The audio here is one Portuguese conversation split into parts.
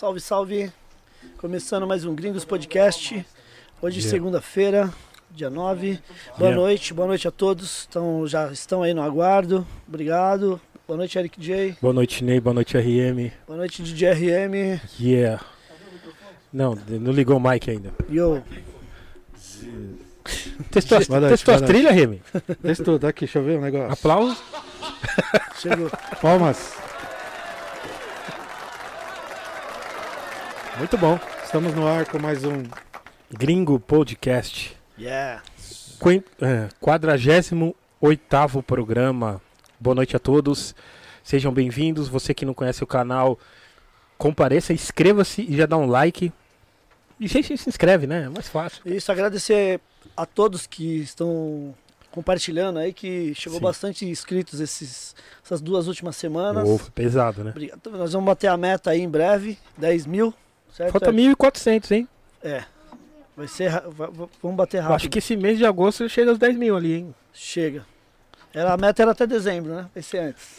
Salve, salve. Começando mais um Gringos Podcast. Hoje, Yeah. segunda-feira, dia 9. Boa Yeah. noite, boa noite a todos. Então, já estão aí no aguardo. Obrigado. Boa noite, Eric J. Boa noite, Ney. Boa noite, RM. Boa noite, DJ RM. Yeah. Não, não ligou o mic ainda. Yo. Testou as, noite, testou as trilhas, Remy? Testou, tá aqui, deixa eu ver um negócio. Aplausos. Chegou. Palmas. Muito bom. Estamos no ar com mais um. Gringo Podcast. Yeah. Quen- é, 48º programa. Boa noite a todos. Sejam bem-vindos. Você que não conhece o canal, compareça, inscreva-se e já dá um like. E gente se inscreve, né? É mais fácil. Isso, agradecer a todos que estão compartilhando aí, que chegou Sim. bastante inscritos esses, essas duas últimas semanas. Ô, pesado, né? Obrigado. Nós vamos bater a meta aí em breve, 10 mil. Certo? Falta 1.400, hein? É. Vai ser. ra- va- va- Vamos bater Eu rápido. Acho que esse mês de agosto chega aos 10 mil ali, hein? Chega. Era, a meta era até dezembro, né? Vai ser antes.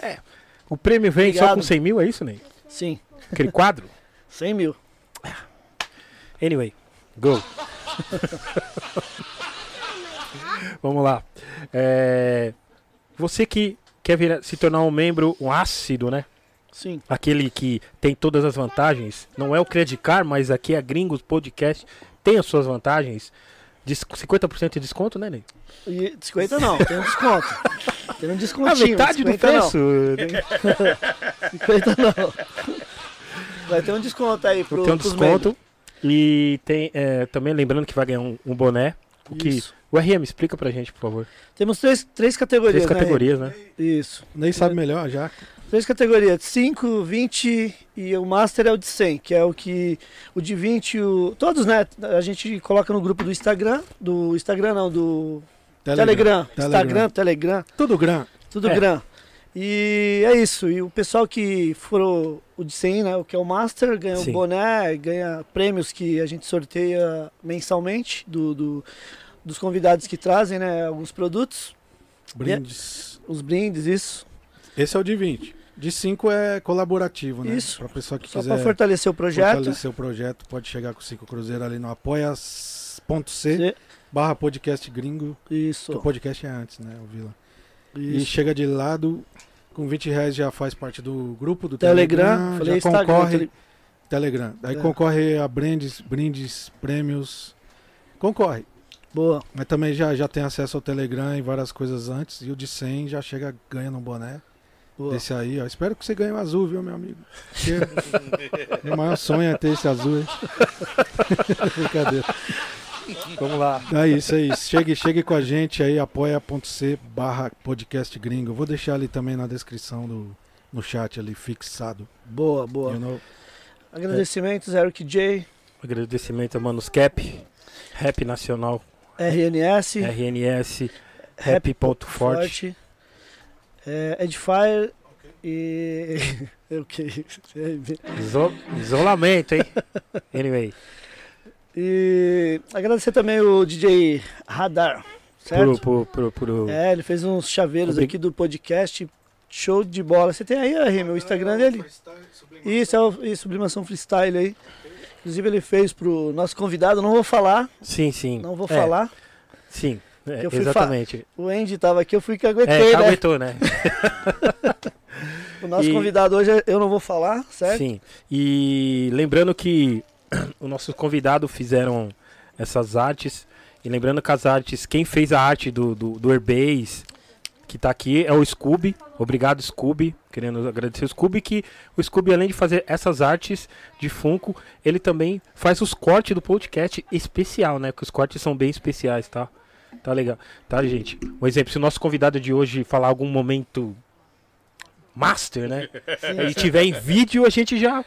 O prêmio vem só Obrigado. com 100 mil, é isso, Ney? Sim, Aquele quadro? 100 mil. Anyway, go. Vamos lá. É, Você que quer virar- se tornar um membro, um ácido, né? Sim. Aquele que tem todas as vantagens. Não é o Credit Card, mas aqui é Gringos Podcast. Tem as suas vantagens. Des- 50% de desconto, né, Ney? E 50 não, tem um desconto. Tem um A descontinho. metade do 50 preço. Não, 50 não. Vai ter um desconto aí pro, Tem um desconto. E tem é, também lembrando que vai ganhar um, um boné. O que, Isso. o RM, explica pra gente, por favor. Temos três, três categorias. Três né, categorias, né? Rei? Isso. Nem sabe melhor já. Três categorias, 5, 20 e o Master é o de 100, que é o que o de 20, o, todos, né? A gente coloca no grupo do Instagram, do Instagram não, do Telegram, Instagram, Telegram, Tudo grã. tudo É. Gram. E é isso, e o pessoal que for o, de 100, né, o que é o Master, ganha Sim. o boné, ganha prêmios que a gente sorteia mensalmente do, do- dos convidados que trazem, né, alguns produtos, Brindes. os brindes, isso, Esse é o de 20. De 5 é colaborativo, né? Isso. Pra pessoa que só quiser para fortalecer o projeto. fortalecer o projeto, pode chegar com 5 Cruzeiro ali no apoia.c barra podcast gringo. Isso, Que o podcast é antes, né, o Vila? E isso. chega de lado, com 20 reais já faz parte do grupo do Telegram, Telegram, falei já Instagram, concorre tele- Telegram. Daí É. concorre a brindes, brindes, prêmios. Concorre. boa. Mas também já, já tem acesso ao Telegram e várias coisas antes. E o de 100 já chega ganhando um boné. Boa. Desse aí, ó. Espero que você ganhe o azul, viu, meu amigo? Porque meu maior sonho é ter esse azul, hein? Brincadeira. Vamos lá. É isso, é isso. Chegue, chegue com a gente aí, apoia.c barra podcast gringo. Eu vou deixar ali também na descrição do, no chat ali, fixado. Boa, boa. You know? Agradecimentos, Eric J, Agradecimento a Manuscap, Rap Nacional, RNS, RNS, Rap Ponto Forte. É, Edifier e. o que? Iso- isolamento, hein? Anyway, E agradecer também o DJ Radar, certo? É, ele fez uns chaveiros Obri- aqui do podcast. Show de bola. Você tem aí, RM, o Instagram dele? Isso, é o e Sublimação Freestyle aí. Inclusive ele fez pro nosso convidado, não vou falar, Sim, sim. não vou É, falar. Sim, é, Eu fui fa- exatamente. O Andy tava aqui, eu fui que aguentei, É, né? aguentou, né? O nosso E- convidado hoje eu não vou falar, certo? Sim. E lembrando que os nossos convidados fizeram essas artes. E lembrando que as artes, quem fez a arte do, do, do Airbase, que tá aqui, é o Scooby. Obrigado, Scooby. Querendo agradecer o Scooby, que o Scooby, além de fazer essas artes de Funko, ele também faz os cortes do podcast especial, né? Que os cortes são bem especiais, tá? Tá legal. Tá, gente? Um exemplo, se o nosso convidado de hoje falar algum momento master, né? E tiver em vídeo, a gente já.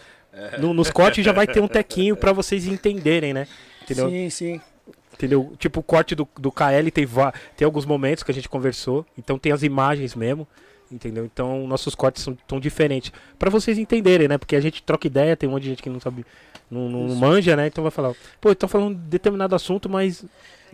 no- nos cortes já vai ter um tequinho pra vocês entenderem, né? Entendeu? Sim, sim. Entendeu? Tipo, o corte do, do KL tem, tem alguns momentos que a gente conversou, então tem as imagens mesmo, entendeu? Então nossos cortes são tão diferentes. Pra vocês entenderem, né? Porque a gente troca ideia, tem um monte de gente que não sabe, não, não manja, né? Então vai falar, pô, estão falando de determinado assunto, mas.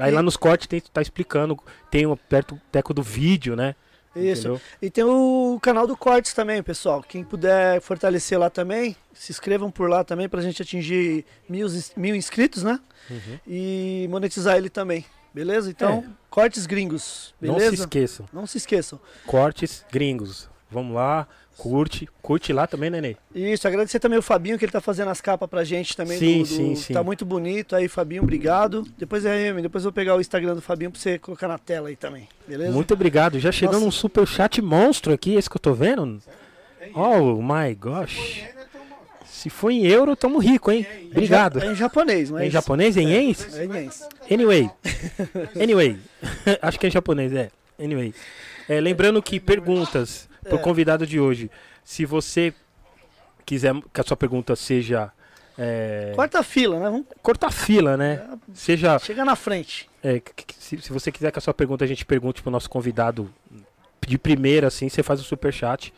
Aí E- lá nos cortes tem, tá explicando, tem o perto teco do vídeo, né? Isso. entendeu? E tem o canal do Cortes também, pessoal. Quem puder fortalecer lá também, se inscrevam por lá também pra gente atingir mil, mil inscritos, né? Uhum. E monetizar ele também. Beleza? Então, Cortes Gringos. Não se Beleza? esqueçam. Não se esqueçam. Cortes gringos. Vamos lá, curte. Curte lá também, Nenê. Isso, agradecer também o Fabinho que ele tá fazendo as capas pra gente também. Sim, do- do- sim, sim. Tá muito bonito aí, Fabinho, obrigado. Depois é depois eu vou pegar o Instagram do Fabinho pra você colocar na tela aí também, beleza? Muito obrigado. Já chegando Nossa. um super chat monstro aqui, esse que eu tô vendo. Oh my gosh. Se for em euro, tamo rico, hein? Obrigado. É em japonês, mas. Em japonês, em ienes? É em ienes. Anyway. Anyway. Acho que é em japonês, é. Anyway. É, lembrando que perguntas pro É. convidado de hoje. Se você quiser que a sua pergunta seja. É, Quarta fila, né? Vamos cortar fila, né? Seja. chegar na frente. é, se, se você quiser que a sua pergunta a gente pergunte pro nosso convidado de primeira, assim, você faz o super chat,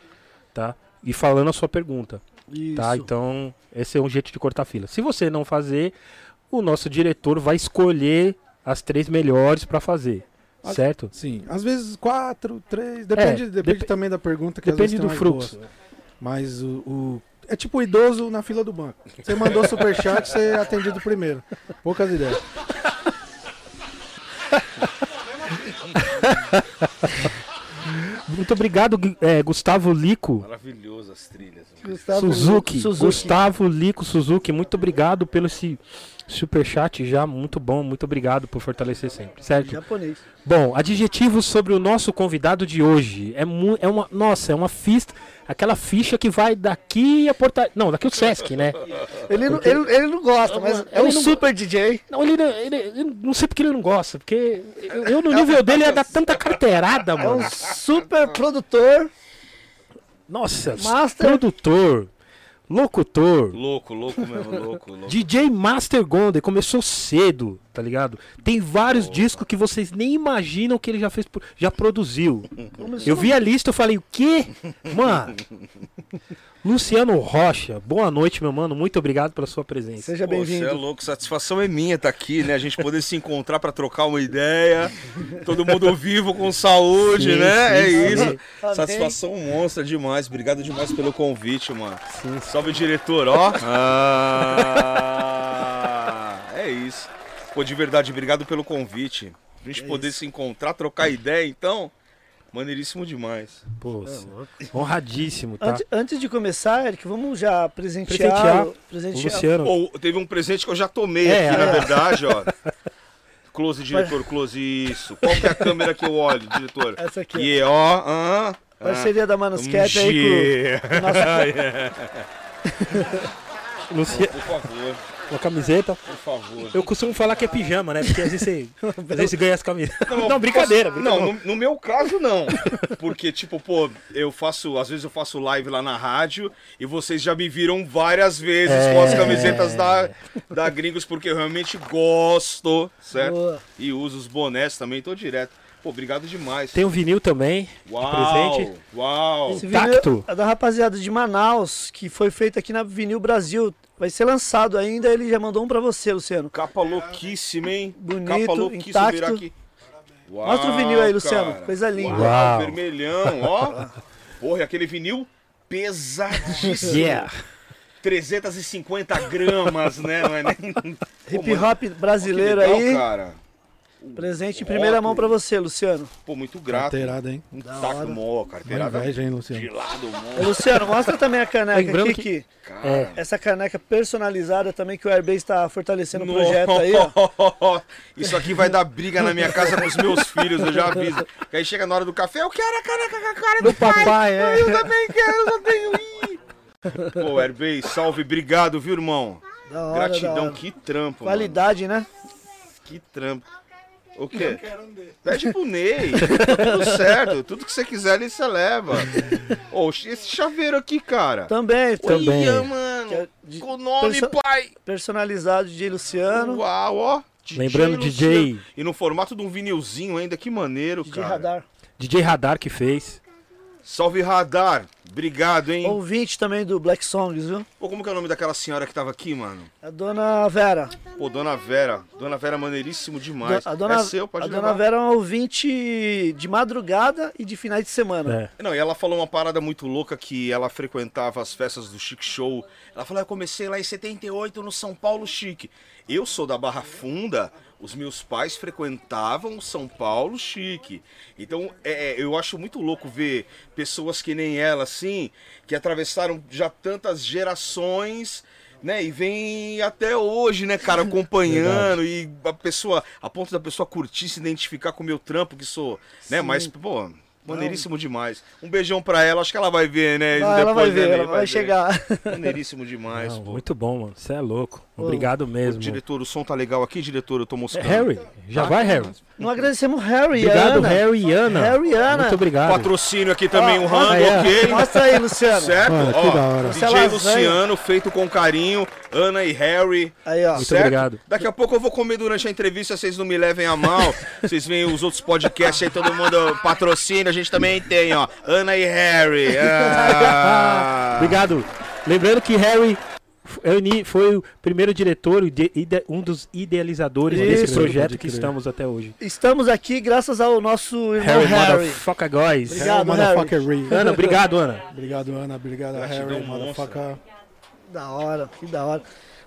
tá? E falando a sua pergunta. Isso. Tá, então esse é um jeito de cortar fila. Se você não fazer, o nosso diretor vai escolher as três melhores pra fazer, Certo? Sim, às vezes quatro, três, depende, É, depende dep- também da pergunta que às Depende vezes do fluxo. boas. Mas o, o- é tipo o idoso na fila do banco. Você mandou superchat, você é atendido primeiro. Poucas ideias. Muito obrigado, é, Gustavo Lico. Maravilhoso as trilhas. Gustavo Suzuki, Suzuki. Gustavo Lico Suzuki, muito obrigado pelo esse superchat já, muito bom, muito obrigado por fortalecer sempre, certo? Japonês. Bom, adjetivos sobre o nosso convidado de hoje. É, mu é uma, nossa, é uma ficha, aquela ficha que vai daqui a Porta, não, daqui o Sesc, né? Ele, não, ele, ele não gosta, mas é um não- super DJ. Não, ele, ele, ele- não sei porque ele não gosta, porque eu, no nível dele ia dar tanta carteirada, É mano. um super produtor. Nossa, Master. produtor, locutor, Louco, louco mesmo, louco, louco. DJ Master Gonde começou cedo, tá ligado? Tem vários discos que vocês nem imaginam que ele já fez, já produziu. Eu vi a lista, eu falei, o quê? Mano. Luciano Rocha, boa noite, meu mano. Muito obrigado pela sua presença. Seja Pô, Você é bem-vindo. louco, satisfação é minha estar aqui, né? A gente poder se encontrar pra trocar uma ideia. Todo mundo vivo, com saúde, Sim, né? sim, é sim. isso. Amém. Satisfação monstra demais. Obrigado demais pelo convite, mano. Sim, Salve, diretor, ó. Ah, é isso. Pô, de verdade, obrigado pelo convite. A gente É poder isso. se encontrar, trocar ideia, então. Maneiríssimo demais. Pô, honradíssimo, tá? Antes, antes de começar, Eric, vamos já presentear. Presentear presentear Luciano. Ou teve um presente que eu já tomei É, aqui, é. na verdade, ó. Close, diretor, close, isso. Qual que é a câmera que eu olho, diretor? Essa aqui. E ó, ah, Parceria da Manuscat aí yeah. com, com o nosso. Lucia... Por favor, Uma camiseta. por favor. Eu costumo falar que é pijama, né? Porque às vezes você, às vezes você ganha as camisetas. Não, eu brincadeira, posso- brincadeira. Não, no, no meu caso não. Porque, tipo, pô, eu faço. Às vezes eu faço live lá na rádio e vocês já me viram várias vezes É. com as camisetas da, da Gringos, porque eu realmente gosto, certo? Boa. E uso os bonés também, tô direto. Pô, obrigado demais. Tem um vinil também. Uau! presente. Uau! Esse Tacto. vinil é da rapaziada de Manaus, que foi feito aqui na Vinil Brasil. Vai ser lançado ainda, ele já mandou um pra você, Luciano. Capa louquíssima, hein? Bonito, Capa louquíssima, intacto. virar aqui. Uau, Mostra o vinil aí, Luciano. cara. Coisa linda. Uau, Uau. vermelhão, ó. Porra, e aquele vinil pesadíssimo. Yeah. 350 gramas, né? Não é nem... Hip hop brasileiro legal, aí. cara. Presente em primeira mão pra você, Luciano. Pô, muito grato. Carteirada, hein? Um Da taco hora. mó, Uma carteirada inveja, hein, de Luciano? lado, Ô, mó. Luciano, mostra também a caneca Lembrando aqui. que- que Cara. É. Essa caneca personalizada também que o Airbase está fortalecendo o projeto aí, ó. Isso aqui vai dar briga na minha casa com os meus filhos, eu já aviso. Que aí chega na hora do café, eu quero a caneca com a cara do Do papai, é. Eu também quero, eu só tenho I. Pô, Airbase, salve, obrigado, viu, irmão? Da hora, da Gratidão, hora. que trampo, mano. Qualidade, né? Que trampo. O quê? Pede pro Ney. Tá tudo certo. Tudo que você quiser ali você leva. Ô, esse chaveiro aqui, cara. Também, Também. Olha, mano. é de- Com o nome, perso- pai. personalizado de Luciano, Uau, ó. Lembrando, DJ, Luciano. E no formato de um vinilzinho ainda, que maneiro, de cara. radar. DJ Radar que fez. Salve Radar. Obrigado, hein? Ouvinte também do Black Songs, viu? Pô, como que é o nome daquela senhora que tava aqui, mano? A dona Vera. Pô, Dona Vera. Dona Vera é maneiríssimo demais. Do- a dona, é seu, pode a levar. dona Vera é um ouvinte de madrugada e de finais de semana. É. Não, e ela falou uma parada muito louca que ela frequentava as festas do Chic Show. Ela falou: eu comecei lá em 78 no São Paulo Chique. Eu sou da Barra Funda, os meus pais frequentavam São Paulo Chique. Então, é, é, eu acho muito louco ver pessoas que nem ela, assim, que atravessaram já tantas gerações. Né, e vem até hoje, né, cara, acompanhando e a pessoa, a ponto da pessoa curtir, se identificar com o meu trampo, que sou, né, Sim. mas, pô, Maneiríssimo demais. Um beijão pra ela, acho que ela vai ver, né? Vai, ela vai depois, ver, né, ela vai ver. chegar. Maneiríssimo demais, Não, pô. muito bom, mano. Você é louco. Obrigado mesmo. Diretor, o som tá legal aqui, diretor? Eu tô É, moscando. Harry, já vai, Harry. Não agradecemos Harry e Obrigado, Ana. Harry e Ana. Harry e Ana. Muito obrigado. Patrocínio aqui também, Ó, um rando, ok? Mostra aí, Luciano. Certo? Olha, que Ó, da hora. DJ Essa Luciano, feito com carinho. Ana e Harry. Aí, ó. Muito certo? obrigado. Daqui a pouco eu vou comer durante a entrevista, vocês não me levem a mal. Vocês veem os outros podcasts aí, todo mundo patrocina, a gente também tem, ó. Ana e Harry. Ah. Obrigado. Lembrando que Harry é o foi o primeiro diretor, e um dos idealizadores desse Isso. projeto Pode que estamos até hoje. Estamos aqui graças ao nosso irmão Harry, Harry. motherfucker guys. Obrigado, motherfucker Ray. Ana, obrigado, Ana. Obrigado, Ana. Obrigado, Harry. Motherfucker. Da hora, que da hora.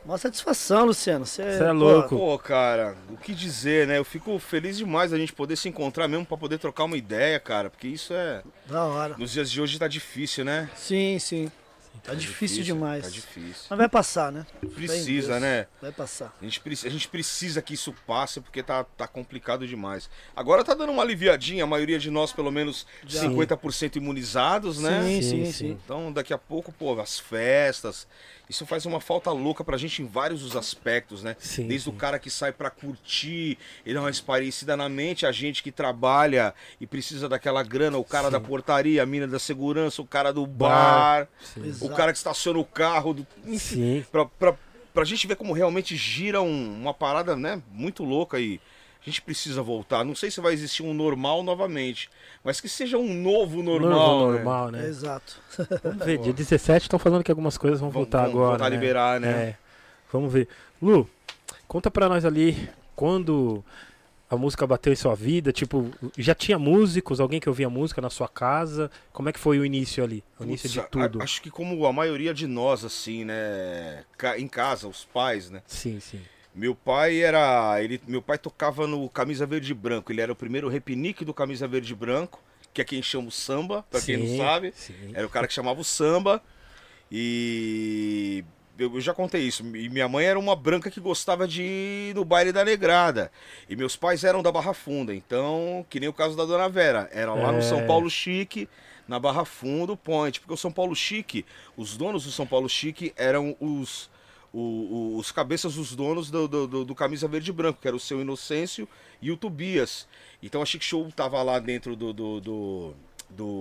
Uma satisfação, Luciano. Você Cê é louco. Pô, cara, o que dizer, né? Eu fico feliz demais a gente poder se encontrar mesmo pra poder trocar uma ideia, cara. Porque isso é. Da hora. Nos dias de hoje tá difícil, né? Sim, sim. Tá difícil demais. Tá difícil. Mas vai passar, né? Precisa, né? Vai passar. A gente, preci- a gente precisa que isso passe porque tá, tá complicado demais. Agora tá dando uma aliviadinha, a maioria de nós, pelo menos Já. 50% imunizados, né? Sim, Sim, sim, sim. sim. Então, daqui a pouco, pô, as festas. Isso faz uma falta louca pra gente em vários dos aspectos, né? Sim, Desde sim. o cara que sai pra curtir e dar uma esparecida na mente, a gente que trabalha e precisa daquela grana, o cara da portaria, a mina da segurança, o cara do bar, Sim. o cara que estaciona o carro, do... enfim, Sim. pra, pra, pra gente ver como realmente gira um- uma parada, né, muito louca aí. A gente precisa voltar. Não sei se vai existir um normal novamente, mas que seja um novo normal. Normal, né? normal, né? Exato. Vamos ver, dia 17 estão falando que algumas coisas vão Vão- voltar vão agora. voltar a né? liberar, né? É. Vamos ver. Lu, conta pra nós ali quando a música bateu em sua vida, tipo, já tinha músicos, alguém que ouvia música na sua casa? Como é que foi o início ali? O início de tudo? a- acho que como a maioria de nós, assim, né? Em casa, os pais, né? Sim, sim. Meu pai era. Ele, meu pai tocava no Camisa Verde e Branco. Ele era o primeiro repinique do Camisa Verde e Branco, que é quem chama o samba, pra quem Sim, não sabe. Sim. Era o cara que chamava o samba. E eu, eu já contei isso. E minha mãe era uma branca que gostava de ir no baile da negrada. E meus pais eram da Barra Funda. Então, que nem o caso da Dona Vera. Era lá no É. São Paulo Chique, na Barra Funda, o Point. Porque o São Paulo Chique, os donos do São Paulo Chique eram os. O- o- os cabeças dos donos do, do, do- Camisa Verde e Branco, que era o seu Inocêncio e o Tobias. Então a Chic Show tava lá dentro do, do, do,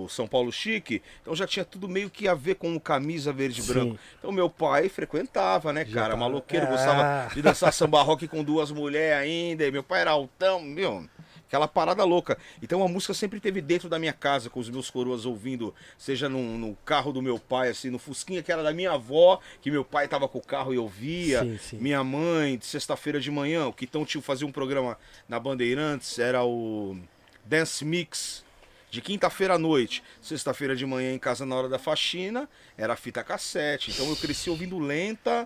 São Paulo Chique, então já tinha tudo meio que a ver com o Camisa Verde e. Branco. Então meu pai frequentava, né, cara? Maloqueiro, Ah. gostava de dançar samba rock com duas mulheres ainda. E meu pai era altão, meu. Aquela parada louca. Então a música sempre teve dentro da minha casa, com os meus coroas ouvindo, seja no, no carro do meu pai, assim, no Fusquinha que era da minha avó, que meu pai tava com o carro e ouvia. Sim, sim. Minha mãe, de sexta-feira de manhã, o Quitão tio fazia um programa na Bandeirantes, era o Dance Mix. De quinta-feira à noite, sexta-feira de manhã em casa na hora da faxina, era fita cassete. Então eu cresci ouvindo lenta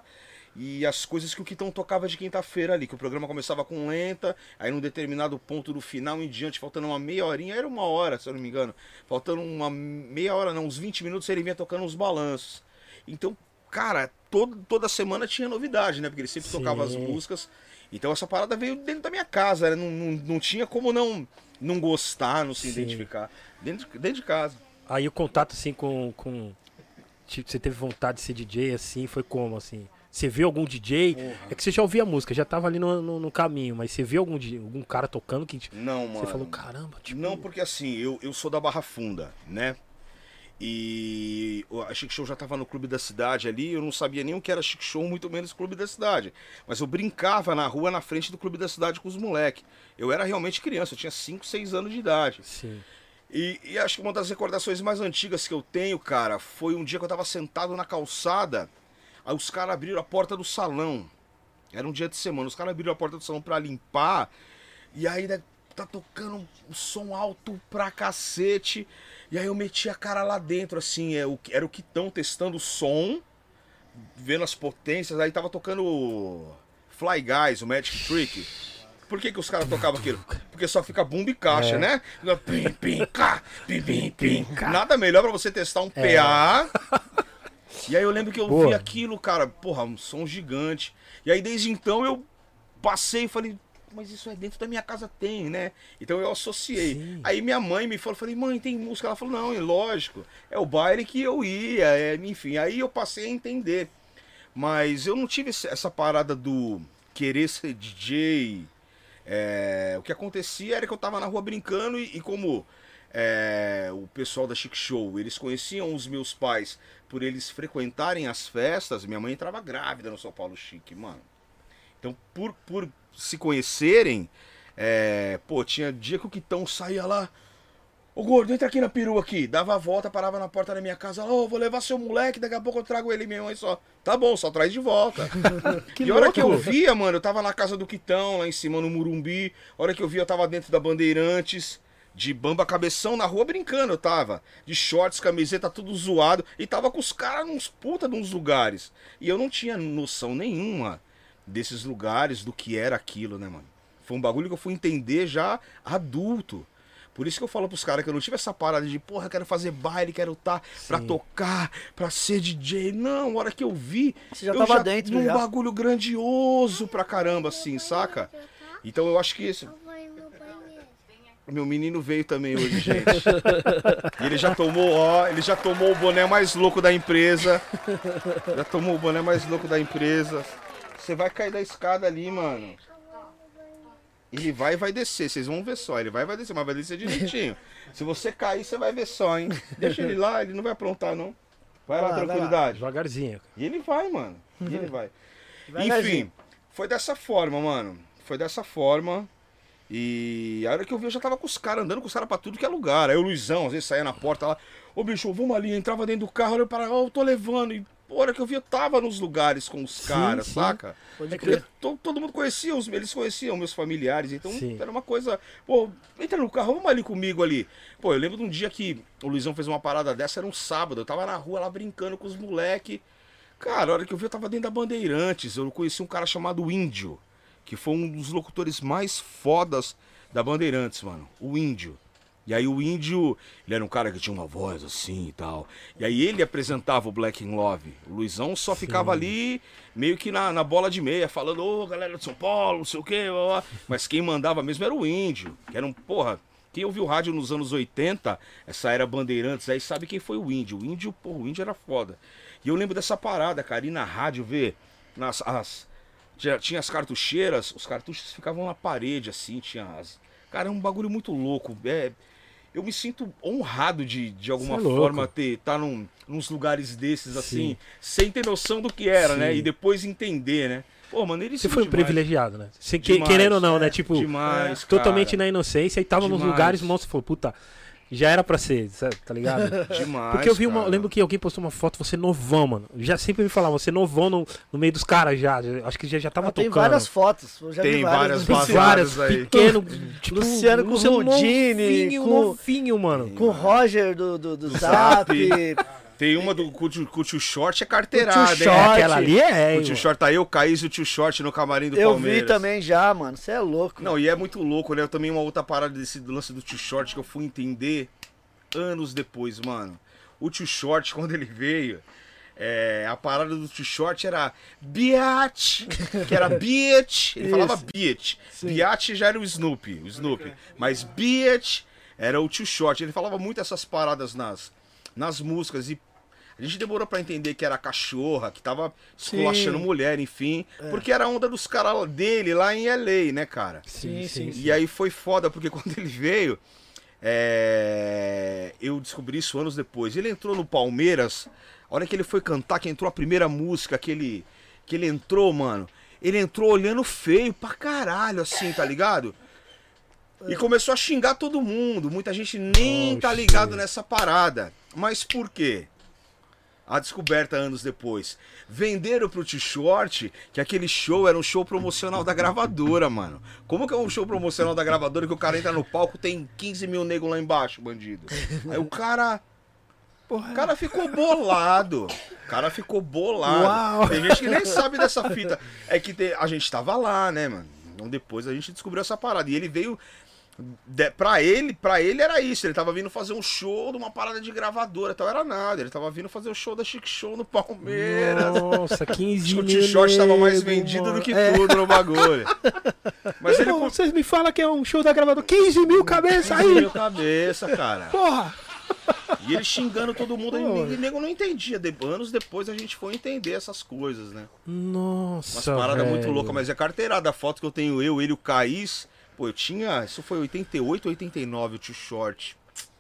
e as coisas que o Quitão tocava de quinta-feira ali, que o programa começava com lenta, aí num determinado ponto do final em diante, faltando uma meia horinha, era uma hora, se eu não me engano, faltando uma meia hora, não, uns 20 minutos ele vinha tocando uns balanços. Então, cara, todo, toda semana tinha novidade, né? Porque ele sempre Sim. tocava as músicas. Então essa parada veio dentro da minha casa, né? Não, não, não tinha como não, não gostar, não se Sim. identificar. Dentro, dentro de casa. Aí o contato assim com, com tipo, você teve vontade de ser DJ assim, foi como assim? Você viu algum DJ? É que você já ouvia a música, já tava ali no, no, no caminho, mas você viu algum, algum cara tocando que Não, mano. você falou, caramba, tipo, Não, porque assim, eu, eu sou da Barra Funda, né? E a Chic Show já tava no Clube da Cidade ali, eu não sabia nem o que era Chic Show, muito menos Clube da Cidade. Mas eu brincava na rua, na frente do Clube da Cidade com os moleques. Eu era realmente criança, eu tinha 5, 6 anos de idade. sim. E, e acho que uma das recordações mais antigas que eu tenho, cara, foi um dia que eu tava sentado na calçada, aí os caras abriram a porta do salão. Era um dia de semana, os caras abriram a porta do salão pra limpar, e aí né, tá tocando um som alto pra cacete. E aí eu meti a cara lá dentro, assim, é, o, era o Kitão testando o som, vendo as potências, aí tava tocando Fly Guys, o Magic Trick. Por que, que os caras tocavam aquilo? Porque só fica bumbo e caixa, É. né? Pim, pim, cá, pim, pim, pim. Nada melhor pra você testar um PA. E aí eu lembro que eu vi aquilo, cara, porra, um som gigante. E aí desde então eu passei e falei, mas isso é dentro da minha casa tem, né? Então eu associei. Sim. Aí minha mãe me falou, falei, mãe, tem música? Ela falou, não, é lógico, é o baile que eu ia, é, enfim. Aí eu passei a entender. Mas eu não tive essa parada do querer ser DJ. É, o que acontecia era que eu tava na rua brincando e, e como é, o pessoal da Chic Show, eles conheciam os meus pais por eles frequentarem as festas, minha mãe entrava grávida no São Paulo Chique, mano. Então, por, por se conhecerem, é, pô, tinha dia que o Quitão saía lá. Ô gordo, entra aqui na perua aqui. Dava a volta, parava na porta da minha casa. Ô, vou levar seu moleque, daqui a pouco eu trago ele. Minha mãe só. Tá bom, só traz de volta. Que e a hora que eu via, mano, eu tava na casa do Quitão, lá em cima no Murumbi. A hora que eu via, eu tava dentro da Bandeirantes, de bamba cabeção na rua brincando, eu tava. De shorts, camiseta, tudo zoado. E tava com os caras nos puta de uns lugares. E eu não tinha noção nenhuma desses lugares, do que era aquilo, né, mano? Foi um bagulho que eu fui entender já adulto. Por isso que eu falo pros caras que eu não tive essa parada de, porra, eu quero fazer baile, quero estar pra Sim. tocar, pra ser DJ. Não, a hora que eu vi, Você já eu tava dentro, num já. bagulho grandioso pra caramba, assim, saca? Então eu acho que esse. Meu menino veio também hoje, gente. E ele já tomou, ó, ele já tomou o boné mais louco da empresa. Já tomou o boné mais louco da empresa. Você vai cair da escada ali, mano. Ele vai e vai descer, vocês vão ver só. Ele vai e vai descer, mas vai descer direitinho. Se você cair, você vai ver só, hein? Deixa ele lá, ele não vai aprontar, não. Vai lá, Vai lá, vai lá. tranquilidade. Devagarzinho. E ele vai, mano. E ele vai. Enfim, foi dessa forma, mano. Foi dessa forma. E a hora que eu vi, eu já tava com os caras, andando com os caras pra tudo que é lugar. Aí o Luizão, às vezes, saía na porta lá. Ô, bicho, vamos ali. Entrava dentro do carro, olha para, ó, eu tô levando. E a hora que eu vi, eu tava nos lugares com os caras, saca? Pode Porque crer. to- todo mundo conhecia, os, eles conheciam meus familiares, então Sim. era uma coisa. Pô, entra no carro, vamos ali comigo ali. Pô, eu lembro de um dia que o Luizão fez uma parada dessa, era um sábado, eu tava na rua lá brincando com os moleque. Cara, a hora que eu vi, eu tava dentro da Bandeirantes, eu conheci um cara chamado Índio, que foi um dos locutores mais fodas da Bandeirantes, mano. O Índio. E aí o índio, ele era um cara que tinha uma voz assim e tal. E aí ele apresentava o Black in Love. O Luizão só ficava ali, meio que na, na bola de meia, falando, ô galera de São Paulo, não sei o quê. blá, blá. Mas quem mandava mesmo era o índio, que era um, porra, quem ouviu rádio nos anos 80, essa era Bandeirantes, aí sabe quem foi o índio. O índio, porra, o índio era foda. E eu lembro dessa parada, cara, ir na rádio ver nas, as, tinha, tinha as cartucheiras, os cartuchos ficavam na parede, assim, tinha as. Cara, é um bagulho muito louco. É, eu me sinto honrado de, de alguma é forma ter estar num, nos lugares desses, assim, Sim. sem ter noção do que era, né? Sim. E depois entender, né? Pô, mano, ele Você foi um privilegiado, né? Você, que- Demais, querendo ou não, né? é, Tipo, demais, totalmente na inocência e tava nos Demais. lugares, mano, você falou, puta, já era pra ser, sabe, tá ligado? Demais. Porque eu vi uma. cara. Lembro que alguém postou uma foto, você novão, mano. Já sempre me falavam, você novão no, no meio dos caras já. já- Acho que já, já tava Ah, tem tocando. várias fotos. eu já vi Tem várias Tem vazadas. várias, aí. pequeno, tipo, Luciano com Rudine, novinho, com- novinho, mano. Com o Roger do, do, do Zap. Tem uma do com o tio- com o tio Short, é Com o carteirada, tio hein? Short. Aquela ali é, O hein, tio mano. Short tá eu, o Caís e o tio Short no camarim do Eu Palmeiras. vi também já, mano. Você é louco. Não, e é muito louco, né? Eu também uma outra parada desse lance do tio Short que eu fui entender anos depois, mano. O tio Short, quando ele veio, é, a parada do tio Short era Biatch, que era Biatch, ele Isso. falava Biatch. Biatch já era o Snoopy, o Snoopy. Mas Biatch era o tio Short. Ele falava muito essas paradas nas, nas músicas e a gente demorou pra entender que era cachorra, que tava esculachando Sim. mulher, enfim. Porque era a onda dos caras dele lá em LA, né, cara? Sim, sim, E aí foi foda, porque quando ele veio, é, eu descobri isso anos depois. Ele entrou no Palmeiras, a hora que ele foi cantar, que entrou a primeira música, que ele, que ele entrou, mano, ele entrou olhando feio pra caralho, assim, tá ligado? E começou a xingar todo mundo. Muita gente nem tá ligado nessa parada. Mas por quê? A descoberta anos depois. Venderam pro T-Short que aquele show era um show promocional da gravadora, mano. Como que é um show promocional da gravadora que o cara entra no palco tem 15 mil negros lá embaixo, bandido? Aí o cara. O cara ficou bolado. O cara ficou bolado. Uau. Tem gente que nem sabe dessa fita. É que te- a gente tava lá, né, mano? Então depois a gente descobriu essa parada. E ele veio. De, pra ele, para ele era isso. Ele tava vindo fazer um show de uma parada de gravadora. Então era nada. Ele tava vindo fazer o show da Chic Show no Palmeiras. Nossa, 15 Acho que o mil. T-shirt tava mais vendido mano. do que É. tudo no bagulho. Mas ele vocês me falam que é um show da gravadora. 15 mil cabeças aí! Meu cabeça, cara. Porra! E ele xingando todo mundo. E nego não entendia. De- anos depois a gente foi entender essas coisas, né? Nossa. Umas paradas muito loucas, mas é carteirada. A foto que eu tenho eu, ele o Caís. Pô, eu tinha. Isso foi 88, 89, o tio Short.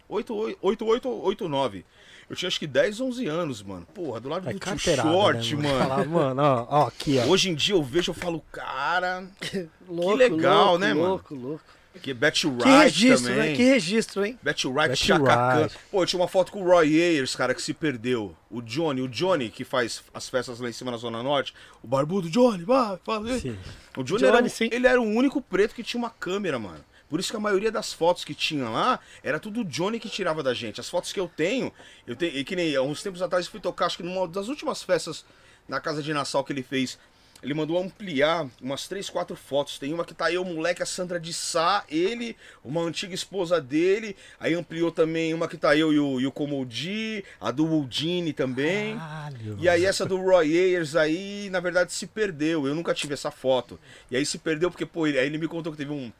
88, 89. Eu tinha acho que 10, 11 anos, mano. Porra, do lado É do tio carteirada, Short, né, mano. Falar, mano, ó, ó, aqui, ó. Hoje em dia eu vejo, eu falo, cara. Louco, legal, louco, né, mano? louco, Louco, Que Betty Wright Que registro, também. né? Que registro, hein? Betty Wright, Khan. Wright. Pô, eu tinha uma foto com o Roy Ayers, cara, que se perdeu. O Johnny, o Johnny, que faz as festas lá em cima na Zona Norte. O barbudo Johnny, vai, fala. Sim. O Johnny, Johnny, era, sim. ele era o único preto que tinha uma câmera, mano. Por isso que a maioria das fotos que tinha lá era tudo o Johnny que tirava da gente. As fotos que eu tenho, eu tenho, e que nem há uns tempos atrás eu fui tocar, acho que numa das últimas festas na casa de Nassau que ele fez. Ele mandou ampliar umas três, quatro fotos. Tem uma que tá eu, o moleque, a Sandra de Sá, ele, uma antiga esposa dele. Aí ampliou também uma que tá eu e o, e o Comodi, a do Woldini também. Caralho. E aí essa do Roy Ayers aí, na verdade, se perdeu. Eu nunca tive essa foto. E aí se perdeu porque, pô, ele, aí ele me contou que teve um,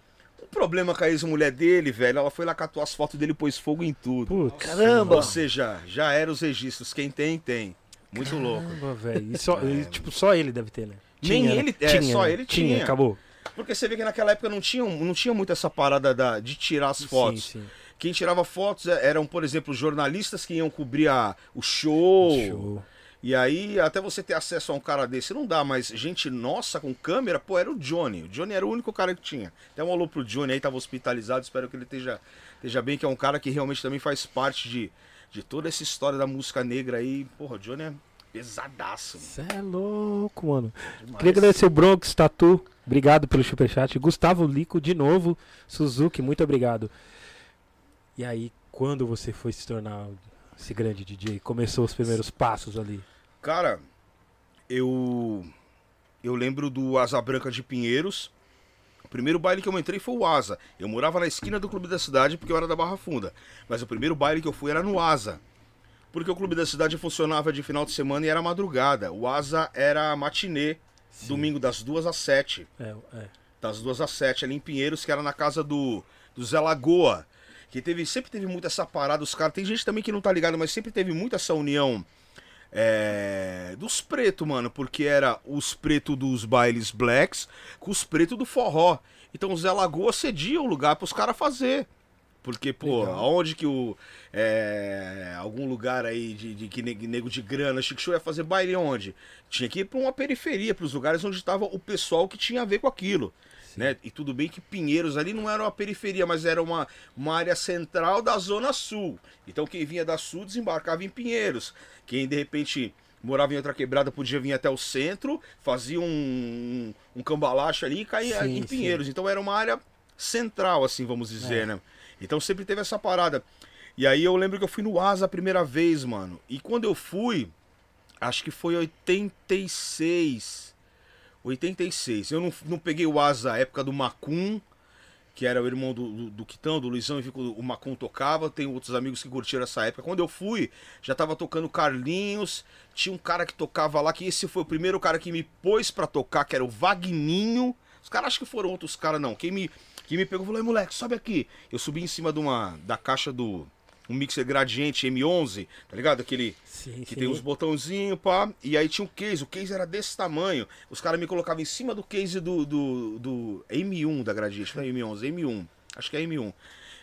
um problema com a ex-mulher dele, velho. Ela foi lá catou as fotos dele e pôs fogo em tudo. Putz, Caramba! Ou seja, já eram os registros. Quem tem, tem. Muito louco. caramba, velho. E só, e, tipo, só ele deve ter, né? Nem né? ele- é, só ele tinha. tinha. acabou. Porque você vê que naquela época não tinha, não tinha muito essa parada da- de tirar as fotos. Sim, sim. Quem tirava fotos é- eram, por exemplo, jornalistas que iam cobrir a- o show. Show. E aí, até você ter acesso a um cara desse, não dá, mas gente nossa com câmera, pô, era o Johnny. O Johnny era o único cara que tinha. Até um alô pro Johnny aí, tava hospitalizado, espero que ele esteja, esteja bem, que é um cara que realmente também faz parte de, de toda essa história da música negra aí. Porra, o Johnny é pesadaço. mano. Cê é louco, mano. Queria agradecer o Bronx Tatu. Obrigado pelo superchat. Gustavo Lico, de novo. Suzuki, muito obrigado. E aí, quando você foi se tornar esse grande DJ? Começou os primeiros passos ali. Cara, eu eu lembro do Asa Branca de Pinheiros. O primeiro baile que eu entrei foi o Asa. Eu morava na esquina do Clube da Cidade porque eu era da Barra Funda. Mas o primeiro baile que eu fui era no Asa. Porque o Clube da Cidade funcionava de final de semana e era madrugada. O Asa era matinê, domingo das duas às sete. É, é. Das duas às sete, ali em Pinheiros, que era na casa do, do Zé Lagoa. Que teve, sempre teve muito essa parada, os caras. Tem gente também que não tá ligado, mas sempre teve muito essa união é, dos pretos, mano. Porque era os pretos dos bailes blacks com os pretos do forró. Então o Zé Lagoa cedia o lugar pros caras fazer. Porque, pô, Legal. aonde que o. é, algum lugar aí de, de que nego de grana, Chico Show ia fazer baile onde? Tinha que ir pra uma periferia, pros lugares onde tava o pessoal que tinha a ver com aquilo. Né? E tudo bem que Pinheiros ali não era uma periferia, mas era uma, uma área central da Zona Sul. Então quem vinha da Sul desembarcava em Pinheiros. Quem de repente morava em outra quebrada podia vir até o centro, fazia um, um cambalacho ali e caía Sim, em sim. Pinheiros. Então era uma área central, assim, vamos dizer, É. né? Então sempre teve essa parada. E aí eu lembro que eu fui no Asa a primeira vez, mano. E quando eu fui, acho que foi 86. 86. Eu não, não peguei o Asa época do Macum, que era o irmão do, do, do Quitão, do Luizão, e o Macum tocava. Tem outros amigos que curtiram essa época. Quando eu fui, já tava tocando Carlinhos. Tinha um cara que tocava lá, que esse foi o primeiro cara que me pôs pra tocar, que era o Vagninho. Os caras acho que foram outros caras, não. Quem me, quem me pegou falou, "Ei, moleque, sobe aqui. Eu subi em cima de uma, da caixa do. Um mixer gradiente M11, tá ligado? Aquele Sim, que sim. tem os botãozinhos, pá. E aí tinha um case, o case era desse tamanho. Os caras me colocavam em cima do case do, do, do M1 da Gradiente, não é M11, M1. Acho que é M1.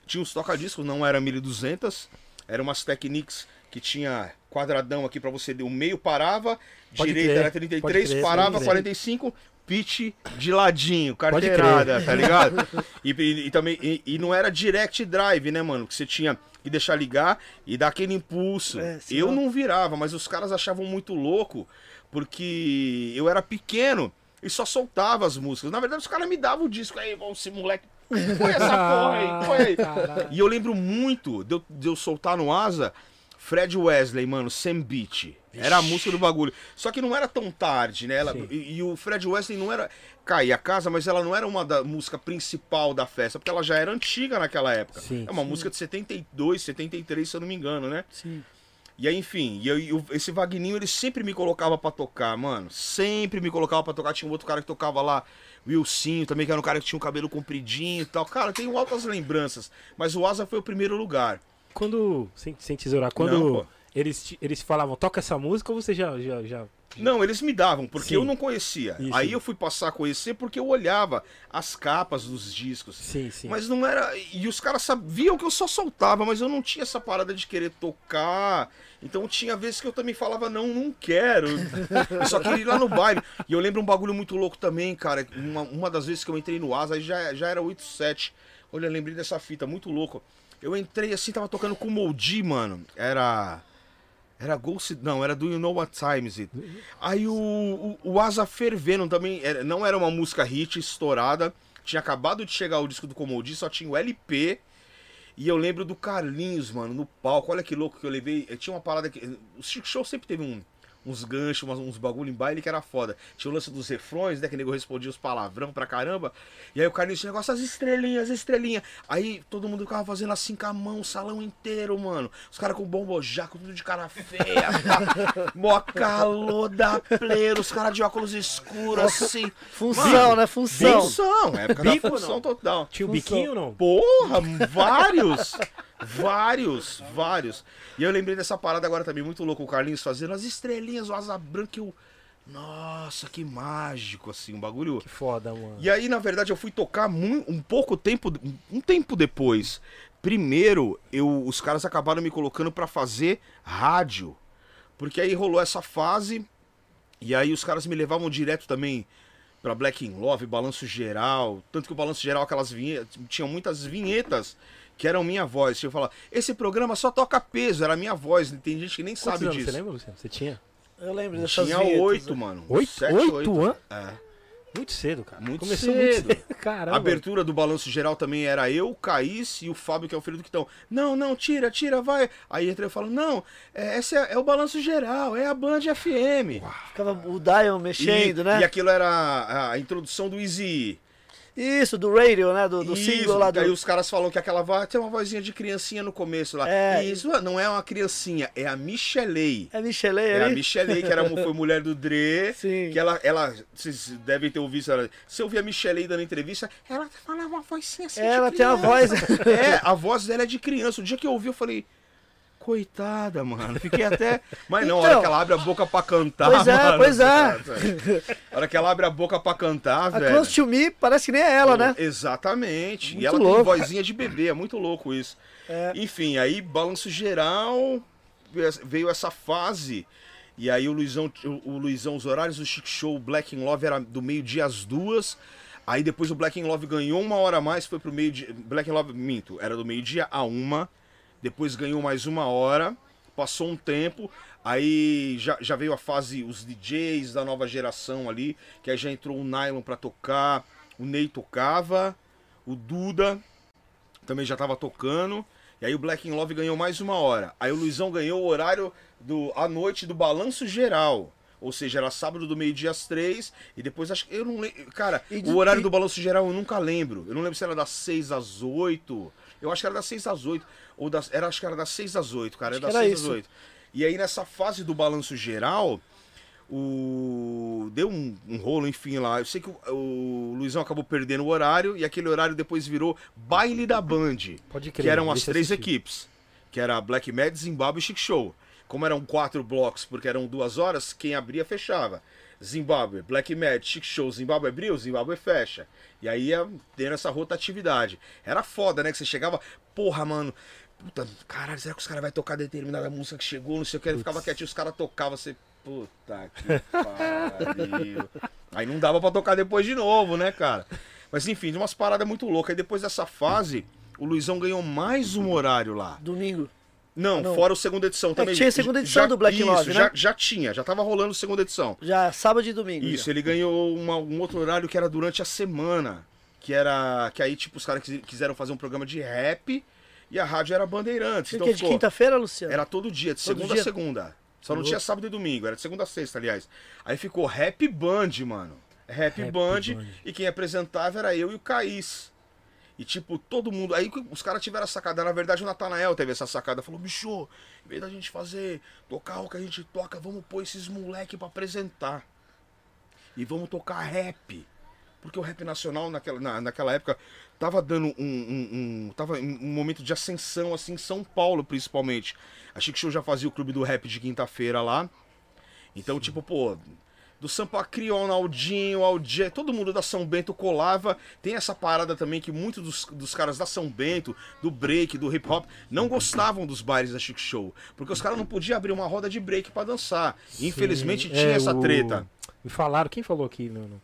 Tinha uns toca-discos, não era 1200, eram umas Technics que tinha quadradão aqui pra você, o meio parava, Pode direita crer, era pode 33, crer, parava pode crer. 45, pitch de ladinho, carteirada, tá ligado? E, e- e também, e, e não era direct drive, né, mano? Que você tinha que deixar ligar e dar aquele impulso. É, eu não virava, mas os caras achavam muito louco, porque eu era pequeno e só soltava as músicas. Na verdade, os caras me davam o disco aí, esse moleque. Põe essa porra aí, põe aí. E eu lembro muito de eu, de eu soltar no Asa Fred Wesley, mano, Sam Beach. Era a música do bagulho. Só que não era tão tarde, né? Ela- Sim. e, e o Fred Wesley não era. Caía a casa, mas ela não era uma da música principal da festa, porque ela já era antiga naquela época. Sim, é uma música de 72, 73, se eu não me engano, né? Sim. E aí, enfim, e eu, e o- esse Vagninho, ele sempre me colocava pra tocar, mano. Sempre me colocava pra tocar. Tinha um outro cara que tocava lá, Wilsinho, também, que era um cara que tinha um cabelo compridinho e tal. Cara, tenho altas lembranças. Mas o Asa foi o primeiro lugar. Quando, sem, sem tesourar, quando Não, eles, eles falavam, toca essa música, ou você já... já, já... Não, eles me davam, porque Sim. eu não conhecia. Isso. Aí eu fui passar a conhecer porque eu olhava as capas dos discos. Sim, sim. Mas não era. E os caras sabiam que eu só soltava, mas eu não tinha essa parada de querer tocar. Então tinha vezes que eu também falava, não, não quero. Eu só queria ir lá no baile. E eu lembro um bagulho muito louco também, cara. Uma, uma das vezes que eu entrei no Asa, aí já, já era 8-7. Olha, eu lembrei dessa fita, muito louco. Eu entrei assim, tava tocando com o Moldi, mano. Era. Era Ghost. Não, era Do You Know What Time Is It? Aí o, o, o Asa Fervendo também. era- não era uma música hit estourada. Tinha acabado de chegar o disco do Comodi, só tinha o LP. E eu lembro do Carlinhos, mano, no palco. Olha que louco que eu levei. Eu tinha uma parada que. O Chico Show sempre teve um- uns ganchos, umas- uns bagulho em baile que era foda. Tinha o lance dos refrões, né? Que o nego respondia os palavrão pra caramba. E aí o Carlinhos tinha negócio, as estrelinhas, as estrelinhas. Aí todo mundo ficava fazendo assim com a mão, o salão inteiro, mano. Os caras com bombojaco, tudo de cara feia. Mó calor da pleira, os caras de óculos escuros, assim. Função, Mano, né? Função. Função, época Bico, da função não? total. Tinha o biquinho não? Porra, vários! Vários, vários. E eu lembrei dessa parada agora também, muito louco, o Carlinhos fazendo as estrelinhas, o asa branca e o. Nossa, que mágico, assim, um bagulho. Que foda, mano. E aí, na verdade, eu fui tocar um pouco tempo, um tempo depois. Primeiro, eu, os caras acabaram me colocando pra fazer rádio. Porque aí rolou essa fase, e aí os caras me levavam direto também pra Black in Love, Balanço Geral. Tanto que o Balanço Geral, aquelas vinhetas, tinham muitas vinhetas que eram minha voz. Eu falar, esse programa só toca peso, era minha voz. Tem gente que nem Quantos sabe disso. Você lembra, Luciano? Você tinha? Eu lembro dessas Tinha oito, né? mano. Oito? Sete, Oito anos? É. Muito cedo, cara. Muito Começou cedo. muito cedo. Caramba. A abertura do balanço geral também era eu, o Caís e o Fábio, que é o filho do Quitão. Não, não, tira, tira, vai. Aí entra eu falo, não, é, esse é, é o balanço geral, é a Band FM. Ficava o dial mexendo, e, né? E aquilo era a, a introdução do Easy. Isso, do radio, né? Do, do Isso, single lá do. Aí os caras falam que aquela voz tem uma vozinha de criancinha no começo lá. É. Isso não é uma criancinha, é a Michelei. É Michelei É a? Michelei, que era, foi mulher do Dre. Sim. Que ela, ela, vocês devem ter ouvido ela. Se eu ouvir a Michelei dando entrevista, ela falava uma vozinha assim. Ela tem uma voz. É, a voz dela é de criança. O dia que eu ouvi, eu falei. Coitada, mano. Fiquei até. Mas não, a hora Então. que ela abre a boca pra cantar. Pois é, mano, pois é. A hora que ela abre a boca pra cantar, A velho. Close to Me parece que nem é ela, né? Exatamente. Muito e ela louco. tem vozinha de bebê, é muito louco isso. É. Enfim, aí balanço geral, veio essa fase. E aí o Luizão, o o Luizão, os horários do Chic Show, Black in Love era do meio-dia às duas. Aí depois o Black in Love ganhou uma hora a mais, foi pro meio-dia. Black in Love, minto, era do meio-dia a uma. Depois ganhou mais uma hora. Passou um tempo. Aí já, já veio a fase, os DJs da nova geração ali. Que aí já entrou o Nylon pra tocar. O Ney tocava. O Duda também já tava tocando. E aí o Black in Love ganhou mais uma hora. Aí o Luizão ganhou o horário do à noite do balanço geral. Ou seja, era sábado do meio-dia às três. E depois acho que. Eu não lembro. Cara, E o de- horário e- do balanço geral eu nunca lembro. Eu não lembro se era das seis às oito. Eu acho que era das seis às oito. Ou das. Era, acho que era das seis às oito, cara. Acho Era que das era seis às isso. oito. E aí nessa fase do balanço geral. O... Deu um, um rolo, enfim, lá. Eu sei que o, o Luizão acabou perdendo o horário e aquele horário depois virou baile da Band. Pode crer. Que eram as três assistir. equipes. Que era Black Mad, Zimbabwe e Chic Show. Como eram quatro blocos, porque eram duas horas, quem abria fechava. Zimbabwe, Black Mad, Chic Show, Zimbabwe abriu, Zimbabwe fecha. E aí ia tendo essa rotatividade. Era foda, né? Que você chegava, porra, mano, puta, caralho, será que os caras vão tocar determinada música que chegou, não sei o que, ele ficava quietinho, os caras tocavam, você, puta que pariu. Aí não dava pra tocar depois de novo, né, cara? Mas enfim, de umas paradas muito loucas. Aí depois dessa fase, o Luizão ganhou mais um horário lá. Domingo. Não, Não. fora o segunda edição também. tinha a segunda edição Já- do Black isso, Love, já, né? já tinha, já tava rolando a segunda edição. Já sábado e domingo. Isso, já. ele ganhou uma- um outro horário que era durante a semana. Que era. Que aí, tipo, os caras quis- quiseram fazer um programa de rap e a rádio era Bandeirantes. Então que de quinta-feira, Luciano? era todo dia, de Todo segunda dia? a segunda. Só não tinha sábado e domingo, era de segunda a sexta, aliás. Aí ficou Rap Band, mano. Rap, Rap Band, Band. e quem apresentava era eu e o Caís. E tipo, todo mundo. Aí os caras tiveram a sacada. Na verdade, o Natanael teve essa sacada. Falou, bicho, em vez da gente fazer, tocar o que a gente toca, vamos pôr esses moleque pra apresentar. E vamos tocar rap. Porque o rap nacional naquela, na- naquela época tava dando um, um, um- Tava um momento de ascensão, assim, em São Paulo, principalmente. A Chic Show já fazia o clube do rap de quinta-feira lá. Então, tipo, pô, do Sampa Criol, Aldinho, Aldi, todo mundo da São Bento colava. Tem essa parada também que muitos dos, dos caras da São Bento, do break, do hip hop, não gostavam dos bailes da Chic Show. Porque os caras não podiam abrir uma roda de break pra dançar. Infelizmente Sim, tinha é, essa o- treta. Me falaram, quem falou aqui? No, no-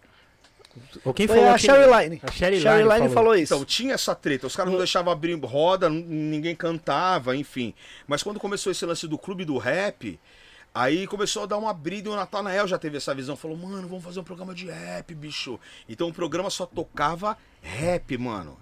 Ou quem Foi falou a Sherry Line. A Sherry Sherry Line Line falou. falou isso. Então, tinha essa treta. Os caras não deixavam abrir roda, n- ninguém cantava, enfim. Mas quando começou esse lance do clube do rap, aí começou a dar uma brida e o Natanael já teve essa visão. Falou, mano, vamos fazer um programa de rap, bicho. Então o programa só tocava rap, mano.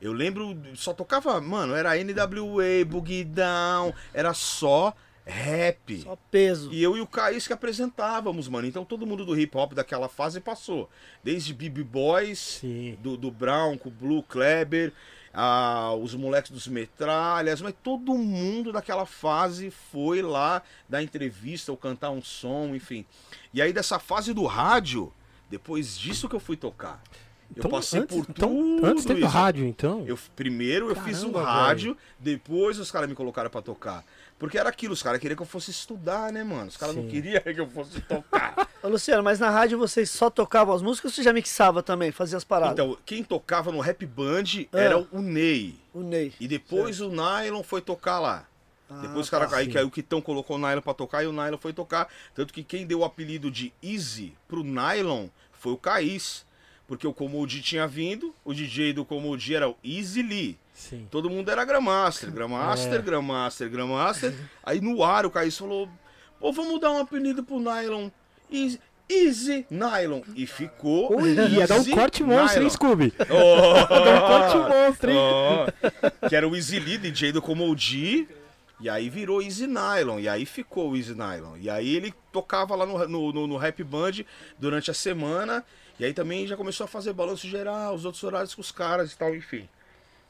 Eu lembro, só tocava, mano, era NWA, Boogie Down, era só rap. Só peso. E eu e o Caís que apresentávamos, mano. Então todo mundo do hip hop daquela fase passou. Desde BB Boys, do, do Brown com o Blue Kleber, ah, os moleques dos Metralhas, mas todo mundo daquela fase foi lá dar entrevista ou cantar um som, enfim. E aí dessa fase do rádio, depois disso que eu fui tocar. Eu passei antes, por então, tudo antes teve isso. rádio, então? Eu, primeiro eu fiz um rádio, depois os caras me colocaram pra tocar. Porque era aquilo, os caras queriam que eu fosse estudar, né, mano? Os caras não queriam que eu fosse tocar. Ô, Luciano, mas na rádio vocês só tocavam as músicas ou você já mixava também, fazia as paradas? então, quem tocava no Rap Band Ah. era o Ney. o Ney. E depois o Nylon foi tocar lá. Ah, Depois os caras tá. aí sim. que aí o Kitão colocou o Nylon pra tocar e o Nylon foi tocar. Tanto que quem deu o apelido de Easy pro Nylon foi o Caís. Porque o Comodi tinha vindo, o DJ do Comodi era o Easy Lee. Sim. Todo mundo era Grandmaster, Grandmaster, É. Grandmaster, Grandmaster. Aí no ar o Caís falou: pô, vamos dar um apelido pro Nylon. Easy, Easy Nylon. E ficou. Ui, ia dar um corte monstro, hein. Scooby? Oh, Ia dar um corte monstro, hein? Ó, que era o Easy Lee, DJ do Comodi. E aí virou Easy Nylon. E aí ficou o Easy Nylon. E aí ele tocava lá no, no, no, no Rap Band durante a semana. E aí também já começou a fazer balanço geral, os outros horários com os caras e tal, enfim.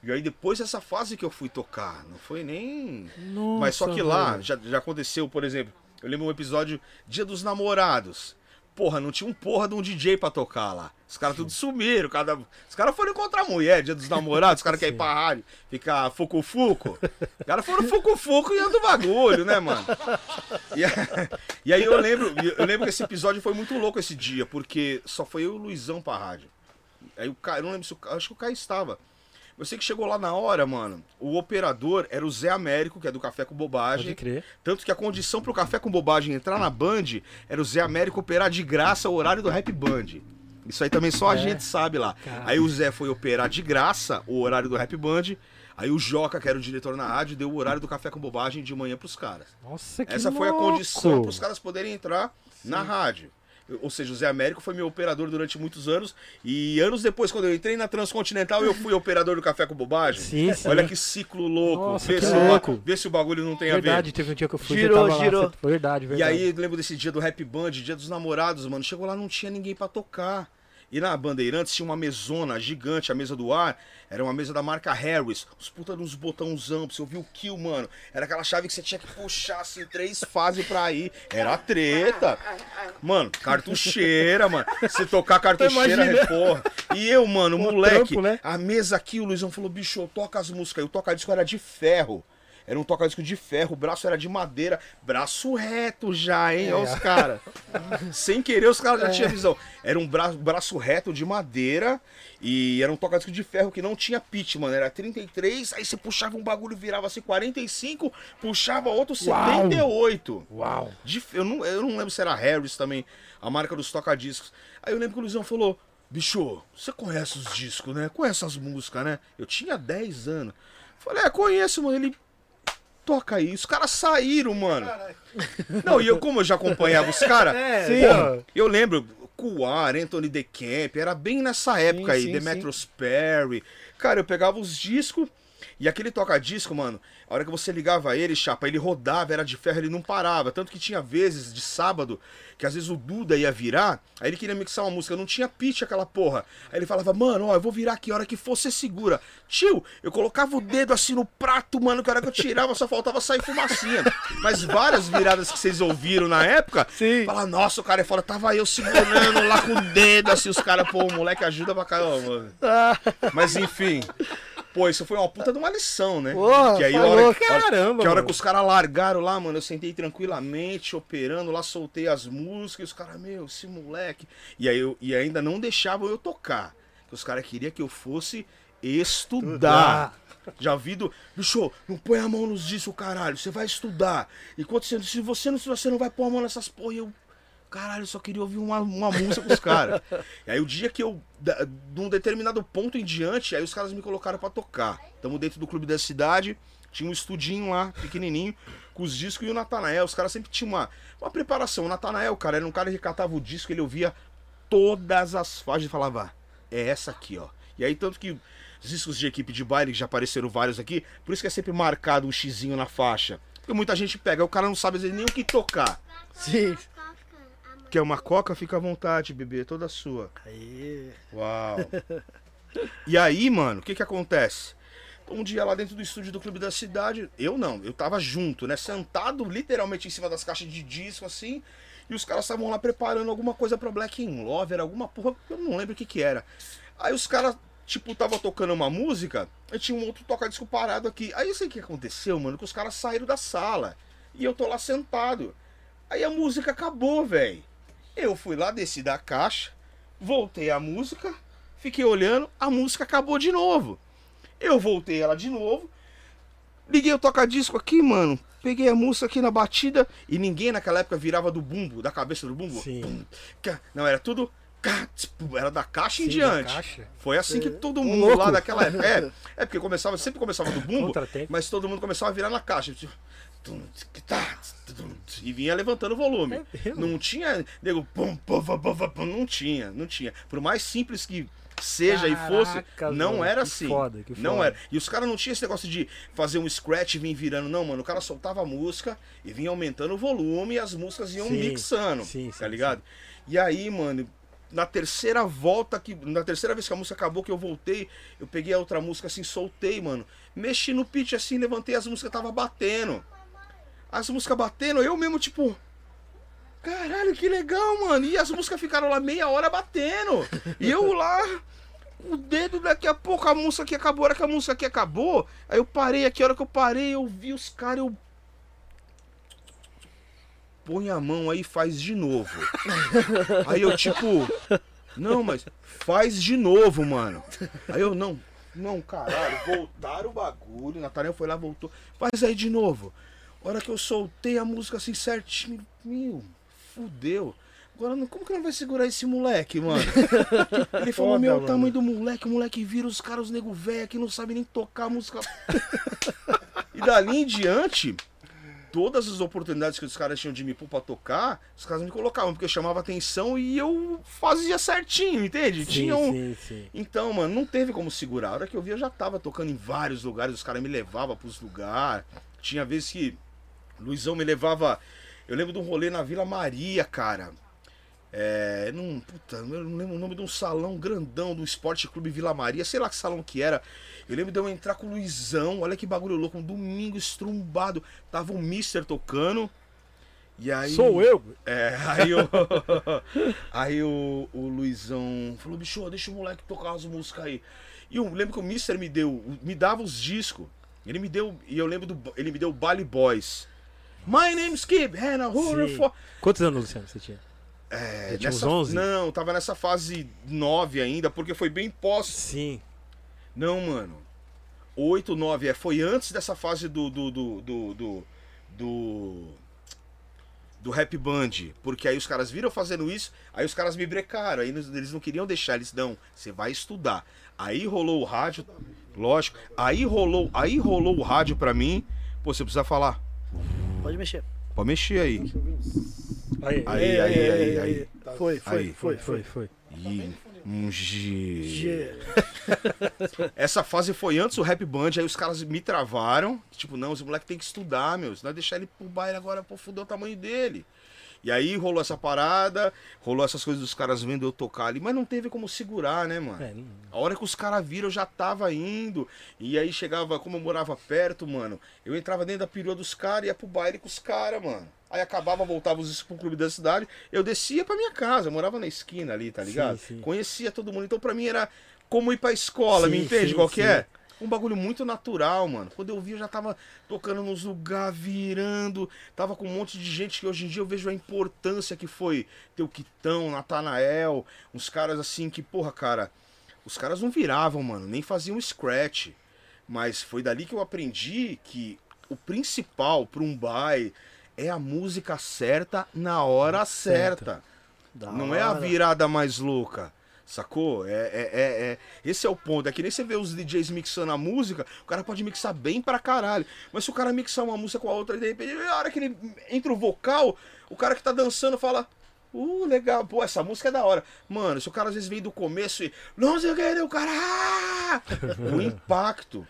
E aí depois dessa fase que eu fui tocar, não foi nem. Nossa, Mas só que lá já, já aconteceu, por exemplo, eu lembro um episódio Dia dos Namorados. Porra, não tinha um porra de um DJ pra tocar lá. Os caras tudo sumiram. Cada... Os caras foram encontrar a mulher, dia dos namorados, os caras querem ir pra rádio, ficar fucu-fuco. Os caras foram fucu-fuco e andam bagulho, né, mano? E, e aí eu lembro, eu lembro que esse episódio foi muito louco esse dia, porque só foi eu e o Luizão pra rádio. Aí o Caio, eu não lembro se o acho que o Caio estava. Eu sei que chegou lá na hora, mano. O operador era o Zé Américo, que é do Café com Bobagem. Pode crer. Tanto que a condição pro Café com Bobagem entrar na Band era o Zé Américo operar de graça o horário do Rap Band. Isso aí também só a É. gente sabe lá. Cara. Aí o Zé foi operar de graça o horário do Rap Band. Aí o Joca, que era o diretor na rádio, deu o horário do Café com Bobagem de manhã pros caras. Nossa, que Essa foi a louco. condição pros caras poderem entrar na rádio. Ou seja, o Zé Américo foi meu operador durante muitos anos. E anos depois, quando eu entrei na Transcontinental, eu fui operador do Café com Bobagem. Sim, sim. Olha que ciclo louco. Nossa, vê, que se o louco. vê se o bagulho não tem a ver. Verdade, teve um dia que eu fui. Girou, você tava lá, girou. você- Verdade, E verdade. aí, eu lembro desse dia do Rap Band, dia dos namorados, mano. Chegou lá, não tinha ninguém pra tocar. E na Bandeirantes tinha uma mesona gigante, a mesa do ar. Era uma mesa da marca Harris. Os puta nos botãozão, pra você ouvir o kill, mano. Era aquela chave que você tinha que puxar, assim, três fases pra ir. Era treta. Mano, cartucheira, mano. Se tocar cartucheira, é porra. E eu, mano, Mó moleque, trampo, né? a mesa aqui, o Luizão falou, bicho, toca as músicas. E o toca-disco era de ferro. Era um toca-disco de ferro, o braço era de madeira, braço reto já, hein? Olha os caras. Sem querer, os caras já tinham visão. Era um braço, braço reto de madeira e era um toca-disco de ferro que não tinha pitch, mano. Era 33, aí você puxava um bagulho, virava assim 45, puxava outro 78. Uau! De- eu, não, eu não lembro se era Harris também, a marca dos toca-discos. Aí eu lembro que o Luizão falou: Bicho, você conhece os discos, né? Conhece as músicas, né? Eu tinha 10 anos. Falei: É, conheço, mano. Ele. Toca aí. Os caras saíram, mano. Não, e eu, como eu já acompanhava os caras, É, Sim. eu lembro, Kuar, Anthony DeCamp, era bem nessa época aí, sim, Demetrius Perry. Cara, eu pegava os discos e aquele toca-disco, mano, a hora que você ligava ele, chapa, ele rodava, era de ferro, ele não parava. Tanto que tinha vezes de sábado que às vezes o Duda ia virar, aí ele queria mixar uma música, não tinha pitch aquela porra. Aí ele falava, mano, ó, eu vou virar aqui, a hora que for, você segura. Tio, eu colocava o dedo assim no prato, mano, que a hora que eu tirava só faltava sair fumacinha. Mas várias viradas que vocês ouviram na época, Sim. Fala, nossa, o cara é foda. Tava eu segurando lá com o dedo, assim, os caras, pô, o moleque ajuda pra caramba, mano. Ah, Mas enfim. Pô, isso foi uma puta de uma lição, né? Porra, que aí falou, hora, que- caramba, que a hora que os caras largaram lá, mano, eu sentei tranquilamente, operando lá, soltei as músicas, e os caras, meu, esse moleque. E aí eu, e ainda não deixavam eu tocar. Os caras queriam que eu fosse estudar. Já vi do. Bicho, não põe a mão nos discos, caralho. Você vai estudar. Enquanto você, se você não estudar, você não vai pôr a mão nessas porra. E eu. Caralho, eu só queria ouvir uma, uma música com os caras. E aí o dia que eu. De um determinado ponto em diante, aí os caras me colocaram pra tocar. Tamo dentro do clube da cidade. Tinha um estudinho lá, pequenininho, com os discos e o Natanael. Os caras sempre tinham uma, uma preparação. O Natanael, cara, era um cara que catava o disco, ele ouvia todas as faixas e falava, é essa aqui, ó. E aí, tanto que os discos de equipe de baile, que já apareceram vários aqui, por isso que é sempre marcado um xizinho na faixa. Porque muita gente pega, o cara não sabe às vezes, nem o que tocar. sim. Quer uma coca? Fica à vontade, bebê, toda sua. Aí. Uau. E aí, mano, o que que acontece? Um dia lá dentro do estúdio do Clube da Cidade, eu não, eu tava junto, né? Sentado literalmente em cima das caixas de disco, assim, e os caras estavam lá preparando alguma coisa pra Black in Love, era alguma porra, eu não lembro o que que era. Aí os caras, tipo, tava tocando uma música, e tinha um outro toca-disco parado aqui. Aí eu sei o que aconteceu, mano, que os caras saíram da sala, e eu tô lá sentado. Aí a música acabou, velho. Eu fui lá, desci da caixa, voltei a música, fiquei olhando, a música acabou de novo. Eu voltei ela de novo, liguei o toca-disco aqui, mano, peguei a música aqui na batida e ninguém naquela época virava do bumbo, da cabeça do bumbo. Sim. Não, era tudo. Era da caixa em Sim, da diante. caixa. Foi assim que todo Um mundo lá daquela época. É, é porque começava, sempre começava do bumbo, mas todo mundo começava a virar na caixa. Tipo, tá, E vinha levantando o volume. É? Não tinha, nego, pum, pum, pum, não tinha, não tinha. Por mais simples que seja e fosse, Caraca, não mano, era assim. foda, que Não foda. era. E os caras não tinham esse negócio de fazer um scratch e vir virando, não, mano. O cara soltava a música e vinha aumentando o volume e as músicas iam Sim, mixando. sim, tá sim, ligado? E aí, mano, na terceira volta, que, na terceira vez que a música acabou, que eu voltei, eu peguei a outra música assim, soltei, mano. Mexi no pitch assim, levantei as músicas, tava batendo. As músicas batendo, eu mesmo, tipo. Caralho, que legal, mano. E as músicas ficaram lá meia hora batendo. E eu lá, o dedo daqui a pouco, a música aqui acabou, a hora que a música aqui acabou. Aí eu parei aqui, a hora que eu parei, eu vi os caras, eu. Põe a mão aí e faz de novo. Aí eu, tipo. Não, mas faz de novo, mano. Aí eu, não, não, caralho, voltaram o bagulho. Nathaniel foi lá, voltou. Faz aí de novo. A hora que eu soltei a música assim certinho, meu, fudeu. Agora, como que não vai segurar esse moleque, mano? Ele falou, Foda, meu, o mano. tamanho do moleque, o moleque vira os caras, os nego velho que não sabe nem tocar a música. e dali em diante, todas as oportunidades que os caras tinham de me pôr pra tocar, os caras me colocavam, porque eu chamava atenção e eu fazia certinho, entende? Sim, Tinha um, sim, sim. então, mano, não teve como segurar. A hora que eu vi, eu já tava tocando em vários lugares, os caras me levavam pros lugares. Tinha vezes que Luizão me levava. Eu lembro de um rolê na Vila Maria, cara. É. Num, puta, eu não lembro o nome de um salão grandão do Esporte Clube Vila Maria, sei lá que salão que era. Eu lembro de eu entrar com o Luizão, olha que bagulho louco, um domingo estrumbado. Tava o Mister tocando. E aí. Sou eu. É, aí o, aí o, o Luizão falou, bicho, deixa o moleque tocar as músicas aí. E eu lembro que o Mister me deu, me dava os discos. Ele me deu. E eu lembro do. Ele me deu o Bali Boys. My name's Skip, Hannah, who Sim. for... Quantos anos, Luciano, você tinha? É, Você tinha uns nessa, 11? Não, tava nessa fase 9 ainda, porque foi bem pós. Sim. Não, mano. 8, 9, é. Foi antes dessa fase do. do. do. do. do, do, do Rap Band. Porque aí os caras viram fazendo isso, aí os caras me brecaram. Aí eles eles não queriam deixar, eles não, você vai estudar. Aí rolou o rádio, lógico. Aí rolou, aí rolou o rádio pra mim. Pô, você precisa falar. Pode mexer. Pode mexer aí. Aí, Aí, aí, aí, aí. Foi, foi, Aí. foi, foi, foi. foi. Ih, um G. G. Essa fase foi antes do Rap Band, aí os caras me travaram. Tipo, não, esse moleque tem que estudar, meu. Se não deixar ele pro baile agora, pô, fudeu o tamanho dele. E aí rolou essa parada, rolou essas coisas dos caras vendo eu tocar ali, mas não teve como segurar, né, mano? É, A hora que os caras viram, eu já tava indo. E aí chegava, como eu morava perto, mano, eu entrava dentro da perua dos caras e ia pro baile com os caras, mano. Aí acabava, voltava os pro clube da cidade, eu descia pra minha casa, eu morava na esquina ali, tá ligado? Sim, sim. Conhecia todo mundo. Então pra mim era como ir pra escola, me Sim, entende sim, qual que é? Um bagulho muito natural, mano. Quando eu vi, eu já tava tocando nos lugares, virando. Tava com um monte de gente que hoje em dia eu vejo a importância que foi ter o Quitão, Natanael, uns caras assim que, porra, cara, os caras não viravam, mano, nem faziam scratch. Mas foi dali que eu aprendi que o principal pra um baile é a música certa na hora certa. Da Não é a hora. virada mais louca. Sacou? É, é, é, é- Esse é o ponto. É que nem você vê os DJs mixando a música, o cara pode mixar bem pra caralho. Mas se o cara mixar uma música com a outra, de repente, na hora que ele entra o vocal, o cara que tá dançando fala. Uh, legal, pô, essa música é da hora. Mano, se o cara às vezes vem do começo e. Não sei o que, o cara. ah!" O impacto.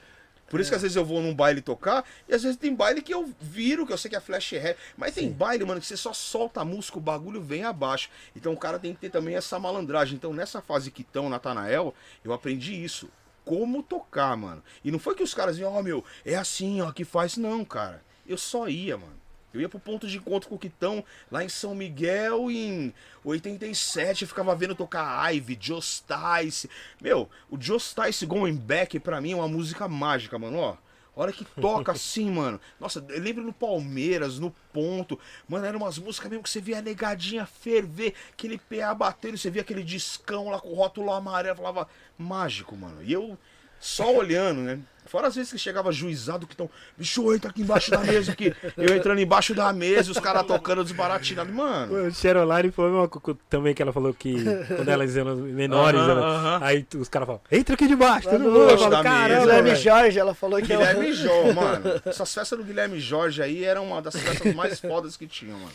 Por isso que às vezes eu vou num baile tocar, e às vezes tem baile que eu viro, que eu sei que é flash rap. Mas tem baile, mano, que você só solta a música, o bagulho vem abaixo. Então o cara tem que ter também essa malandragem. Então nessa fase que estão, Natanael, eu aprendi isso. Como tocar, mano. E não foi que os caras iam, ó, meu, é assim, ó, que faz. Não, cara. Eu só ia, mano. Eu ia pro ponto de encontro com o Quitão lá em São Miguel em 87, eu ficava vendo tocar Ivy, Just Tice. Meu, o Just Tice Going Back pra mim é uma música mágica, mano, ó. A hora que toca assim, mano. Nossa, eu lembro no Palmeiras, no ponto. Mano, eram umas músicas mesmo que você via a negadinha ferver, aquele PA batendo, você via aquele discão lá com o rótulo amarelo, falava mágico, mano. E eu só olhando, né? Fora as vezes que chegava juizado que estão, bicho, entra aqui embaixo da mesa, que eu entrando embaixo da mesa e os caras tocando desbaratinado. Mano, O Cheroline foi uma também que ela falou que quando elas eram menores, Aham, ela- aham. aí tu- os caras falam, entra aqui debaixo, todo mundo. Eu caramba, Guilherme velho." Jorge, ela falou que é o- Guilherme Jorge, mano. Essas festas do Guilherme Jorge aí eram uma das festas mais fodas que tinham, mano.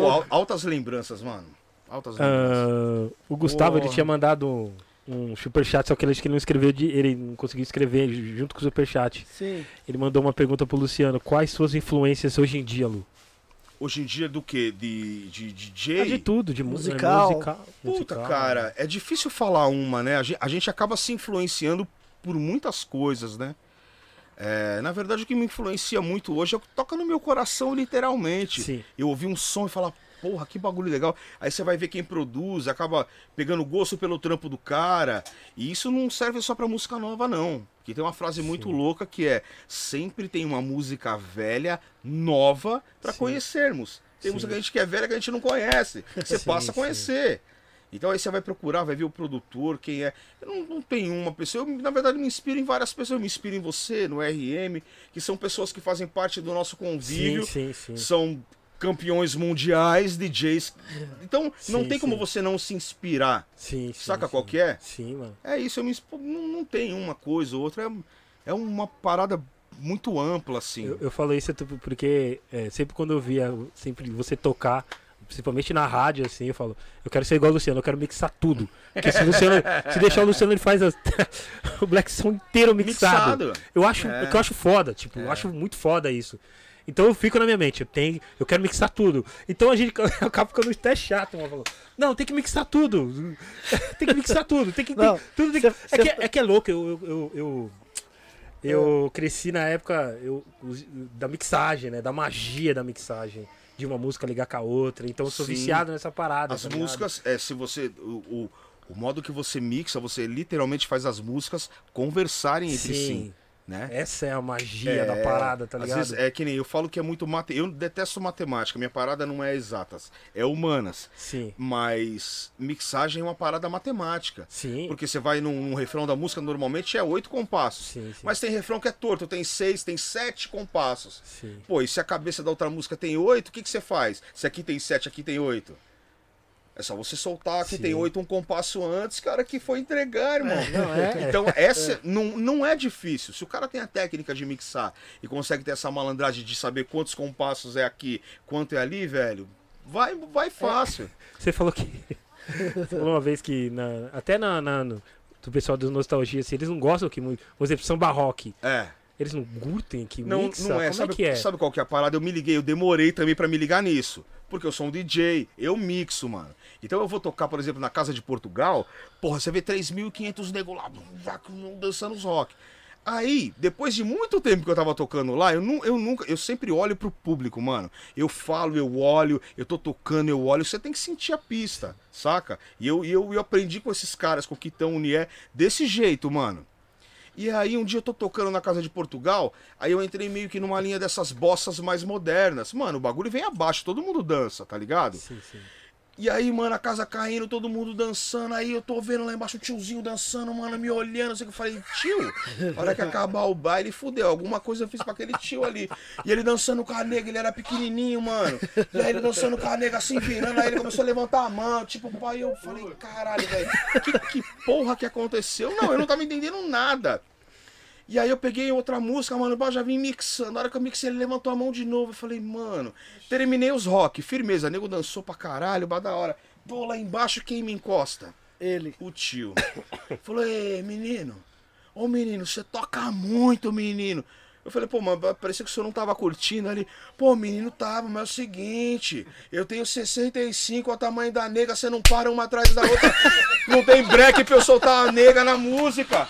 Pô, al- altas lembranças, mano. Altas lembranças. Ah, o Gustavo, ele tinha mandado um superchat, só que ele acho que ele não escreveu, de, ele não conseguiu escrever junto com o superchat. Sim. Ele mandou uma pergunta pro Luciano, quais suas influências hoje em dia, Lu? Hoje em dia do que? De, de DJ? Ah, de tudo, de mu- Musical. é, musical. Puta, musical. cara, é difícil falar uma, né? A gente, a gente acaba se influenciando por muitas coisas, né? É, na verdade, o que me influencia muito hoje é o que toca no meu coração, literalmente. Sim. Eu ouvi um som e falar, porra, que bagulho legal. Aí você vai ver quem produz, acaba pegando gosto pelo trampo do cara. E isso não serve só pra música nova, não. Que tem uma frase muito louca que é: sempre tem uma música velha, nova, pra Sim. conhecermos. Tem Sim. música que a gente que é velha que a gente não conhece. Você Sim, passa a sim. conhecer. Então aí você vai procurar, vai ver o produtor, quem é. Eu não, não tenho uma pessoa, eu na verdade me inspiro em várias pessoas. Eu me inspiro em você, no RM, que são pessoas que fazem parte do nosso convívio Sim, sim, sim. são campeões mundiais, DJs. Então, não Sim, tem como sim. você não se inspirar. sim, sim Saca sim. qual que é? Sim, mano. É isso, eu me expo- não, não tem uma coisa ou outra. É, é uma parada muito ampla, assim. Eu, eu falo isso tu- porque é, sempre quando eu via sempre você tocar, principalmente na rádio, assim, eu falo, eu quero ser igual o Luciano, eu quero mixar tudo. Porque se, o Luciano, se deixar o Luciano, ele faz as- o Black Som inteiro mixado. Mixado. Eu acho, É. eu acho foda, tipo, eu acho muito foda isso. Então eu fico na minha mente, eu tenho, eu quero mixar tudo. Então a gente acaba ficando até chato, mano. Falou, Não, tem que mixar tudo. tem que mixar tudo. Tem que, Não, tem- tudo tem que- cê- é, que, é que é louco, eu, eu, eu, eu, eu cresci na época eu, da mixagem, né? Da magia da mixagem. De uma música ligar com a outra. Então eu sou Sim. viciado nessa parada. As tá músicas, é, se você. O, o, o modo que você mixa, você literalmente faz as músicas conversarem entre si. Né? Essa é a magia da parada, tá às ligado? vezes é que nem eu falo que é muito mate... eu detesto matemática, minha parada não é exatas, é humanas, Sim, mas mixagem é uma parada matemática. sim, Porque você vai num, num refrão da música, normalmente é oito compassos. sim, sim, Mas tem refrão que é torto, tem seis, tem sete compassos. sim. Pô, e se a cabeça da outra música tem oito, o que, que você faz? Se aqui tem sete, aqui tem oito. É só você soltar aqui Sim. tem oito um compasso antes, cara, que foi entregar, irmão. Não, é, Então, essa não, não é difícil. Se o cara tem a técnica de mixar e consegue ter essa malandragem de saber quantos compassos é aqui, quanto é ali, velho, vai, vai fácil. Você falou que. Você falou uma vez que. na- até na, na- no, do pessoal dos nostalgia, assim, eles não gostam que muito. Por exemplo, samba rock. É. Eles não curtem que Não, mixa? não é. Como sabe, é que é? sabe qual que é a parada? Eu me liguei, eu demorei também pra me ligar nisso. Porque eu sou um DJ, eu mixo, mano. Então eu vou tocar, por exemplo, na Casa de Portugal, porra, você vê 3.500 nego lá dançando os rock. Aí, depois de muito tempo que eu tava tocando lá, eu, eu nunca, eu sempre olho pro público, mano. Eu falo, eu olho, eu tô tocando, eu olho. Você tem que sentir a pista, saca? E eu, eu, eu aprendi com esses caras, com o Quitão Unié, desse jeito, mano. E aí um dia eu tô tocando na casa de Portugal, aí eu entrei meio que numa linha dessas bossas mais modernas. Mano, o bagulho vem abaixo, todo mundo dança, tá ligado? Sim, sim. E aí, mano, a casa caindo, todo mundo dançando. Aí eu tô vendo lá embaixo o tiozinho dançando, mano, me olhando. Assim, eu falei, tio, a hora que acabar o baile, fudeu. Alguma coisa eu fiz pra aquele tio ali. E ele dançando com a nega, ele era pequenininho, mano. E aí ele dançando com a nega, assim, virando. Aí ele começou a levantar a mão. Tipo, pai, eu falei, caralho, velho, que, que porra que aconteceu? Não, eu não tava entendendo nada. E aí eu peguei outra música, mano, eu já vim mixando. Na hora que eu mixei, ele levantou a mão de novo. Eu falei, mano, terminei os rock, firmeza. Nego dançou pra caralho, bah da hora. Pô, lá embaixo quem me encosta? Ele. O tio. Falou, ei, menino. Ô menino, você toca muito, menino. Eu falei, pô, mas parecia que o senhor não tava curtindo ali. Pô, menino tava, mas é o seguinte, eu tenho 65, é o tamanho da nega, você não para uma atrás da outra. Não tem break pra eu soltar a nega na música.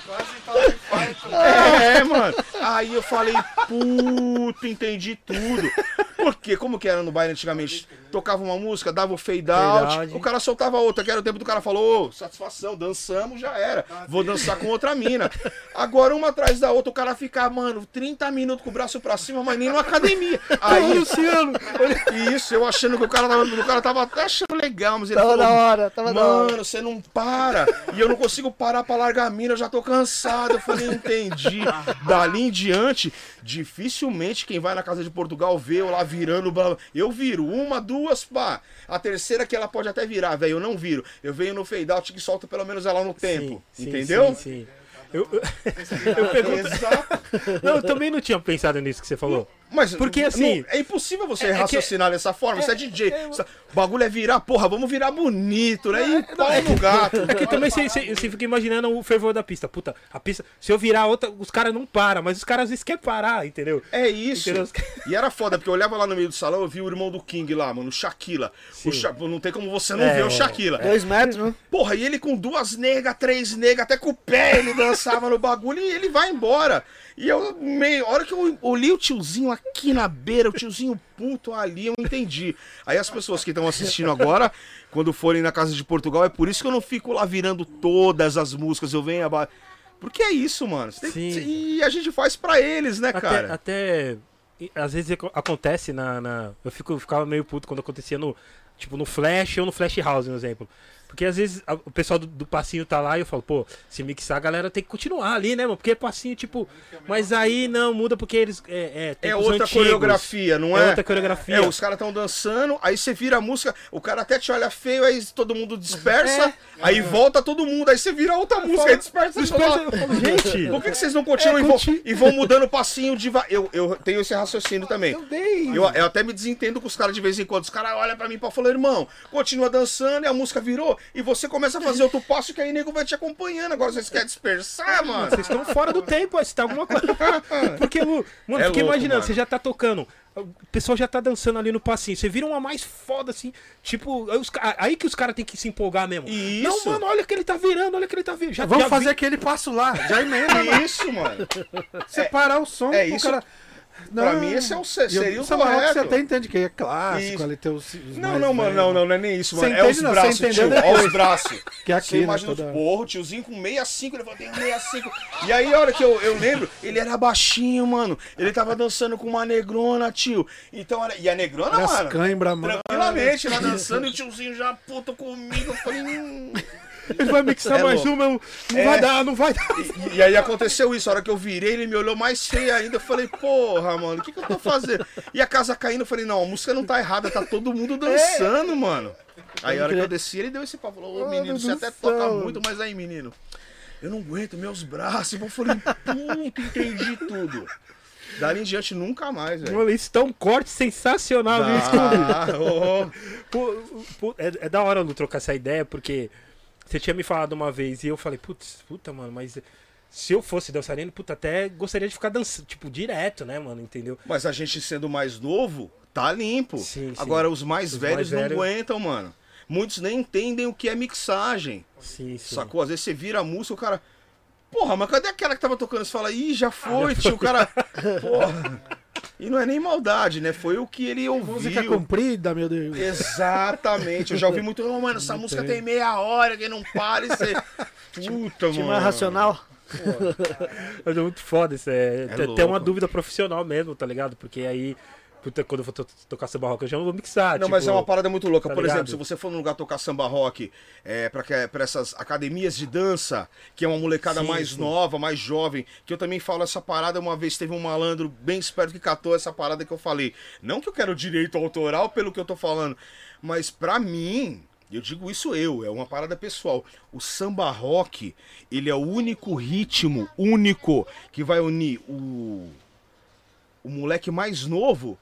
É, mano. Aí eu falei, puto, entendi tudo. Porque, como que era no baile antigamente? Tocava uma música, dava o fade out, out. o cara soltava outra, que era o tempo do cara falou, ô, satisfação, dançamos, já era. Vou dançar com outra mina. Agora, uma atrás da outra, o cara fica, mano, 30 minutos com o braço pra cima, mas nem numa academia. Aí, Luciano, isso, eu achando que o cara tava, o cara tava até achando legal, mas ele Tava falou, da hora, tava da hora. Mano, você não para. E eu não consigo parar pra largar a mina, eu já tô cansado. Eu falei, entendi. Dali em diante, dificilmente quem vai na casa de Portugal vê eu lá virando. blá, blá. Eu viro uma, duas, pá. A terceira que ela pode até virar, velho. Eu não viro. Eu venho no fade out que solta pelo menos ela no tempo. Sim, entendeu? Sim, sim. Eu, eu, eu pergunto. Não, eu também não tinha pensado nisso que você falou. Mas Porque, não- assim, é impossível você é raciocinar dessa forma. Você é DJ. Você- O bagulho é virar, porra, vamos virar bonito, né? E pau no gato. É que também você, você, você fica imaginando o fervor da pista. Puta, a pista. Se eu virar outra, os caras não param, mas os caras às vezes querem parar, entendeu? É isso. Entendeu? E era foda, porque eu olhava lá no meio do salão, eu vi o irmão do King lá, mano, o Shaquila. O Sha... Não tem como você não É, ver o Shaquila. Dois metros, né? Porra, e ele com duas negas, três negas, até com o pé ele dançava no bagulho e ele vai embora. E eu, meio, a hora que eu olhei o tiozinho aqui na beira, o tiozinho puto ali, eu entendi. Aí as pessoas que estão assistindo agora, quando forem na casa de Portugal, é por isso que eu não fico lá virando todas as músicas, eu venho abaixo. Porque é isso, mano. Tem-. E a gente faz pra eles, né, cara? até às vezes aco- acontece na, na- eu fico eu ficava meio puto quando acontecia no tipo no Flash ou no Flash House, um exemplo. Porque às vezes a- o pessoal do, do passinho tá lá e eu falo, pô, se mixar a galera tem que continuar ali, né, mano? Porque passinho tipo, mas aí não muda porque eles é é, É outra antigos. coreografia, não É é? outra coreografia. É, os caras estão dançando, aí você vira a música, o cara até te olha feio, aí todo mundo dispersa, aí volta todo mundo, aí você vira outra música, aí dispersa. Dispersa, todo eu falo, gente, Por que, que vocês não continuam É, e, vão, e vão mudando o passinho de. va- Eu, eu tenho esse raciocínio também. Também. Eu, eu até me desentendo com os caras de vez em quando. Os caras olham pra mim e falam, irmão, continua dançando e a música virou, e você começa a fazer outro passo que aí o nego vai te acompanhando. Agora vocês querem dispersar, mano? Vocês estão fora do tempo, se tá alguma coisa. Porque, Lu, mano, É fica louco, imaginando, mano. você já tá tocando. O pessoal já tá dançando ali no passinho. Você vira uma mais foda, assim. Tipo, aí, os aí que os caras têm que se empolgar mesmo. Isso. Não, mano, olha que ele tá virando, olha que ele tá virando. Já, Vamos já fazer vi- aquele passo lá, já emenda. Isso, mano. Separar o som é pro isso. cara. Pra mim, esse é o, se- seria o correto. você até entende que é clássico, Isso. ali tem os, os Não, não, mano, não, não, não é nem isso, Você mano. É entende, os não, braços, tio. Depois. os braços. Que é Você aqui, imagina, né, toda- porra, o tiozinho com 65, levantei um 65. E aí, a hora que eu, eu lembro, ele era baixinho, mano. Ele tava dançando com uma negrona, tio. Então, olha, e a negrona, as mano. cãibras, mano. Tranquilamente, lá dançando e o tiozinho já puto comigo. Eu falei, hum. Ele vai mixar É mais louco. uma, eu- não É. vai dar, não vai dar. E, e aí aconteceu isso, a hora que eu virei, ele me olhou mais feio ainda. Eu falei, porra, mano, o que, que eu tô fazendo? E a casa caindo, eu falei, não, a música não tá errada, tá todo mundo dançando, mano. Aí a hora que eu desci, ele deu esse papo, falou, ô menino, você até céu. toca muito, mas aí, menino, eu não aguento meus braços. Eu falei, puta, entendi tudo. Dali em diante, nunca mais, velho. Mano, isso tá um corte sensacional, viu? Ah, pô, é, é da hora eu não trocar essa ideia, porque você tinha me falado uma vez e eu falei, putz, puta, mano, mas se eu fosse dançarino, puta, até gostaria de ficar dançando, tipo, direto, né, mano, entendeu? Mas a gente sendo mais novo, tá limpo. Sim, sim. Agora os mais Os velhos mais não velhos- aguentam, mano. Muitos nem entendem o que é mixagem. Sim, sim. Sacou? Às vezes você vira a música, o cara. Porra, mas cadê aquela que tava tocando? Você fala, ih, já foi, tio. O cara. Porra. E não é nem maldade, né? Foi o que ele ouviu. Música comprida, meu Deus. Exatamente. Eu já ouvi muito. Oh, mano, essa música tem meia hora que não para e você. Puta, Time mano. mais racional. Mas é muito foda isso. É, tem- tem louco. uma dúvida profissional mesmo, tá ligado? Porque aí, puta, quando eu for to- tocar samba rock, eu já não vou mixar. Não, tipo, mas é uma parada muito louca. tá Por ligado? exemplo, se você for num lugar tocar samba rock, é, pra, que- pra essas academias de dança, que é uma molecada Sim, mais sim. nova, mais jovem, que eu também falo essa parada, uma vez teve um malandro bem esperto que catou essa parada que eu falei. Não que eu quero direito autoral pelo que eu tô falando, mas pra mim, eu digo isso eu, é uma parada pessoal. O samba rock, ele é o único ritmo, único, que vai unir o, o moleque mais novo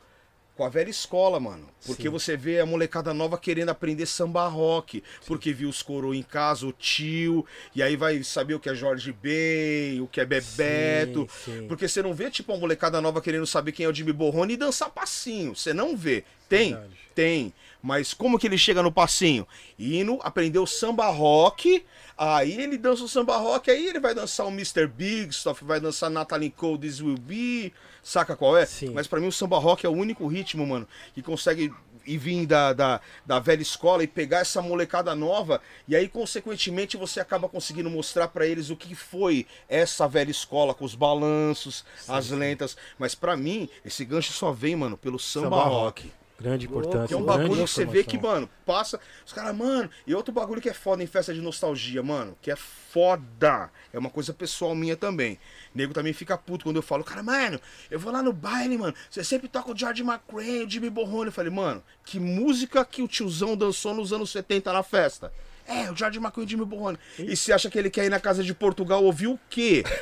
com a velha escola, mano. Porque Sim. você vê a molecada nova querendo aprender samba rock, porque viu os coroa em casa, o tio, e aí vai saber o que é Jorge Ben, o que é Bebeto. Sim, sim. Porque você não vê, tipo, uma molecada nova querendo saber quem é o Jimmy Borrone e dançar passinho. Você não vê. Tem? Verdade. Tem. Mas como que ele chega no passinho? Indo, aprendeu samba rock, aí ele dança o samba rock, aí ele vai dançar o Mr. Bigstuff, vai dançar Natalie Cole, This Will Be, saca qual é? Sim. Mas pra mim o samba rock é o único ritmo, mano, que consegue ir vir da, da, da velha escola e pegar essa molecada nova, e aí, consequentemente, você acaba conseguindo mostrar pra eles o que foi essa velha escola, com os balanços, as lentas. Mas pra mim, esse gancho só vem, mano, pelo samba, Samba rock. Grande importância. Que é um bagulho que você vê que, mano, passa. Os caras, mano. E outro bagulho que é foda em festa de nostalgia, mano. Que é foda. É uma coisa pessoal minha também. Nego também fica puto quando eu falo, cara, mano, eu vou lá no baile, mano. Você sempre toca o George McRae, o Jimmy Borrone. Eu falei, mano, que música que o tiozão dançou nos anos 70 na festa? É, o George McRae e Jimmy Borrone. E você acha que ele quer ir na casa de Portugal ouvir o quê?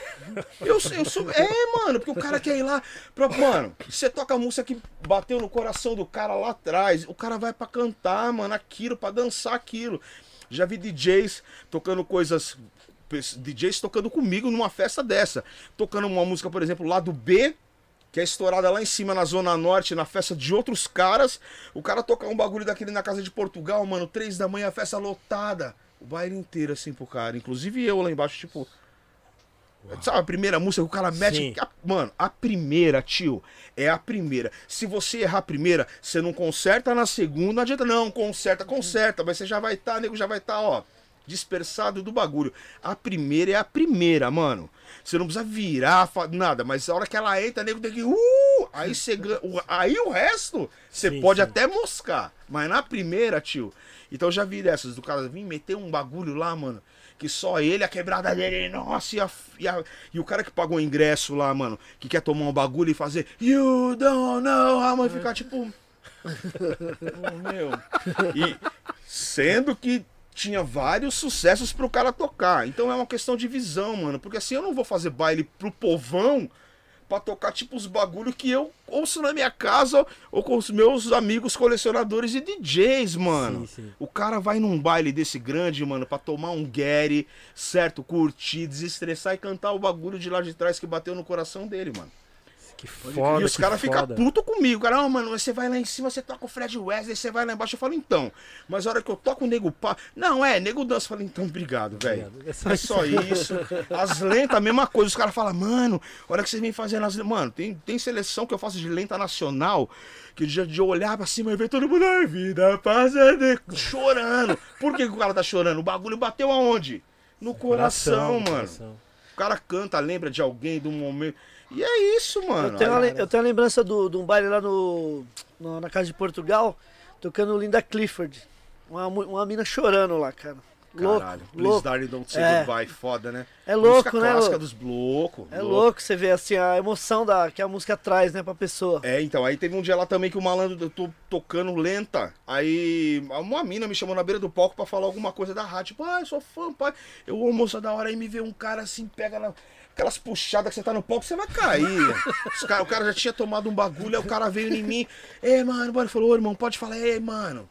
Eu, eu sou. É, mano, porque o cara quer ir lá. Pra, mano, você toca a música que bateu no coração do cara lá atrás. O cara vai pra cantar, mano, aquilo, pra dançar aquilo. Já vi DJs tocando coisas. DJs tocando comigo numa festa dessa. Tocando uma música, por exemplo, lá do B, que é estourada lá em cima na Zona Norte, na festa de outros caras. O cara tocar um bagulho daquele na casa de Portugal, mano, três da manhã, a festa lotada. O baile inteiro, assim, pro cara. Inclusive eu lá embaixo, tipo. Sabe a primeira música que o cara mete? A- mano, a primeira, tio, é a primeira. Se você errar a primeira, você não conserta na segunda, não adianta, não, conserta, conserta, mas você já vai estar, nego já vai estar, ó, dispersado do bagulho. A primeira é a primeira, mano. Você não precisa virar, nada, mas a hora que ela entra, nego tem que. Uh! Aí você Aí o resto, você Sim, pode sim. até moscar. Mas na primeira, tio. Então eu já vi dessas, do cara vir meter um bagulho lá, mano. Que só ele, a quebrada dele, nossa, e, a, e, a- e o cara que pagou o ingresso lá, mano, que quer tomar um bagulho e fazer You don't know how much", ficar tipo. Oh, meu. E sendo que tinha vários sucessos pro cara tocar. Então é uma questão de visão, mano. Porque assim eu não vou fazer baile pro povão pra tocar tipo os bagulho que eu ouço na minha casa ou com os meus amigos colecionadores e DJs, mano. Sim, sim. O cara vai num baile desse grande, mano, pra tomar um Gary, certo? Curtir, desestressar e cantar o bagulho de lá de trás que bateu no coração dele, mano. Que foda, e os caras ficam puto comigo. Cara, ah, mano, você vai lá em cima, você toca o Fred Wesley, você vai lá embaixo. Eu falo, então. Mas a hora que eu toco o nego pá. Não, é, nego dança. Eu falo, então, obrigado, velho. É só É só isso. As lentas, a mesma coisa. Os caras falam, mano, a hora que vocês vêm fazendo as. Mano, tem, tem seleção que eu faço de lenta nacional. Que de, de eu olhar pra cima e ver todo mundo, ai, vida, passa de... chorando. Por que, que o cara tá chorando? O bagulho bateu aonde? No coração, mano. coração. O cara canta, lembra de alguém, de um momento. E é isso, mano. Eu tenho, uma, Aí- le- eu tenho a lembrança do- de um baile lá no, no- na casa de Portugal, tocando Linda Clifford. Uma, uma mina chorando lá, cara. Louco, Caralho, Please louco. Darling Don't Say É. Goodbye, foda, né? É louco, música né, clássica dos loucos. É louco você ver assim a emoção da, que a música traz, né, pra pessoa. É, então, aí teve um dia lá também que o malandro, eu tô tocando lenta. Aí uma mina me chamou na beira do palco pra falar alguma coisa da rádio. Tipo, ah, eu sou fã, pai. Eu, moça da hora, aí me vê um cara assim, pega na- aquelas puxadas que você tá no palco, você vai cair. Cara- o cara já tinha tomado um bagulho, aí o cara veio em mim. Ei, mano, mano, falou, ô irmão, pode falar, ei, mano.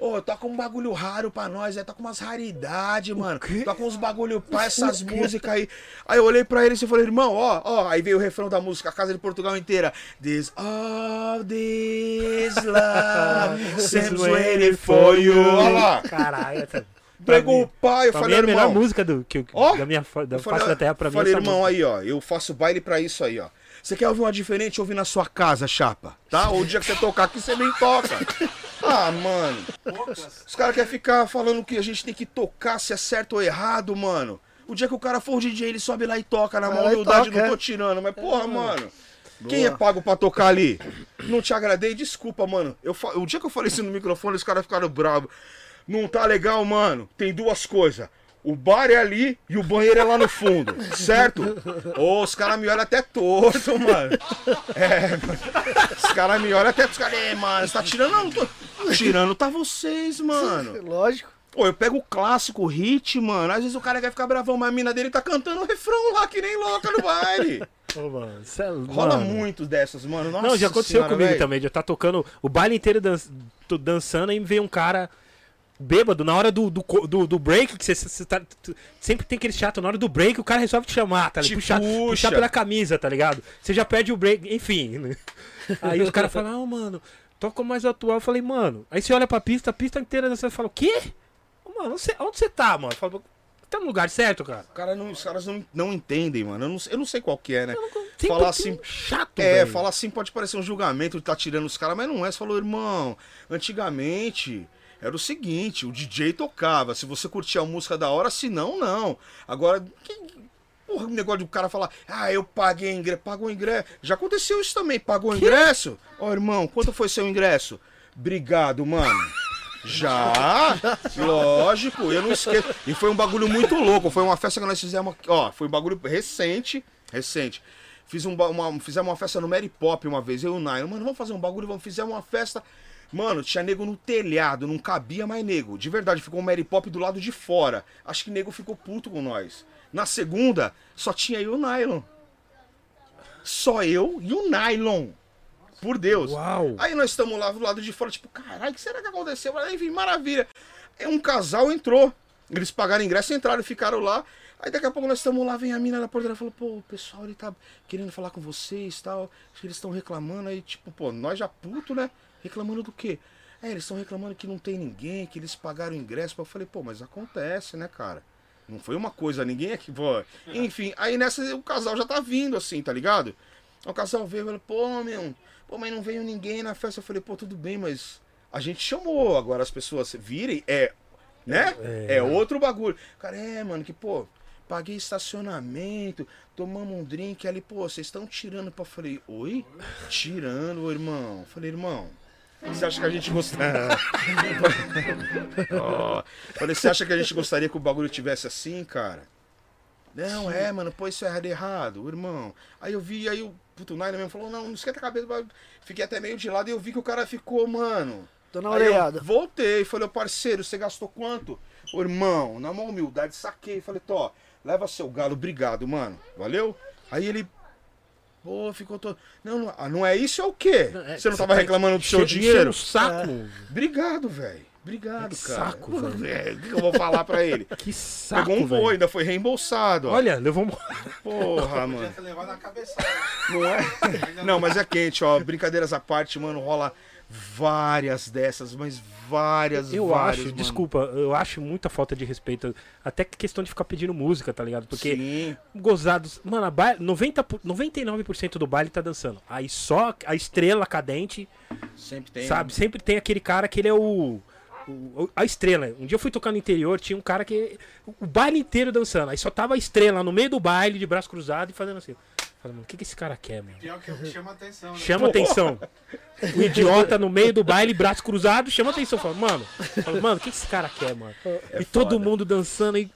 Ô, toca um bagulho raro pra nós, é, toca umas raridades, mano. Toca uns bagulho pá, essas músicas aí. Aí eu olhei pra ele e falei, irmão, ó, ó. Aí veio o refrão da música, a Casa de Portugal inteira. This all this love seems waiting for you. Olha lá. Caralho, essa... Pegou o pai, eu Pra falei, mim é a melhor irmão. música do, que, Ó, da minha da Eu falei, face da terra pra mim. falei, essa irmão, música. aí, ó, eu faço baile pra isso aí, ó. Você quer ouvir uma diferente, ouve na sua casa, chapa, tá? Ou o dia que você tocar aqui, você nem toca. Ah, mano. Os caras querem ficar falando que a gente tem que tocar se é certo ou errado, mano. O dia que o cara for o DJ, ele sobe lá e toca na mão humildade, toca, não é. tô tirando. Mas, porra, mano. Quem é pago pra tocar ali? Não te agradei, desculpa, mano. Eu, fa- o dia que eu falei isso no microfone, os caras ficaram bravos. Não tá legal, mano. Tem duas coisas. O bar é ali e o banheiro é lá no fundo, certo? Ô, os caras me olham até torto, mano. É, mano. Os caras me olham até. Os caras, é, mano, você tá tirando? Não, não tô tirando, tá vocês, mano. Lógico. Pô, eu pego o clássico, o hit, mano. Às vezes o cara quer ficar bravão, mas a mina dele tá cantando o refrão lá, que nem louca no baile. Ô, mano, cê é- Rola mano. muito dessas, mano. Nossa Não, já aconteceu senhora, comigo velho. também. Já tá tocando o baile inteiro dan dançando e vem um cara bêbado na hora do, do, do, do break, que você- tá. sempre tem aquele chato, na hora do break o cara resolve te chamar, tá ligado? Puxar, puxa. puxar pela camisa, tá ligado? Você já perde o break, enfim. né? Aí os caras falam, não, mano, toca mais atual. Eu falei, mano. Aí você olha pra pista, a pista inteira você fala, o quê? Mano, onde você tá, mano? Tá no lugar certo, cara? Cara não- os caras não, não entendem, mano. Eu não, eu não sei qual que é, né? Sempre Falar assim. Chato, É, velho. falar assim pode parecer um julgamento de tá tirando os caras, mas não é. Você falou, irmão, antigamente era o seguinte, o DJ tocava, se você curtia a música da hora, se não, não. Agora, que, porra, o negócio do cara falar, ah, eu paguei ingresso, pagou ingresso. Já aconteceu isso também, pagou ingresso? Ó, irmão, quanto foi seu ingresso? Obrigado, mano. Já, lógico, eu não esqueço. E foi um bagulho muito louco. Foi uma festa que nós fizemos. aqui, Ó, foi um bagulho recente. Recente. Fiz um, uma, fizemos uma festa no Mary Pop uma vez, eu e o Nairo. Mano, vamos fazer um bagulho, vamos. Fizemos uma festa. Mano, tinha nego no telhado, não cabia mais nego. De verdade, ficou o Mary Pop do lado de fora. Acho que nego ficou puto com nós. Na segunda, só tinha eu e o Nylon. Só eu e o Nylon. Por Deus. Uau. Aí nós estamos lá do lado de fora, tipo, caralho, o que será que aconteceu? Mas, enfim, maravilha. Aí um casal entrou. Eles pagaram ingresso, entraram e ficaram lá. Aí daqui a pouco nós estamos lá, vem a mina da porta e falou, pô, o pessoal ele tá querendo falar com vocês e tal. Acho que eles estão reclamando aí, tipo, pô, nós já puto, né? Reclamando do quê? É, eles estão reclamando que não tem ninguém, que eles pagaram ingresso. Eu falei, pô, mas acontece, né, cara? Não foi uma coisa, ninguém aqui, pô. Enfim, aí nessa o casal já tá vindo, assim, tá ligado? O casal veio e falou, pô, meu, pô, mas não veio ninguém na festa. Eu falei, pô, tudo bem, mas a gente chamou, agora as pessoas virem, é, né? É, outro bagulho. Cara, é, mano, que, pô, paguei estacionamento, tomamos um drink ali, pô, vocês estão tirando pra. Eu falei, oi? Tirando, irmão. Eu falei, irmão. Você acha que a gente gostaria. Ó, Falei, você acha que a gente gostaria que o bagulho tivesse assim, cara? Não, é, mano, pô, isso é errado, irmão. Aí eu vi, aí o puto Naira mesmo falou, não, não esquenta a cabeça. Fiquei até meio de lado e eu vi que o cara ficou, mano. Tô na orelhada. voltei, falei, ô parceiro, você gastou quanto? Ô irmão, na maior humildade, saquei. Falei, tô, leva seu galo, obrigado, mano. Valeu? Aí ele. Pô, ficou todo. Não, não, ah, não é isso, é o quê? É, Você não tava tá reclamando do seu dinheiro? saco. Obrigado, velho. Obrigado, Que cara. saco, Porra, velho. O que eu vou falar pra ele? Que saco, Pegou um voo, velho. ainda foi reembolsado. ó. Olha, levou um... Porra, mano. Podia ter levado na cabeçada. Não é? Não, mas é quente, ó. Brincadeiras à parte, mano, rola várias dessas, mas várias, Eu várias. acho, mano. desculpa, eu acho muita falta de respeito. Até questão de ficar pedindo música, tá ligado? Porque Sim. gozados. Mano, a ba... 90, por- 99% do baile tá dançando. Aí só a estrela cadente, Sempre tem. sabe? Sempre tem aquele cara que ele é o. o- a estrela. Um dia eu fui tocar no interior, tinha um cara que. O baile inteiro dançando. Aí só tava a estrela no meio do baile, de braço cruzado e fazendo assim. Falei, mano, o que, que esse cara quer, mano? Pior que chama atenção, né? Chama atenção. O idiota no meio do baile, braço cruzado, chama atenção. Fala, mano, fala, mano, o que, que esse cara quer, mano? e todo foda. mundo dançando aí.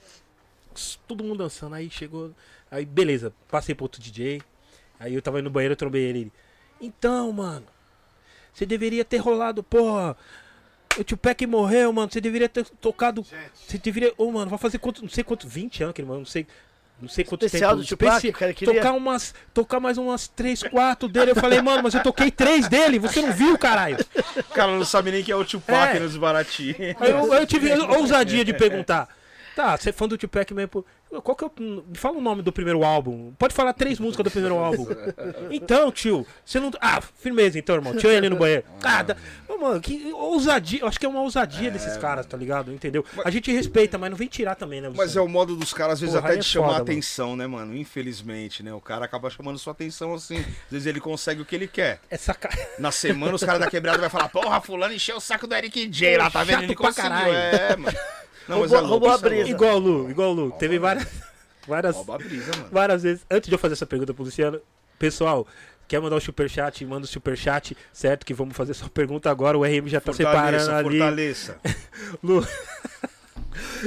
Todo mundo dançando. Aí chegou. Aí, beleza, passei pro outro DJ. Aí eu tava indo no banheiro, eu trombei ele. ele, Então, mano, você deveria ter rolado, porra. O Tupac morreu, mano. Você deveria ter tocado. Você deveria. Ô, mano, vai fazer quanto. Não sei quanto. 20 anos, que ele, mano. Não sei. Não sei quanto Especial tempo. do Tupac, especi- cara queria- tocar umas. Tocar mais umas 3, 4 dele. Eu falei, mano, mas eu toquei 3 dele. Você não viu, caralho? O cara não sabe nem quem é o Tupac É. nos Barati. Eu, eu tive a ousadia de perguntar. Tá, você é fã do Tupac mesmo? Qual que é o. Fala o nome do primeiro álbum. Pode falar três músicas do primeiro álbum. Então, tio, você não. Ah, firmeza então, irmão. Tio ali no banheiro. Ah, Ô, mano, que ousadia. Eu acho que é uma ousadia desses caras, tá ligado? Entendeu? A gente respeita, mas não vem tirar também, né? Mas é o modo dos caras, às vezes, Porra, até aí de é chamar foda, mano. atenção, né, mano? Infelizmente, né? O cara acaba chamando sua atenção assim. Às vezes ele consegue o que ele quer. Essa cara. Na semana, os caras da quebrada vai falar, porra, fulano encheu o saco do Eric J lá, tá vendo? Chato Ele pra conseguiu. caralho. É, mano. Não, mas Roubou- é louco, roubou a é brisa. Igual o Lu, igual o Lu. Teve várias. Várias. Rouba a brisa, mano. várias vezes. Antes de eu fazer essa pergunta pro Luciano, pessoal, quer mandar o superchat? Manda o superchat, certo? Que vamos fazer sua pergunta agora. O RM já tá separando ali. fortaleça. Lu.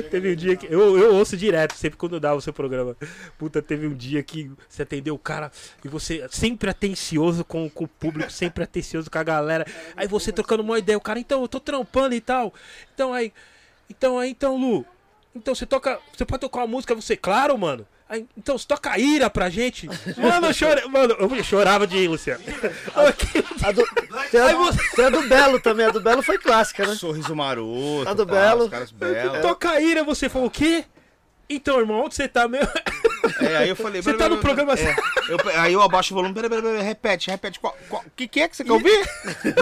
teve um dia que. Eu, eu ouço direto, sempre quando dá o seu programa. Puta, teve um dia que você atendeu o cara e você sempre atencioso com, com o público, sempre atencioso com a galera. Aí você trocando uma ideia, o cara, então, eu tô trampando e tal. Então aí. Então aí, então, Lu. Então você toca. Você pode tocar uma música, você, claro, mano. Aí, então, você toca ira pra gente. Mano, eu chorei. Mano, eu chorava de ir, Luciano. A do, tem, a, tem a do Belo também. A do Belo foi clássica, né? Sorriso maroto. A do pá, Belo. Os caras belos. Toca ira, você falou o quê? Então, irmão, onde você tá mesmo? É, aí eu falei... Você pera, tá pera, no programa é, eu- Aí eu abaixo o volume, peraí, peraí, peraí, repete, repete. qual- qual- O que, que é que você quer ouvir?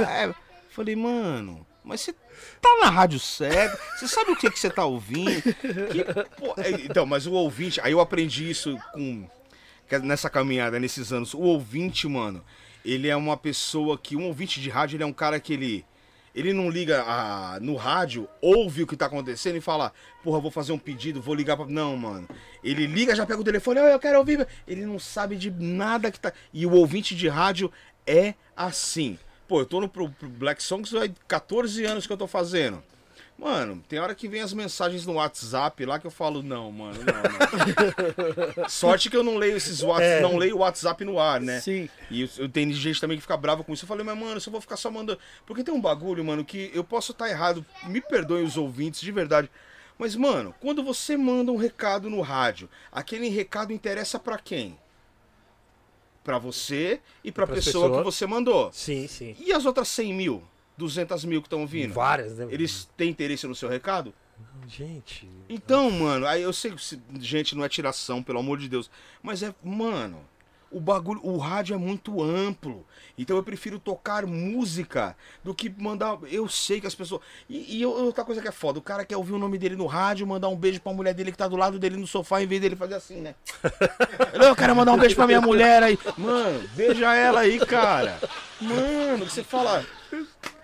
É, eu falei, mano, mas você tá na rádio cega, você sabe o que, que você tá ouvindo? Que- pô, é, então, mas o ouvinte, aí eu aprendi isso com é nessa caminhada, nesses anos. O ouvinte, mano, ele é uma pessoa que, um ouvinte de rádio, ele é um cara que ele. Ele não liga a- no rádio, ouve o que tá acontecendo e fala, porra, vou fazer um pedido, vou ligar pra. Não, mano. Ele liga, já pega o telefone, "Ah, eu quero ouvir. Ele não sabe de nada que tá. E o ouvinte de rádio é assim. Pô, eu tô no pro, pro Black Songs há 14 anos que eu tô fazendo. Mano, tem hora que vem as mensagens no WhatsApp lá que eu falo, não, mano, não, não. Sorte que eu não leio esses WhatsApp, É. não leio o WhatsApp no ar, né? Sim. E eu, eu tenho gente também que fica brava com isso. Eu falei, mas mano, se eu vou ficar só mandando. Porque tem um bagulho, mano, que eu posso estar errado. Me perdoem os ouvintes, de verdade. Mas, mano, quando você manda um recado no rádio, aquele recado interessa pra quem? Pra você e pra Pras pessoa que você mandou. Sim, sim. E as outras 100 mil, 200 mil que estão vindo? Várias, né? Eles têm interesse no seu recado? Gente. Então, mano, aí eu sei que gente não é tiração, pelo amor de Deus, mas é, mano, o bagulho, o rádio é muito amplo. Então eu prefiro tocar música do que mandar. Eu sei que as pessoas. E, e outra coisa que é foda, o cara quer ouvir o nome dele no rádio, mandar um beijo pra mulher dele que tá do lado dele no sofá, em vez dele fazer assim, né? Eu quero mandar um beijo pra minha mulher aí. Mano, beija ela aí, cara. Mano, você fala.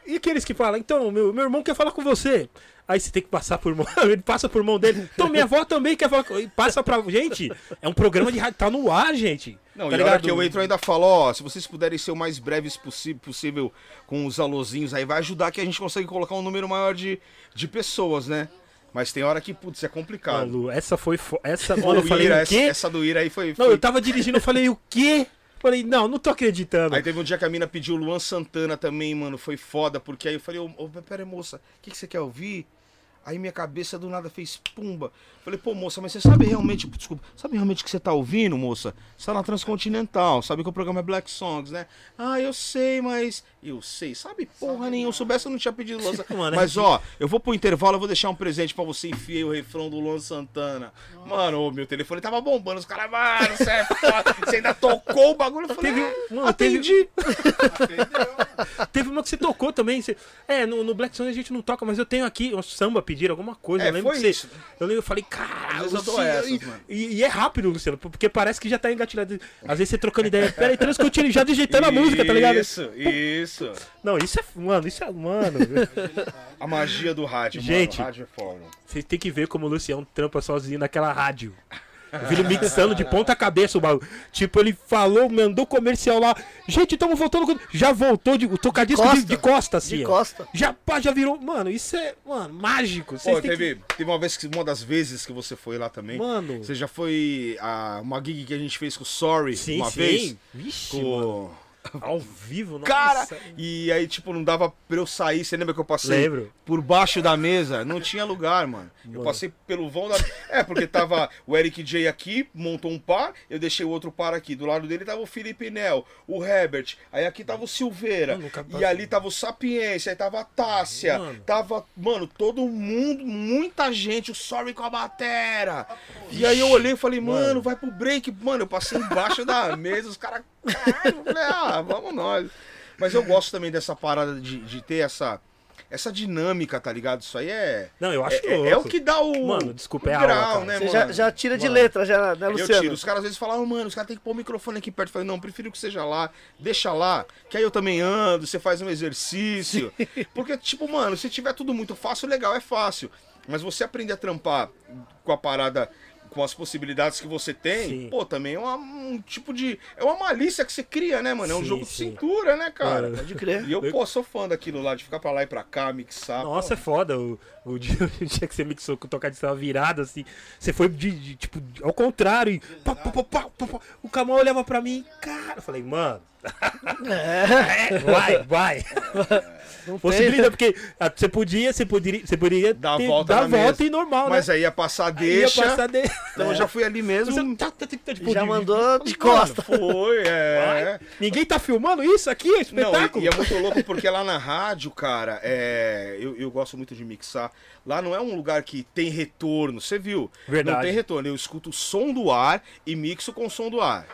E aqueles que falam, então, meu, meu irmão quer falar com você. Aí você tem que passar por mão. Ele passa por mão dele. Então, minha avó também quer falar Passa pra. Gente, é um programa de rádio. Tá no ar, gente. Não, tá e hora que eu entro ainda falo, ó, se vocês puderem ser o mais breves possível com os alôzinhos aí, vai ajudar que a gente consegue colocar um número maior de, de pessoas, né? Mas tem hora que, putz, é Não, complicado. Lu, essa foi. Fo... Essa. Quando eu falei Ira, o essa, quê? essa do Ira aí foi. Não, foi- eu tava dirigindo, eu falei, o quê? Falei, não, não tô acreditando. Aí teve um dia que a mina pediu o Luan Santana também, mano, foi foda, porque aí eu falei, ô, ô, pera aí, moça, o que, que você quer ouvir? Aí minha cabeça do nada fez pumba. Falei, pô, moça, mas você sabe realmente, desculpa, sabe realmente que você tá ouvindo, moça? Você tá na Transcontinental, sabe que o programa é Black Songs, né? Ah, eu sei, mas Eu sei, sabe porra nenhuma. Eu soubesse eu não tinha pedido Luan Santana. Mano, é Mas ó, eu vou pro intervalo, eu vou deixar um presente pra você enfiar o refrão do Luan Santana. Mano, ô, meu telefone tava bombando. Os caras, mano, você é foda. Você ainda tocou o bagulho. Eu falei, Teve- "É, mano, teve- atendi. Teve uma que você tocou também. você- É, no, no Black Song a gente não toca, mas eu tenho aqui o samba pedir alguma coisa. É, eu lembro foi que você. isso. Eu lembro, eu falei, cara, Às vezes eu Luciano, essas, e, mano. e- e é rápido, Luciano, porque parece que já tá engatilhado. Às vezes você trocando ideia. Peraí, transcutindo, já digitando a música, tá ligado? Isso, isso. Não, isso é. Mano, isso é. Mano, A magia do rádio, Gente. mano. Rádio é foda. vocês têm que ver como o Luciano trampa sozinho naquela rádio. Eu vi ele mixando de ponta cabeça o bagulho. Tipo, ele falou, mandou comercial lá. Gente, estamos voltando. com-" Já voltou de, o tocadisco de, costa. de costa, assim. De ó. costa. Já, pá, já virou. Mano, isso é, mano, mágico. Pô, teve, teve uma vez que uma das vezes que você foi lá também. que... Mano. Você já foi a uma gig que a gente fez com o Sorry Sim, uma sim. vez? Vixe, mano. Ao vivo, nossa. Cara, e aí, tipo, não dava pra eu sair. Você lembra que eu passei Lembro. por baixo da mesa? Não tinha lugar, mano. Eu Mano. passei pelo vão da. É, porque tava o Eric J aqui, montou um par, eu deixei o outro par aqui. Do lado dele tava o Felipe Nel, o Herbert, aí aqui tava o Silveira. Mano, E ali tava o Sapiência, aí tava a Tássia, Mano. tava, mano, todo mundo, muita gente, o Sorry com a batera. E aí eu olhei e falei, mano, Mano. vai pro break. Mano, eu passei embaixo da mesa, os caras, caralho, eu falei, ah, vamos nós. Mas eu gosto também dessa parada de, de ter essa, essa dinâmica, tá ligado? Isso aí é. Não, eu acho É, que é- é o que dá o. Mano, desculpa, é aula, grau, né, Você mano? já, já tira de Mano. letra, já, né, Eu Luciano? tiro. Os caras às vezes falam, "Ah, mano, os caras têm que pôr o microfone aqui perto. Eu falei, não, prefiro que seja lá, deixa lá, que aí eu também ando, você faz um exercício. Porque, tipo, mano, se tiver tudo muito fácil, legal, é fácil. Mas você aprender a trampar com a parada, com as possibilidades que você tem, Sim. pô, também é uma- um tipo de. É uma malícia que você cria, né, mano? É um Sim, jogo de sim. cintura, né, cara? Mano. Pode crer. E eu, pô, sou fã daquilo lá, de ficar pra lá e pra cá, mixar. Nossa, é pô. foda. O, o, dia, o dia que você mixou com o tocadisco tava virado assim. Você foi de, de, tipo, ao contrário. E pá, pá, pá, pá, pá, pá. o Camão olhava pra mim, cara. Eu falei, mano. É, vai, vai. não. Possibilidade, porque ah, você podia, você poderia, você poderia Dar a ter- volta dar volta e normal, Mas né? aí ia passar Aí deixa. ia passar de... Então eu já fui ali mesmo. Você tá, tá, tá, tipo, Já de- mandou de Mano, costa. Foi, é. Ninguém tá filmando isso aqui, é Não, espetáculo. e, e é muito louco porque lá na rádio, cara, é, eu, eu gosto muito de mixar. Lá não é um lugar que tem retorno, você viu? Verdade. Não tem retorno. Eu escuto o som do ar e mixo com o som do ar.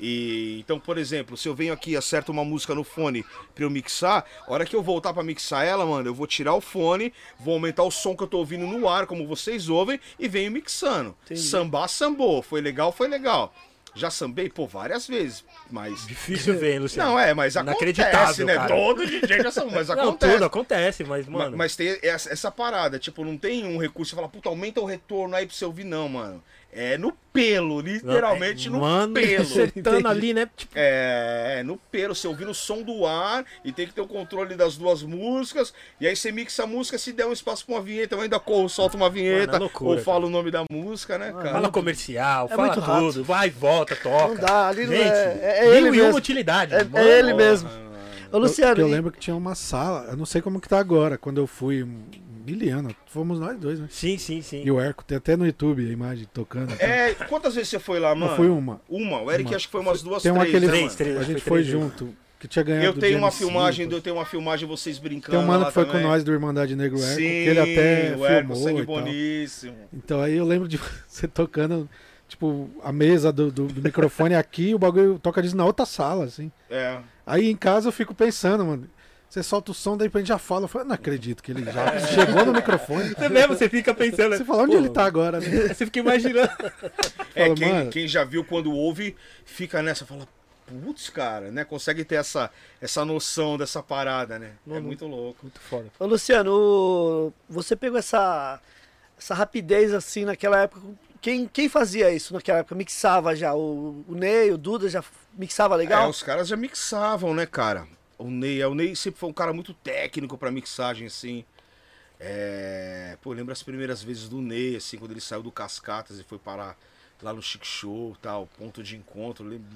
E então, por exemplo, se eu venho aqui e acerto uma música no fone pra eu mixar, a hora que eu voltar pra mixar ela, mano, eu vou tirar o fone, vou aumentar o som que eu tô ouvindo no ar, como vocês ouvem, e venho mixando. Entendi. Sambar, sambou. Foi legal, foi legal. Já sambei, pô, várias vezes, mas Difícil ver, Luciano. não, é, mas acontece, né? cara. Todo DJ já sabe, mas Não, acontece. tudo acontece, mas, Ma- mano. Mas tem essa, essa parada, tipo, não tem um recurso, você fala, puta, aumenta o retorno aí pra você ouvir, não, mano. É no pelo, literalmente Não, é- no mano, pelo. acertando ali, né? Tipo, É, é, no pelo, você ouvindo o som do ar e tem que ter o controle das duas músicas. E aí você mixa a música, se der um espaço pra uma vinheta, eu ainda corro, solto uma vinheta, Mano, é loucura, ou falo o nome da música, né, cara? fala comercial, É fala tudo, vai e volta, toca. Não dá, ali não Gente, é- é ele e mesmo. uma utilidade. É, mano. é ele mesmo. Ô, Eu, Luciano, eu e- lembro que tinha uma sala, eu não sei como que tá agora, quando eu fui, miliano, fomos nós dois, né? Sim, sim, sim. E o Erco, tem até no YouTube a imagem tocando. É, quantas vezes você foi lá, mano? Não fui uma. Uma, o Eric Uma. acho que foi umas duas, Tem três, aquele né, Três, mano? três. A gente foi foi três junto, que tinha ganhado Eu tenho uma filmagem, eu tenho uma filmagem de vocês brincando. Tem um mano lá que foi também. com nós do Irmandade Negro Erco, Sim, que ele até o Erco, filmou sangue e tal. boníssimo. Então aí eu lembro de você tocando, tipo, a mesa do, do, do microfone aqui, o bagulho toca disso na outra sala, assim. É. Aí em casa eu fico pensando, mano. Você solta o som, daí a gente já fala. Eu falo, não acredito que ele já chegou no microfone. Você mesmo, você fica pensando. Você fala, onde pô, ele tá agora, né? Você fica imaginando. É, Fala, quem, quem já viu quando ouve, fica nessa, fala, putz, cara, né? Consegue ter essa, essa noção dessa parada, né? Não, é não. muito louco. Muito foda. Ô, Luciano, você pegou essa, essa rapidez assim naquela época. Quem, quem fazia isso naquela época? Mixava já? O, o Ney, o Duda já mixava É, legal? os caras já mixavam, né, cara? O Ney, é, o Ney sempre foi um cara muito técnico pra mixagem, assim. É... Pô, lembro as primeiras vezes do Ney, assim, quando ele saiu do Cascatas e foi parar lá no Chic Show tal, ponto de encontro. Lembro-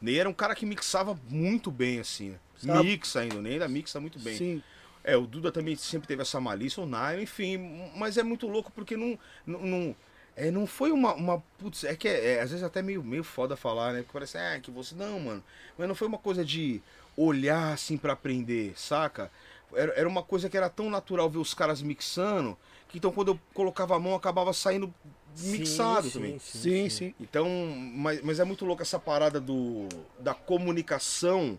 Ney era um cara que mixava muito bem, assim. Sabe? Mixa ainda, o Ney ainda mixa muito bem. Sim. É, o Duda também sempre teve essa malícia, o Nairo, enfim, mas é muito louco porque não. não, não é, não foi uma, uma. Putz, é que é, é, às vezes até meio, meio foda falar, né? Porque parece, é, que você. Não, mano. Mas não foi uma coisa de olhar assim pra aprender, saca? Era, era uma coisa que era tão natural ver os caras mixando, que então quando eu colocava a mão acabava saindo mixado Sim, também. sim, Sim, sim. Então, mas, mas é muito louco essa parada do, da comunicação,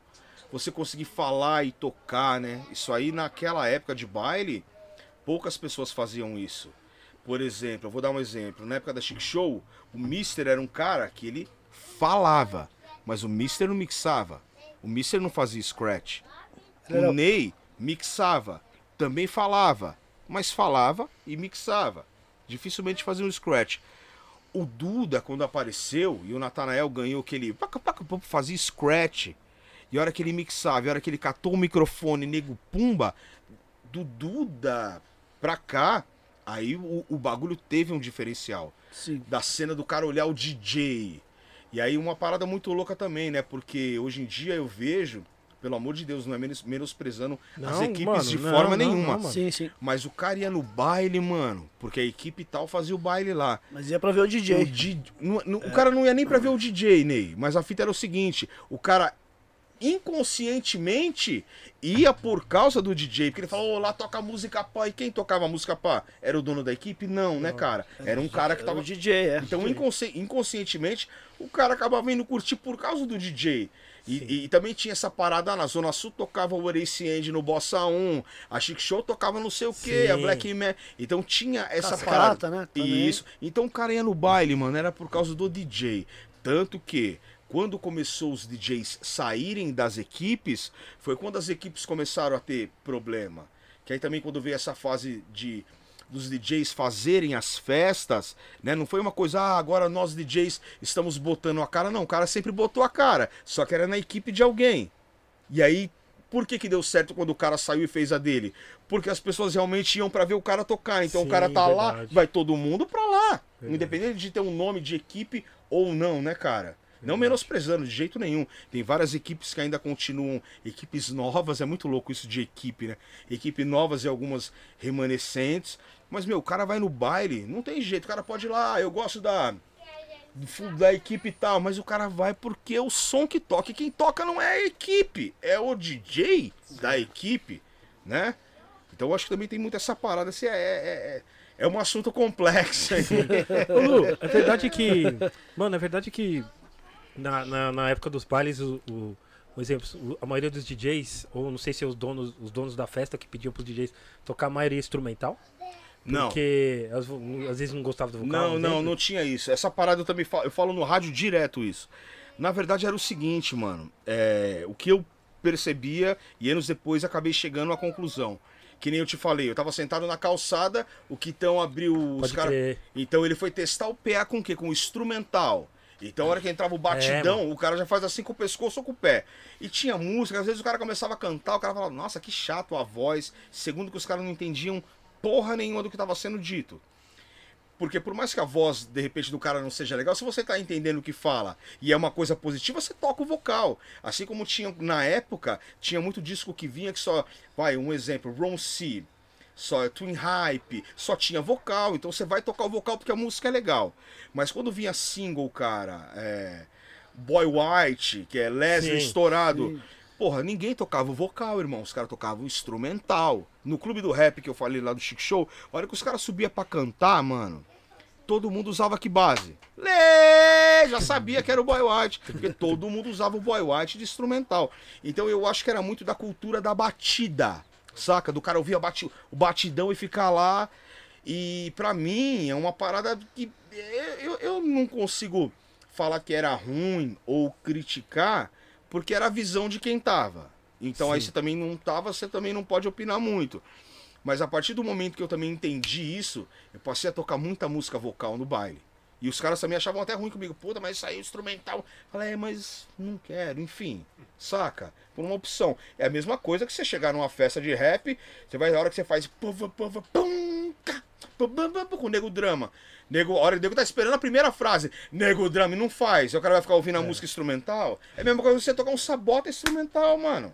você conseguir falar e tocar, né? Isso aí naquela época de baile, poucas pessoas faziam isso. Por exemplo, eu vou dar um exemplo. Na época da Chic Show, o Mister era um cara que ele falava, mas o Mister não mixava. O Mister não fazia scratch. O Ney mixava, também falava, mas falava e mixava. Dificilmente fazia um scratch. O Duda, quando apareceu, e o Natanael ganhou aquele. fazia scratch. E a hora que ele mixava, e a hora que ele catou o microfone, nego pumba, do Duda pra cá, aí o, o bagulho teve um diferencial. Sim. Da cena do cara olhar o DJ. E aí uma parada muito louca também, né? Porque hoje em dia eu vejo, pelo amor de Deus, não é menos, menosprezando as Não, equipes mano, de não, forma não, nenhuma. Sim, sim. Mas o cara ia no baile, mano, porque a equipe tal fazia o baile lá. Mas ia pra ver o DJ. O, di- não- o cara não ia nem pra ver o DJ, Ney. Mas a fita era o seguinte: o cara inconscientemente ia por causa do DJ. Porque ele falou, ô, lá toca música pá. E quem tocava música pá? Era o dono da equipe? Não, né, cara? Era um cara que Era tava. o DJ, é. Então, inconsci- inconscientemente, o cara acabava indo curtir por causa do DJ. E, e também tinha essa parada ah, na Zona Sul, tocava o Orace End no Bossa 1, a Chic Show tocava não sei o que, a. Black Man. Então tinha essa Cascata, parada. né, também. Isso. Então o cara ia no baile, mano, era por causa do DJ. Tanto que, quando começou os DJs saírem das equipes, foi quando as equipes começaram a ter problema. Que aí também quando veio essa fase de dos DJs fazerem as festas, né? Não foi uma coisa, ah, agora nós DJs estamos botando a cara, não, o cara sempre botou a cara, só que era na equipe de alguém. E aí, por que que deu certo quando o cara saiu e fez a dele? Porque as pessoas realmente iam pra ver o cara tocar, então Sim, o cara tá lá, verdade. vai todo mundo pra lá, Verdade. independente de ter um nome de equipe ou não, né, cara? Não menosprezando de jeito nenhum. Tem várias equipes que ainda continuam, equipes novas, é muito louco isso de equipe, né? Equipe novas e algumas remanescentes. Mas, meu, o cara vai no baile, não tem jeito, o cara pode ir lá, "Ah, eu gosto da, da equipe e tal, mas o cara vai porque é o som que toca. E quem toca não é a equipe, é o DJ da equipe, né? Então eu acho que também tem muito essa parada. Assim, é, é, é, é um assunto complexo aí. Ô, Lu, é verdade que. Mano, é verdade que na, na, na época dos bailes, o, o, um exemplo, a maioria dos DJs, ou não sei se é os donos, os donos da festa que pediam pros DJs tocar a maioria instrumental. Não. Porque às, às vezes não gostava do vocal. Não, não, exemplo. não tinha isso. Essa parada eu também falo, eu falo no rádio direto isso. Na verdade era o seguinte, mano. É, o que eu percebia e anos depois acabei chegando à conclusão. Que nem eu te falei, eu tava sentado na calçada, o Quitão abriu os caras. Então ele foi testar o PA com o quê? Com o instrumental. Então a hora que entrava o batidão, o cara já faz assim com o pescoço ou com o pé. E tinha música, às vezes o cara começava a cantar, o cara falava, nossa, que chato a voz. Segundo que os caras não entendiam porra nenhuma do que estava sendo dito. Porque por mais que a voz, de repente, do cara não seja legal, se você tá entendendo o que fala e é uma coisa positiva, você toca o vocal. Assim como tinha, na época, tinha muito disco que vinha que só. Vai, um exemplo, Ron C. Só Twin Hype, só tinha vocal, então você vai tocar o vocal porque a música é legal. Mas quando vinha single, cara, é, Boy White, que é Leslie estourado, sim. Porra, ninguém tocava o vocal, irmão. Os caras tocavam o instrumental. No clube do rap que eu falei lá do Chic Show, a hora que os caras subiam pra cantar, mano, todo mundo usava que base? Lê! Já sabia que era o Boy White, porque todo mundo usava o Boy White de instrumental. Então eu acho que era muito da cultura da batida, saca? Do cara ouvir bati- o batidão e ficar lá. E pra mim é uma parada que eu, eu não consigo falar que era ruim ou criticar, porque era a visão de quem tava. Então aí Sim. você também não tava, você também não pode opinar muito. Mas a partir do momento que eu também entendi isso, eu passei a tocar muita música vocal no baile. E os caras também achavam até ruim comigo. Puta, mas isso aí é instrumental. Falei, é, mas não quero, enfim. Saca? Por uma opção. É a mesma coisa que você chegar numa festa de rap, você vai na hora que você faz. Com o nego drama. Nego, a hora que o nego tá esperando a primeira frase. Nego drama e não faz. Aí o cara vai ficar ouvindo a música instrumental. É a mesma coisa que você tocar um sabota instrumental, mano.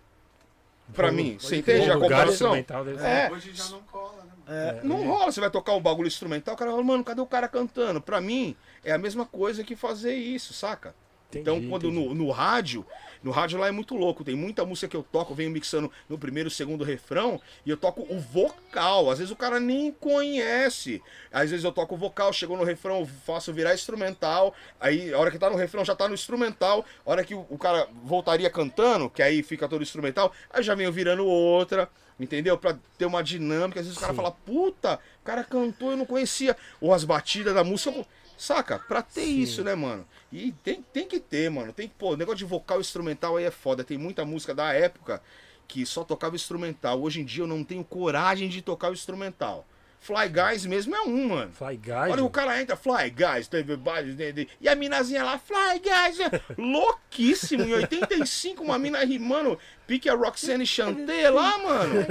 Pra Pô, mim, você Bom entende a comparação? É. Hoje já não cola, mano? É, Não rola, você vai tocar um bagulho instrumental, o cara fala, mano, cadê o cara cantando? Pra mim, é a mesma coisa que fazer isso, saca? então, quando entendi. no, no rádio, no rádio lá é muito louco. Tem muita música que eu toco, eu venho mixando no primeiro, segundo refrão, e eu toco o vocal. Às vezes o cara nem conhece. Às vezes eu toco o vocal, chegou no refrão, faço virar instrumental. Aí, a hora que tá no refrão, já tá no instrumental. A hora que o, o cara voltaria cantando, que aí fica todo instrumental, aí já venho virando outra. Entendeu? Pra ter uma dinâmica. Às vezes o cara Sim. fala, puta, o cara cantou, eu não conhecia. Ou as batidas da música. Saca? Pra ter Sim. isso, né, mano? E tem, tem que ter, mano. Tem que, pô, o negócio de vocal instrumental aí é foda. Tem muita música da época que só tocava instrumental. Hoje em dia eu não tenho coragem de tocar o instrumental. Fly Guys mesmo é um, mano. Fly Guys. Olha, o cara entra, Fly Guys, né, e a minazinha lá, Fly Guys, é louquíssimo, em 85, uma mina rimando, pique a Roxane Chanté lá, mano.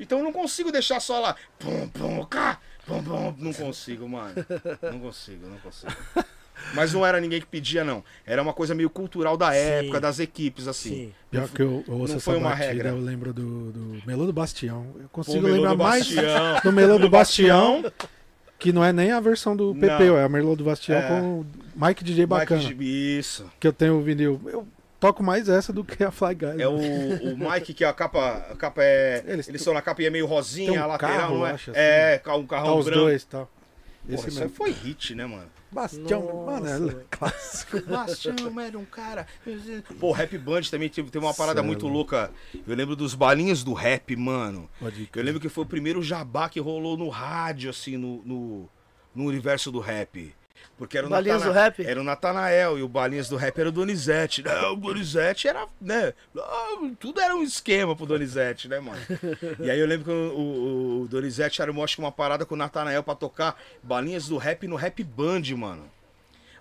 Então eu não consigo deixar só lá, pum, pum, cá, pum, pum, não consigo, mano. Não consigo, não consigo. Mas não era ninguém que pedia, não. Era uma coisa meio cultural da Sim. época, das equipes, assim. Sim. Pior que eu, eu ouço não essa foi uma batida, regra. eu lembro do, do Melô do Bastião. Eu Pô, consigo Melô lembrar do mais Bastião. do Melô do Bastião, que não é nem a versão do Não. Pepeu, é a Melô do Bastião É. com o Mike DJ Bacana, Mike Isso. que eu tenho o vinil. Eu toco mais essa do que a Fly Guys. É o, o Mike que a capa, a capa é. Eles- Eles, estão na capa e é meio rosinha, um a lateral, carro, não é? acho, assim. é, um Tá carrão os branco. dois e tal. Porra, Esse isso foi hit, né, mano? Bastião, Nossa, mano, é clássico. Bastião era um cara. Pô, Rap Band também teve, teve uma parada é muito louca. Eu lembro dos balinhas do rap, mano. Eu lembro que foi o primeiro jabá que rolou no rádio, assim, no, no, no universo do rap. Porque era o Balinhas Natana- do rap? Era o Natanael e o Balinhas do Rap era o Donizete. Não, o Donizete era, né? ah, Tudo era um esquema pro Donizete, né, mano? E aí eu lembro que o, o, Donizete armou, acho que uma parada com o Natanael pra tocar Balinhas do Rap no Rap Band, mano.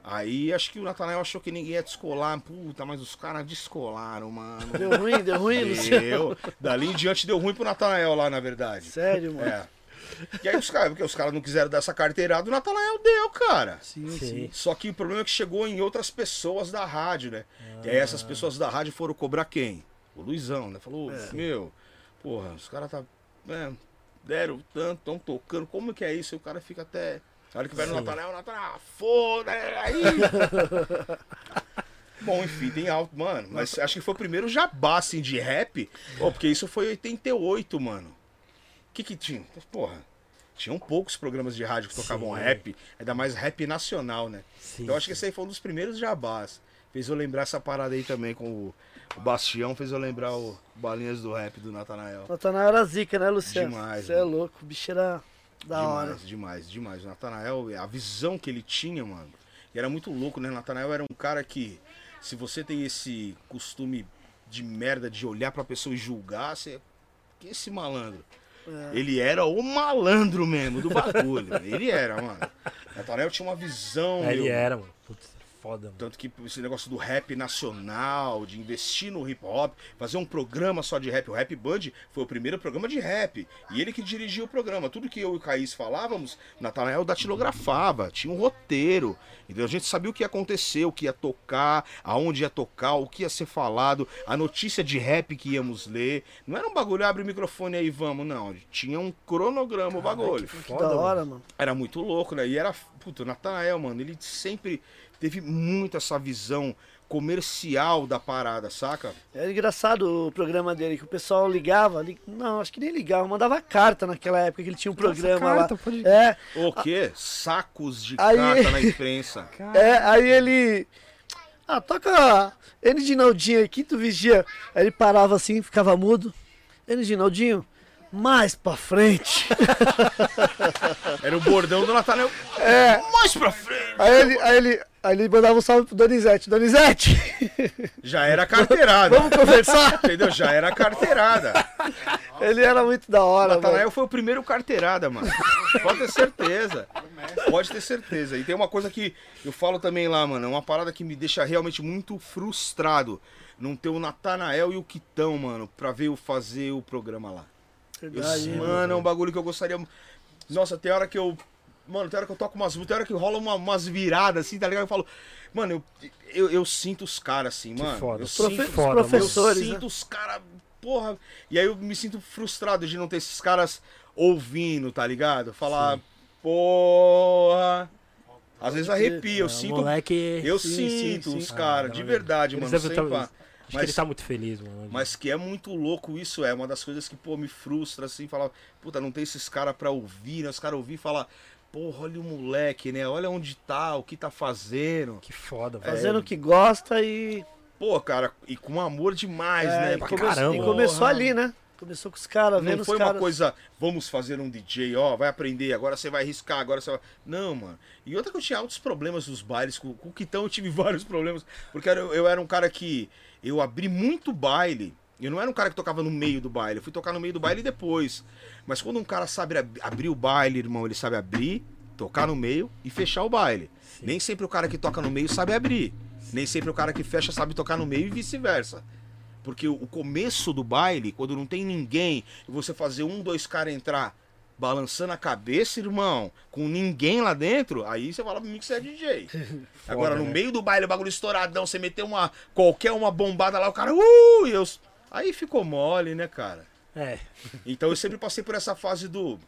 Aí acho que o Natanael achou que ninguém ia descolar. Puta, mas os caras descolaram, mano. Deu ruim, deu ruim, Luciano. Deu. Dali em diante deu ruim pro Natanael lá, na verdade. Sério, mano. É. E aí os caras, porque os caras não quiseram dar essa carteirada, o Natanael deu, cara. Sim, Sim. sim. Só que o problema é que chegou em outras pessoas da rádio, né? E aí essas pessoas da rádio foram cobrar quem? O Luizão, né? Falou, meu, porra, os caras tá. né, deram tanto, tão tocando, como que é isso? E o cara fica até. A hora que vai no. Natanael, o Natanael, ah, foda, aí. Bom, enfim, tem alto, mano. Mas acho que foi o primeiro jabá, assim, de rap. Pô, porque isso foi em 88, mano. O que que tinha? Porra, tinham poucos programas de rádio que tocavam Sim. rap. Ainda mais rap nacional, né? Sim, Então acho que esse aí foi um dos primeiros jabás. Fez eu lembrar essa parada aí também com o, o Bastião, fez eu lembrar o Balinhas do Rap do Natanael. Natanael era zica, né, Luciano? Demais, Você é louco, o bicho era da hora. demais, demais, demais. O Natanael, a visão que ele tinha, mano, era muito louco, né? O Natanael era um cara que, se você tem esse costume de merda de olhar pra pessoa e julgar, você. Que esse malandro? É. Ele era o malandro mesmo do bagulho. ele era, mano. O Natanael tinha uma visão. É, ele era, mano. Foda, mano. Tanto que esse negócio do rap nacional, de investir no hip hop, fazer um programa só de rap. O Rap Band foi o primeiro programa de rap. E ele que dirigia o programa. Tudo que eu e o Caís falávamos, Natanael datilografava, tinha um roteiro. Então a gente sabia o que ia acontecer, o que ia tocar, aonde ia tocar, o que ia ser falado, a notícia de rap que íamos ler. Não era um bagulho, abre o microfone aí, vamos, não. Tinha um cronograma o bagulho. Que Foda, da mano. hora, mano. Era muito louco, né? E era. Puta, o Natanael, mano, ele sempre teve muito essa visão comercial da parada, saca? Era engraçado o programa dele, que o pessoal ligava, li- não, acho que nem ligava, mandava carta naquela época que ele tinha um programa carta, lá. pode- É, O quê? Sacos de Aí- carta na imprensa. é, aí ele. Ah, toca N de Naldinho aí, quinto vigia. Aí ele parava assim, ficava mudo. N de Naldinho, mais pra frente. Era o bordão do Natanael. É. Mais pra frente. Aí ele, aí ele, aí ele mandava um salve pro Donizete. Donizete, Já era carteirada. vamos conversar? Entendeu? Já era carteirada. Ele era muito da O hora, Natanael mano. foi o primeiro carteirada, mano. Pode ter certeza. Pode ter certeza. E tem uma coisa que eu falo também lá, mano. É uma parada que me deixa realmente muito frustrado. Não ter o Natanael e o Quitão, mano, pra ver eu fazer o programa lá. Eu, Verdade, mano, é um bagulho que eu gostaria. Nossa, tem hora que eu. Mano, tem hora que eu toco umas músicas, tem hora que rola uma- umas viradas assim, tá ligado? Eu falo. Mano, eu, eu, eu sinto os caras assim, mano. foda. Eu Profe- sinto, foda, eu mano. professores, sinto né? os caras. Porra. E aí eu me sinto frustrado de não ter esses caras ouvindo, tá ligado? Falar. Porra. Às vezes arrepia, eu É, sinto. moleque. Eu Sim, sinto sim, os sim. caras, Ah, de verdade, mano. sem tá- Acho que Mas- ele tá muito feliz, mano. Mas que é muito louco isso, é uma das coisas que, pô, me frustra, assim, falar, puta, não tem esses caras pra ouvir, né? Os caras ouvir e falar, porra, olha o moleque, né? Olha onde tá, o que tá fazendo. Que foda, velho. Fazendo o que gosta e. Pô, cara, e com amor demais, É, né? e, come- caramba. e começou Porra. ali, né? Começou com os caras, vendo Não foi caras. uma coisa, vamos fazer um DJ, ó, vai aprender, agora você vai arriscar, agora você vai. Não, mano. E outra que eu tinha altos problemas nos bailes, com, com o Quitão eu tive vários problemas, porque eu, eu era um cara que. Eu abri muito baile. Eu não era um cara que tocava no meio do baile, eu fui tocar no meio do baile depois. Mas quando um cara sabe ab- abrir o baile, irmão, ele sabe abrir, tocar no meio e fechar o baile. Sim. Nem sempre o cara que toca no meio sabe abrir. Nem sempre o cara que fecha sabe tocar no meio e vice-versa. Porque o o começo do baile, quando não tem ninguém, e você fazer um, dois caras entrar balançando a cabeça, irmão, com ninguém lá dentro, aí você fala pra mim que você é DJ. Agora, no né? meio do baile, o bagulho estouradão, você meter uma, qualquer uma bombada lá, o cara, uh, eu... Aí ficou mole, né, cara? É. Então eu sempre passei por essa fase do.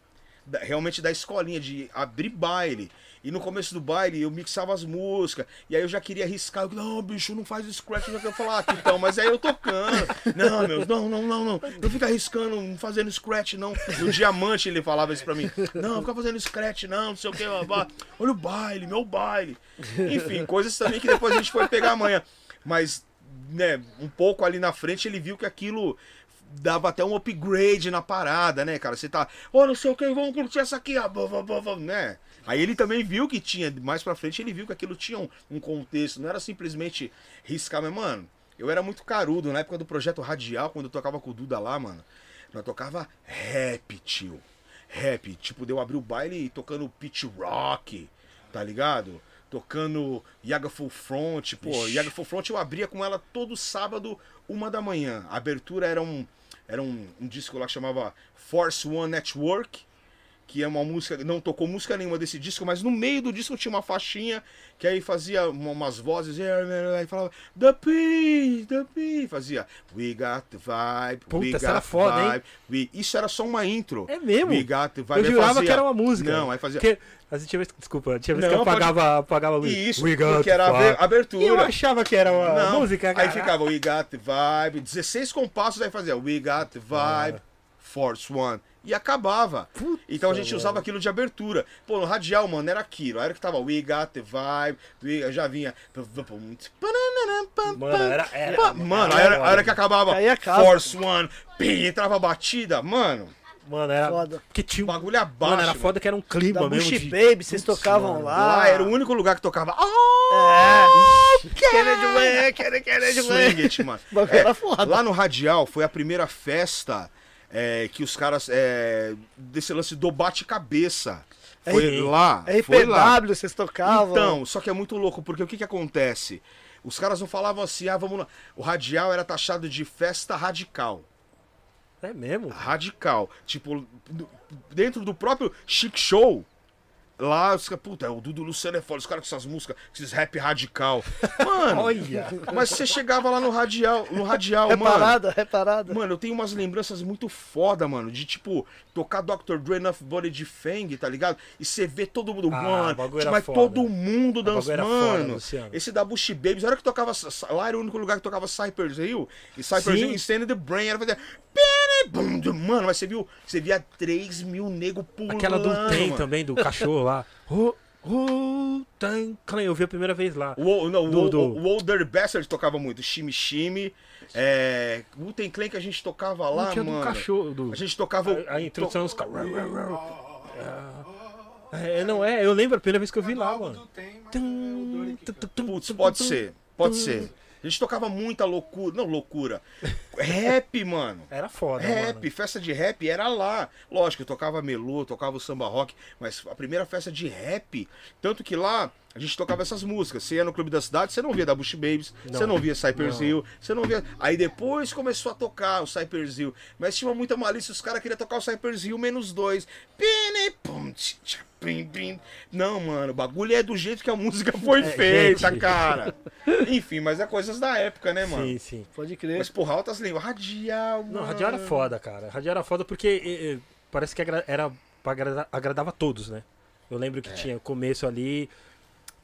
da- realmente da escolinha, de abrir baile. E no começo do baile eu mixava as músicas. E aí eu já queria arriscar. Eu, não, bicho, não faz scratch. Eu já queria falar, ah, então, mas aí eu tocando. Não, meu, não, não, não, não. Não fica arriscando, não fazendo scratch, não. No diamante ele falava isso pra mim. Não, fica fazendo scratch, não, não sei o que. Olha o baile, meu baile. Enfim, coisas também que depois a gente foi pegar amanhã. Mas, né, um pouco ali na frente ele viu que aquilo dava até um upgrade na parada, né, cara? Você tá, ó, não sei o que, vamos curtir essa aqui, blá, né? Aí ele também viu que tinha, mais pra frente ele viu que aquilo tinha um, um contexto, não era simplesmente riscar, mas, mano, eu era muito carudo na época do projeto Radial, quando eu tocava com o Duda lá, mano. Nós tocava rap, tio. Rap, tipo, deu abrir o baile tocando pitch rock, tá ligado? Tocando Yaga Full Front, pô, Ixi. Yaga Full Front eu abria com ela todo sábado, uma da manhã. A abertura era um, era um, um disco lá que chamava Force One Network, que é uma música, não tocou música nenhuma desse disco, mas no meio do disco tinha uma faixinha que aí fazia uma- umas vozes, aí falava The P, The P, fazia We got the vibe, Puta, we got era foda, hein? vibe. We... Isso era só uma intro. É mesmo? We got the vibe. Eu jurava fazia- que era uma música. Não, aí fazia. Porque, mas tinha vez, desculpa, tinha vez que Não, eu apagava, apagava a luz. Isso, We got porque era a abertura. E eu achava que era uma Não, música, cara. Aí ficava We got the vibe, 16 compassos, aí fazia We got the vibe, Force One. E acabava. então a gente usava aquilo de abertura. Pô, no radial, mano, era aquilo. Era que tava We got the vibe, we- já vinha. Mano, era- era- Mano, era a hora, foda. a hora que acabava acaba. Force One, pim, entrava a batida, mano, Mano, era. Foda. Porque tinha um. bagulho abaixo. Mano, era mano. foda que era um clima Da mesmo. Bush de- Baby, vocês Putz, tocavam mano. lá. Lá era o único lugar que tocava. Oh, É. Kennedy Way, Kennedy, Way. Swing It, mano. É, era foda. Lá no Radial foi a primeira festa é, que os caras. é, desse lance do bate-cabeça. Foi É, lá. Foi lá. RPW, vocês tocavam. Então, só que é muito louco, porque o que que acontece? Os caras não falavam assim, ah, vamos lá. O Radial era taxado de festa radical. É mesmo? Radical. Tipo, dentro do próprio Chic Show. Lá, os caras, puta, o Dudu Luciano é foda, os caras com essas músicas, esses rap radical. Mano, Olha. mas você chegava lá no radial, no radial, É mano. parada, é parada. Mano, eu tenho umas lembranças muito foda, mano, de tipo, tocar Dr. Dre Enough Body de Fang, tá ligado? E você vê todo mundo, Ah, mano, mas foda. todo mundo dançando. foda, Mano, Luciano. esse da Bush Babies, a hora que tocava, lá era o único lugar que tocava Cypress Hill, e Cypress Sim. Hill Stand the Brain, era fazer... Mano, mas você viu, você via 3 mil nego pulando, Aquela do Tem mano. também, do cachorro lá. Oh, oh, tem Clan. Eu vi a primeira vez lá. O, não, Do- o, do- o, o Old Dirty Bastard tocava muito, Shimi Shimi, é, o Tem Clan que a gente tocava lá, Não tinha mano. do cachorro. Do... A gente tocava... A, a introdução dos caras. É, não é, eu lembro a primeira vez que eu vi lá, mano. Putz, pode ser, pode ser. A gente tocava muita loucura, não loucura. Rap, mano. Era foda, Rap, mano. festa de rap era lá. Lógico, eu tocava melô, tocava o samba rock, mas a primeira festa de rap, tanto que lá a gente tocava essas músicas. Você ia no Clube da Cidade, você não via da Bush Babies, você não via Cypress Não. Hill, você não via. Aí depois começou a tocar o Cypress Hill, mas tinha muita malícia, os caras queriam tocar o Cypress Hill menos dois. Não, mano, o bagulho é do jeito que a música foi É, feita, gente. cara. Enfim, mas é coisas da época, né, mano? Sim, sim. Pode crer. Mas, porra, altas línguas. Radial, Não, mano. radial era foda, cara. Radial era foda porque eh, eh, parece que era pra agradar, agradava a todos, né? Eu lembro É. que tinha o começo ali.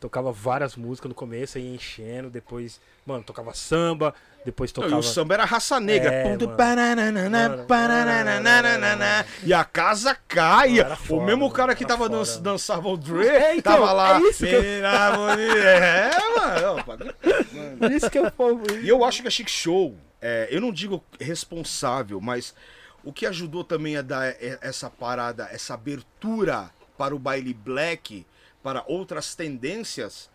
Tocava várias músicas no começo, ia enchendo, depois, mano, tocava samba, depois Não, tocava. e o samba era raça negra. É, Ponto paranana, paranana, E a casa caia. Era o foda, mesmo cara que tava foda. dan dançava o Dre, É, então, tava lá. é isso que eu-. É, mano. bagulho- mano. Por isso que eu falo. E eu acho que a Chic Show, é, eu não digo responsável, mas o que ajudou também a dar essa parada, essa abertura para o baile black, para outras tendências,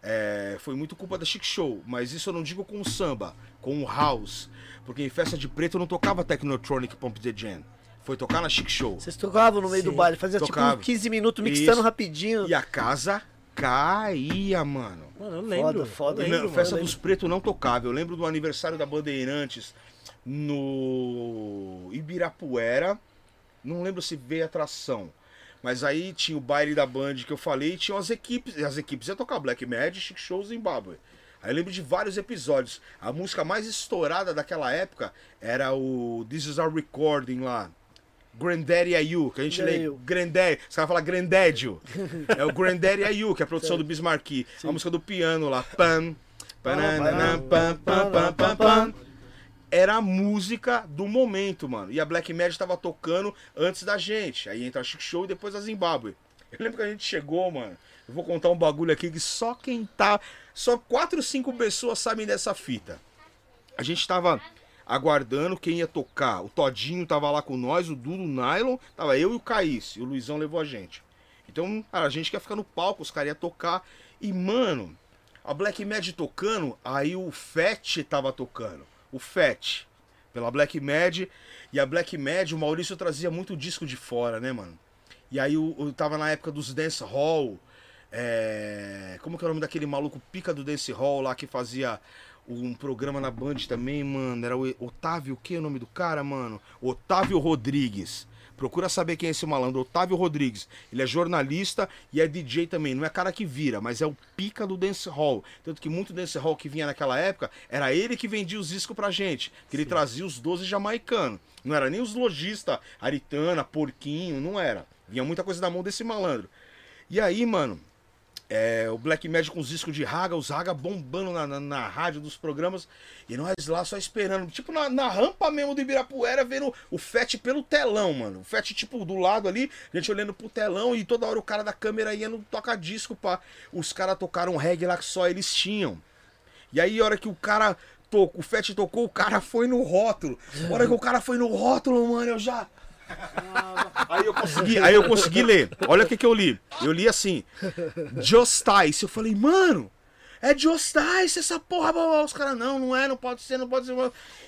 é, foi muito culpa da Chic Show. Mas isso eu não digo com o samba, com o house. Porque em festa de preto eu não tocava Technotronic Pump the Jam. Foi tocar na Chic Show. Vocês tocavam no meio do Sim, baile, fazia tocava. tipo 15 minutos mixando Isso. rapidinho. E a casa caía, mano. Mano, eu lembro. Foda, foda. eu Não, lembro, festa dos Pretos não tocava. Eu lembro do aniversário da Bandeirantes no Ibirapuera. Não lembro se veio atração. Mas aí tinha o baile da Band que eu falei e tinha as equipes. As equipes iam tocar Black Mad, Chic Show Zimbabwe. Aí eu lembro de vários episódios. A música mais estourada daquela época era o This Is Our Recording lá. Granddaddy Ayu, que a gente lê. Granddaddy, os caras falam Granddaddy. É o Granddaddy Ayu, que é a produção do Bismarck. A música do piano lá. Pam, pananana, pam, pam, pam, pam, pam. Era a música do momento, mano. E a Black Mad tava tocando antes da gente. Aí entra a Chic Show e depois a Zimbábue. Eu lembro que a gente chegou, mano. Eu vou contar um bagulho aqui que só quem tá. Só quatro, cinco pessoas sabem dessa fita. A gente tava aguardando quem ia tocar. O Todinho tava lá com nós, o Dudu Nylon, tava eu e o Caís. E o Luizão levou a gente. Então, a gente quer ficar no palco, os caras iam tocar. E, mano, a Black Mad tocando, aí o Fat tava tocando. O Fat. Pela Black Mad. E a Black Mad, o Maurício trazia muito disco de fora, né, mano? E aí eu, eu tava na época dos Dance Hall. é, Como que é o nome daquele maluco pica do Dance Hall lá que fazia um programa na Band também, mano? Era o Otávio, o que é o nome do cara, mano? Otávio Rodrigues. Procura saber quem é esse malandro, Otávio Rodrigues. Ele é jornalista e é DJ também. Não é cara que vira, mas é o pica do dance hall. Tanto que muito dance hall que vinha naquela época, era ele que vendia os discos pra gente. Que ele trazia os 12 jamaicanos. Não era nem os lojistas, Aritana, Porquinho, não era. Vinha muita coisa na mão desse malandro. E aí, mano, é, o Black Magic com os discos de Raga, os Raga bombando na, na, na rádio dos programas, e nós lá só esperando, tipo na, na rampa mesmo do Ibirapuera, vendo o Fett pelo telão, mano. O Fett, tipo, do lado ali, a gente olhando pro telão, e toda hora o cara da câmera ia no toca-disco, pá. Os caras tocaram reggae lá que só eles tinham. E aí, a hora que o cara tocou, o Fett tocou, o cara foi no rótulo. A hora que o cara foi no rótulo, mano, eu já. Aí eu consegui, aí eu consegui ler. Olha o que, que eu li. Eu li assim: Justice. Eu falei, mano, é Justice essa porra. Os caras, não, não é, não pode ser, não pode ser.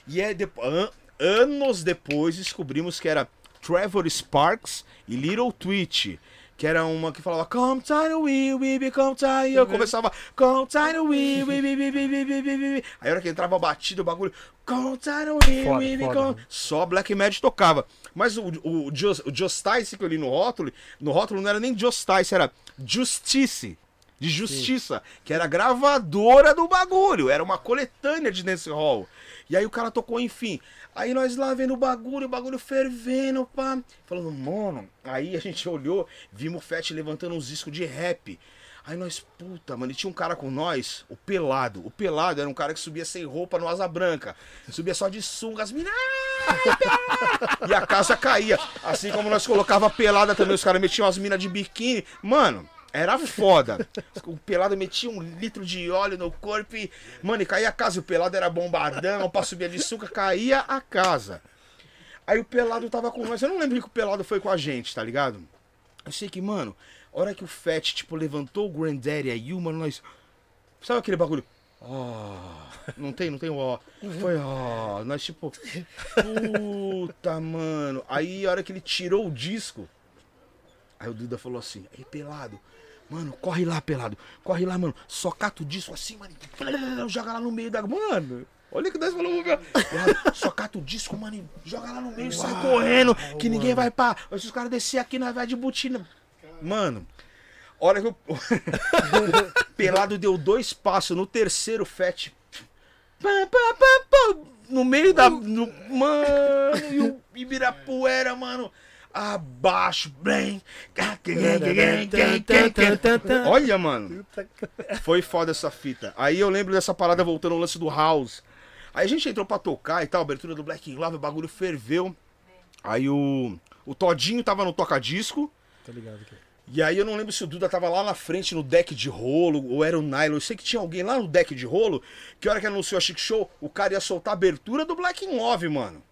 E é depois, an- anos depois descobrimos que era Trevor Sparks e Little Twitch que era uma que falava Come time we, we become time. Eu começava Come time we, we, we, we, we, we, we, we. Aí era hora que entrava a batida, o bagulho Come time we, foda, we become. Só Black Magic tocava. Mas o, o, o, Just, o Justice que eu li no rótulo, no rótulo não era nem Justice, era Justice. De Justiça, Sim. que era gravadora do bagulho, era uma coletânea de dance hall. E aí o cara tocou, enfim. Aí nós lá vendo o bagulho, o bagulho fervendo, pá. Falando, mano. Aí a gente olhou, vimos o Fett levantando uns discos de rap. Aí nós, puta, mano, e tinha um cara com nós, o Pelado. O Pelado era um cara que subia sem roupa no Asa Branca. Subia só de sunga, as minas. "Ah, E a casa caía. Assim como nós colocava pelada também, os caras metiam as minas de biquíni. Mano, era foda. O pelado metia um litro de óleo no corpo e. Mano, e caía a casa. O pelado era bombardão, pra subir de suca, caía a casa. Aí o pelado tava com nós. Eu não lembro que o pelado foi com a gente, tá ligado? Eu sei que, mano, a hora que o Fett, tipo, levantou o Granddaddy aí, mano, nós. Sabe aquele bagulho? Ó. não tem, não tem ó. Foi ó. Nós, tipo. Puta, mano. Aí a hora que ele tirou o disco. Aí o Duda falou assim: Ei, pelado. Mano, corre lá, pelado. Corre lá, mano. Só cata o disco assim, mano. e Joga lá no meio da. Mano. Olha que nós falamos, velho. Só cata o disco, mano, e joga lá no meio, sai correndo, que ninguém vai pá. Se os caras descer aqui, nós vai de botina. Mano, hora que o o pelado deu dois passos, no terceiro, pá, No meio da. No, mano, e o Ibirapuera, mano. Abaixo, bem. Olha, mano. Foi foda essa fita. Aí eu lembro dessa parada voltando ao lance do House. Aí a gente entrou pra tocar e tal, abertura do Black in Love, o bagulho ferveu. Aí o, o Todinho tava no toca-disco. Tá ligado aqui. E aí eu não lembro se o Duda tava lá na frente no deck de rolo, ou era o Nylon. Eu sei que tinha alguém lá no deck de rolo, que a hora que anunciou a Chic Show, o cara ia soltar a abertura do Black in Love, mano.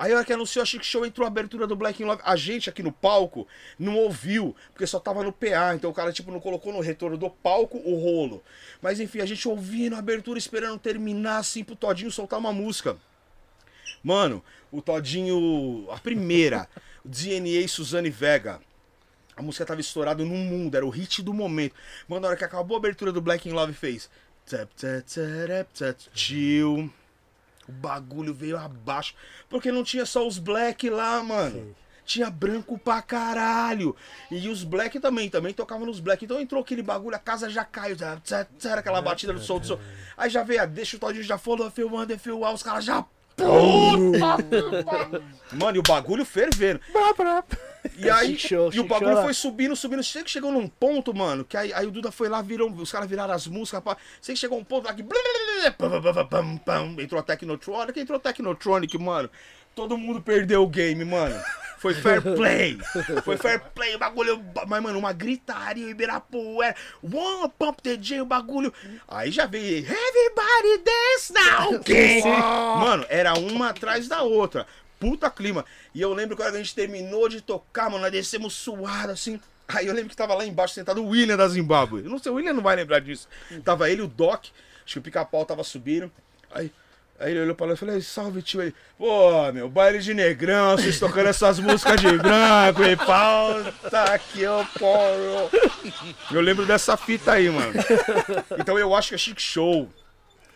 Aí a hora que anunciou a Chic Show, entrou a abertura do Black in Love. A gente aqui no palco não ouviu, porque só tava no PA. Então o cara, tipo, não colocou no retorno do palco o rolo. Mas enfim, a gente ouvindo a abertura, esperando terminar, assim, pro Todinho soltar uma música. Mano, o Todinho. A primeira, DNA Suzane Vega. A música tava estourada no mundo, era o hit do momento. Mano, na hora que acabou a abertura do Black in Love fez. Tap, tap, tap, tap, chill. O bagulho veio abaixo. Porque não tinha só os black lá, mano. Sim. Tinha branco pra caralho. E os black também, também tocavam nos black. Então entrou aquele bagulho, a casa já caiu. Tap, Aquela batida do som do som. Aí já veio a deixa, o Todinho já falou, filmando, filmar, os caras já. Puta! Mano, e o bagulho fervendo. E aí, show, e o bagulho show foi subindo, subindo. Sei que chegou num ponto, mano, que aí, aí o Duda foi lá, virou, os caras viraram as músicas. Pá. Sei que chegou um ponto lá que. Pam, Entrou a Technotronic, entrou a Technotronic, mano. Todo mundo perdeu o game, mano. Foi fair play. Foi fair play, o bagulho. Mas, mano, uma gritaria, Ibirapuera. One pump DJ, o bagulho. Aí já veio. Everybody dance now, king. Mano, era uma atrás da outra. Puta clima. E eu lembro que a hora que a gente terminou de tocar, mano, nós descemos suado assim. Aí eu lembro que tava lá embaixo sentado o William da Zimbábue. Eu não sei, o William não vai lembrar disso. Tava ele, o Doc, acho que o pica-pau tava subindo. Aí, aí ele olhou pra lá e falei, salve tio. Ele, pô, meu, baile de negrão, vocês tocando essas músicas de branco e pau, tá aqui, ó, poro. Eu lembro dessa fita aí, mano. Então eu acho que a Chic Show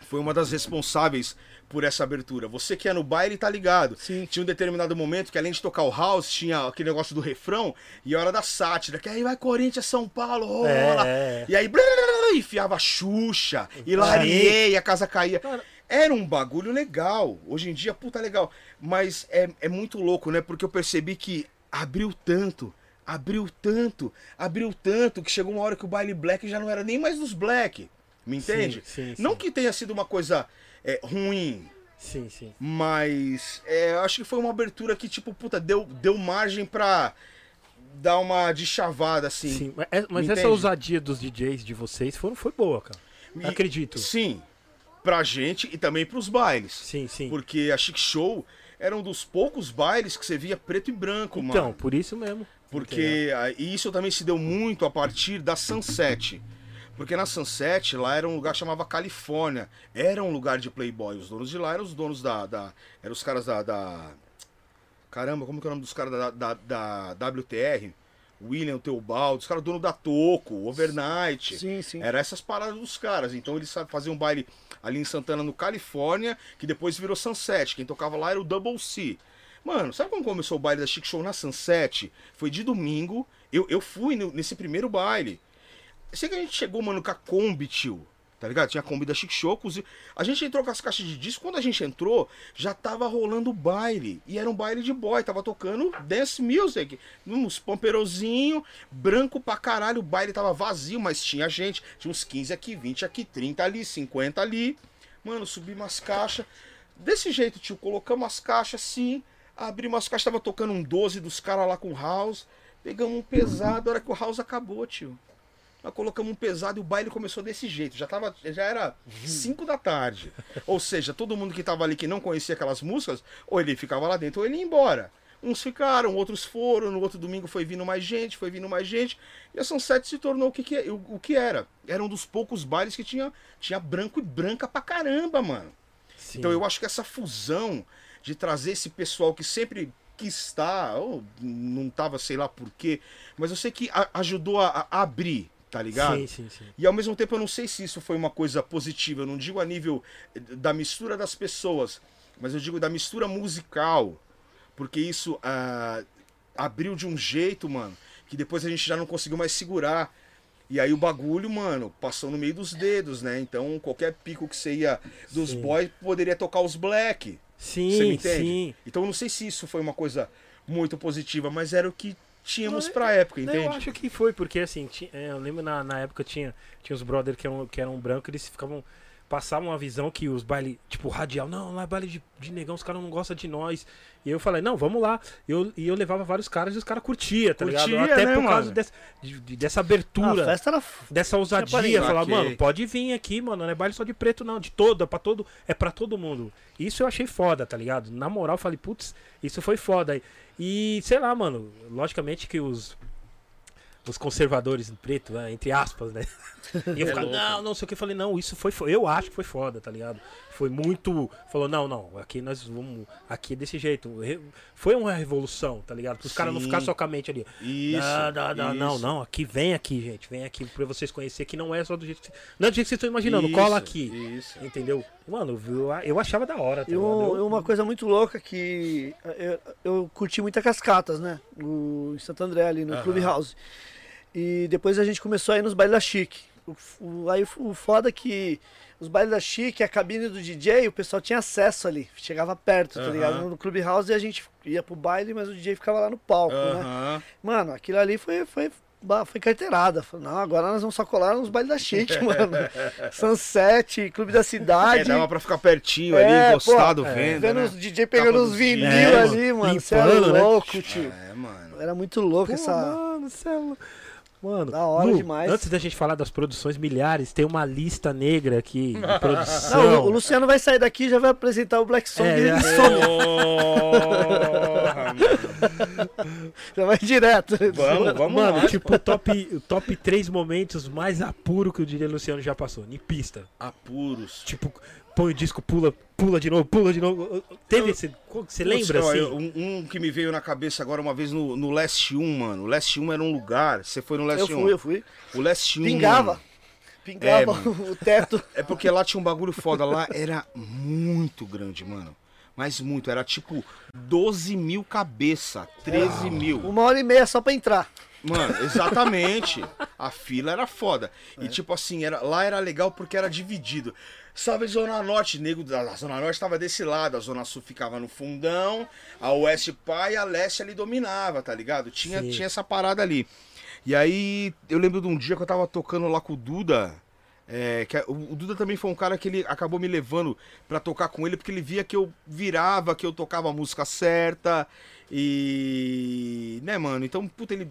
foi uma das responsáveis por essa abertura. Você que é no baile tá ligado. Sim. Tinha um determinado momento que além de tocar o house, tinha aquele negócio do refrão e a hora da sátira, que aí vai Corinthians, São Paulo, rola. É. E aí blá, blá, blá, enfiava Xuxa, Hilarie, e a casa caía. Era um bagulho legal. Hoje em dia, puta legal. Mas é, é muito louco, né? Porque eu percebi que abriu tanto, abriu tanto, abriu tanto, que chegou uma hora que o baile black já não era nem mais dos black. Me entende? sim, sim. Não que tenha sido uma coisa é, ruim, Sim, sim. mas é, eu acho que foi uma abertura que, tipo, puta, deu, deu margem pra dar uma de chavada, assim. Sim, mas, é- mas essa ousadia dos DJs de vocês foram, foi boa, cara. E- Acredito. Sim, pra gente e também pros bailes. Sim, sim. Porque a Chic Show era um dos poucos bailes que você via preto e branco, Então, mano. por isso mesmo. Porque e isso também se deu muito a partir da Sunset. Porque na Sunset, lá era um lugar que chamava Califórnia. Era um lugar de playboy. Os donos de lá eram os donos da... da eram os caras da... da- Caramba, como que é o nome dos caras da, da, da WTR? William Teobaldo, os caras dono da Toco, Overnight. Sim, sim. Era essas paradas dos caras. Então eles faziam um baile ali em Santana, no Califórnia, que depois virou Sunset. Quem tocava lá era o Double C. Mano, sabe como começou o baile da Chic Show na Sunset? Foi de domingo. Eu, eu fui no- nesse primeiro baile. Sei que a gente chegou, mano, com a Kombi, tio. Tá ligado? Tinha a Kombi da Chic Show. A gente entrou com as caixas de disco. Quando a gente entrou, já tava rolando o baile. E era um baile de boy. Tava tocando dance music. Uns pamperozinho, branco pra caralho. O baile tava vazio, mas tinha gente. Tinha uns 15 aqui, 20 aqui, 30 ali, 50 ali. Mano, subi umas caixas. Desse jeito, tio. Colocamos as caixas assim. Abrimos as caixas. Tava tocando um 12 dos caras lá com house. Pegamos um pesado. A hora que o house acabou, tio. Nós colocamos um pesado e o baile começou desse jeito. Já, tava, já era 5 da tarde. Ou seja, todo mundo que tava ali que não conhecia aquelas músicas, ou ele ficava lá dentro ou ele ia embora. Uns ficaram, outros foram. No outro domingo foi vindo mais gente, foi vindo mais gente. E a Sunset se tornou o que, que, o, o que era. Era um dos poucos bailes que tinha, tinha branco e branca pra caramba, mano. Sim. Então eu acho que essa fusão de trazer esse pessoal que sempre quis estar, ou não tava, sei lá por quê, mas eu sei que a- ajudou a, a abrir, tá ligado? Sim, sim, sim. E ao mesmo tempo eu não sei se isso foi uma coisa positiva, eu não digo a nível eh, da mistura das pessoas, mas eu digo da mistura musical, porque isso ah, abriu de um jeito, mano, que depois a gente já não conseguiu mais segurar. E aí o bagulho, mano, passou no meio dos dedos, né? Então qualquer pico que você ia dos Sim. boys poderia tocar os black. Você me Sim, entende? sim. Então eu não sei se isso foi uma coisa muito positiva, mas era o que tínhamos pra época, Não, Eu entende? acho que foi, porque assim, é, eu lembro na, na época tinha, tinha os brothers que eram, que eram brancos, eles ficavam. Passavam uma visão que os bailes, tipo, radial, não, lá é baile de, de negão, os caras não gostam de nós. E eu falei, não, vamos lá. Eu, e eu levava vários caras e os caras curtiam, tá ligado? Curtia, Até né, por causa dessa, de- de- dessa Ah, abertura. a festa era. f- dessa ousadia, falar, mano, pode vir aqui, mano, não é baile só de preto não, de todo, é pra todo, é para todo mundo. Isso eu achei foda, tá ligado? Na moral, eu falei, putz, isso foi foda. E sei lá, mano, logicamente que os os conservadores em preto, né, entre aspas, né? E eu É ficava, não, não sei o que, eu falei, não, isso foi, fo- eu acho que foi foda, tá ligado? Foi muito, falou, não, não, aqui nós vamos, aqui é desse jeito. Foi uma revolução, tá ligado? Para os caras não Sim. ficarem só com a mente ali. Isso. Não, não, não, não, isso. não, aqui vem aqui, gente, vem aqui pra vocês conhecerem que não é só do jeito que, não é do jeito que vocês estão imaginando, Isso, cola aqui, Isso. entendeu? Mano, eu, eu achava da hora, tá E um- Eu- uma coisa muito louca que eu, eu curti muita Cascatas, né? No, Santo André, ali no Aham. Clubhouse. E depois a gente começou a ir nos bailes da Chique. O, o- aí o foda é que os bailes da Chique, a cabine do DJ, o pessoal tinha acesso ali. Chegava perto, tá Aham. ligado? No Clubhouse a gente ia pro baile, mas o DJ ficava lá no palco, né? Aham. Mano, aquilo ali foi, foi, foi carteirada. Falei, não, agora nós vamos só colar nos bailes da Chique, mano. Sunset, Clube da Cidade. É, dava pra ficar pertinho É, ali, encostado, pô, vendo, Vendo né? os DJ pegando os vinil. É, ali, mano, mano. Você era limpando, né? louco, tio. É, mano. Era muito louco Pô, essa. Mano, céu. Mano, Da hora Lu, demais. Antes da gente falar das produções milhares, tem uma lista negra aqui de produção. Não, o- Luciano vai sair daqui e já vai apresentar o Black Song. É, ele é. já vai direto. Vamos, vamos Mano, lá. tipo, o top, o top 3 momentos mais apuro que o DJ Luciano já passou. Em pista. Apuros. Tipo, põe o disco, pula, pula de novo, pula de novo. Teve esse. Você lembra assim? eu- um, um que me veio na cabeça agora uma vez no, no Leste 1, mano. O Leste 1 era um lugar. Você foi no Eu Leste 1? fui, eu fui. O Leste 1. Pingava. mano, Pingava É, o teto. É porque lá tinha um bagulho foda. Lá era muito grande, mano. Mas muito. Era tipo 12 mil cabeça. 13 mil. Uma hora e meia só pra entrar. Mano, exatamente. A fila era foda. E tipo assim, era, lá era legal porque era dividido. Sabe, Zona Norte, nego da Zona Norte tava desse lado, a Zona Sul ficava no fundão, a Oeste pá e a Leste ali dominava, tá ligado? Tinha, Sim. tinha essa parada ali. E aí, eu lembro de um dia que eu tava tocando lá com o Duda. é, que a- o, o Duda também foi um cara que ele acabou me levando pra tocar com ele, porque ele via que eu virava, que eu tocava a música certa. E. Né, mano? Então, puta, ele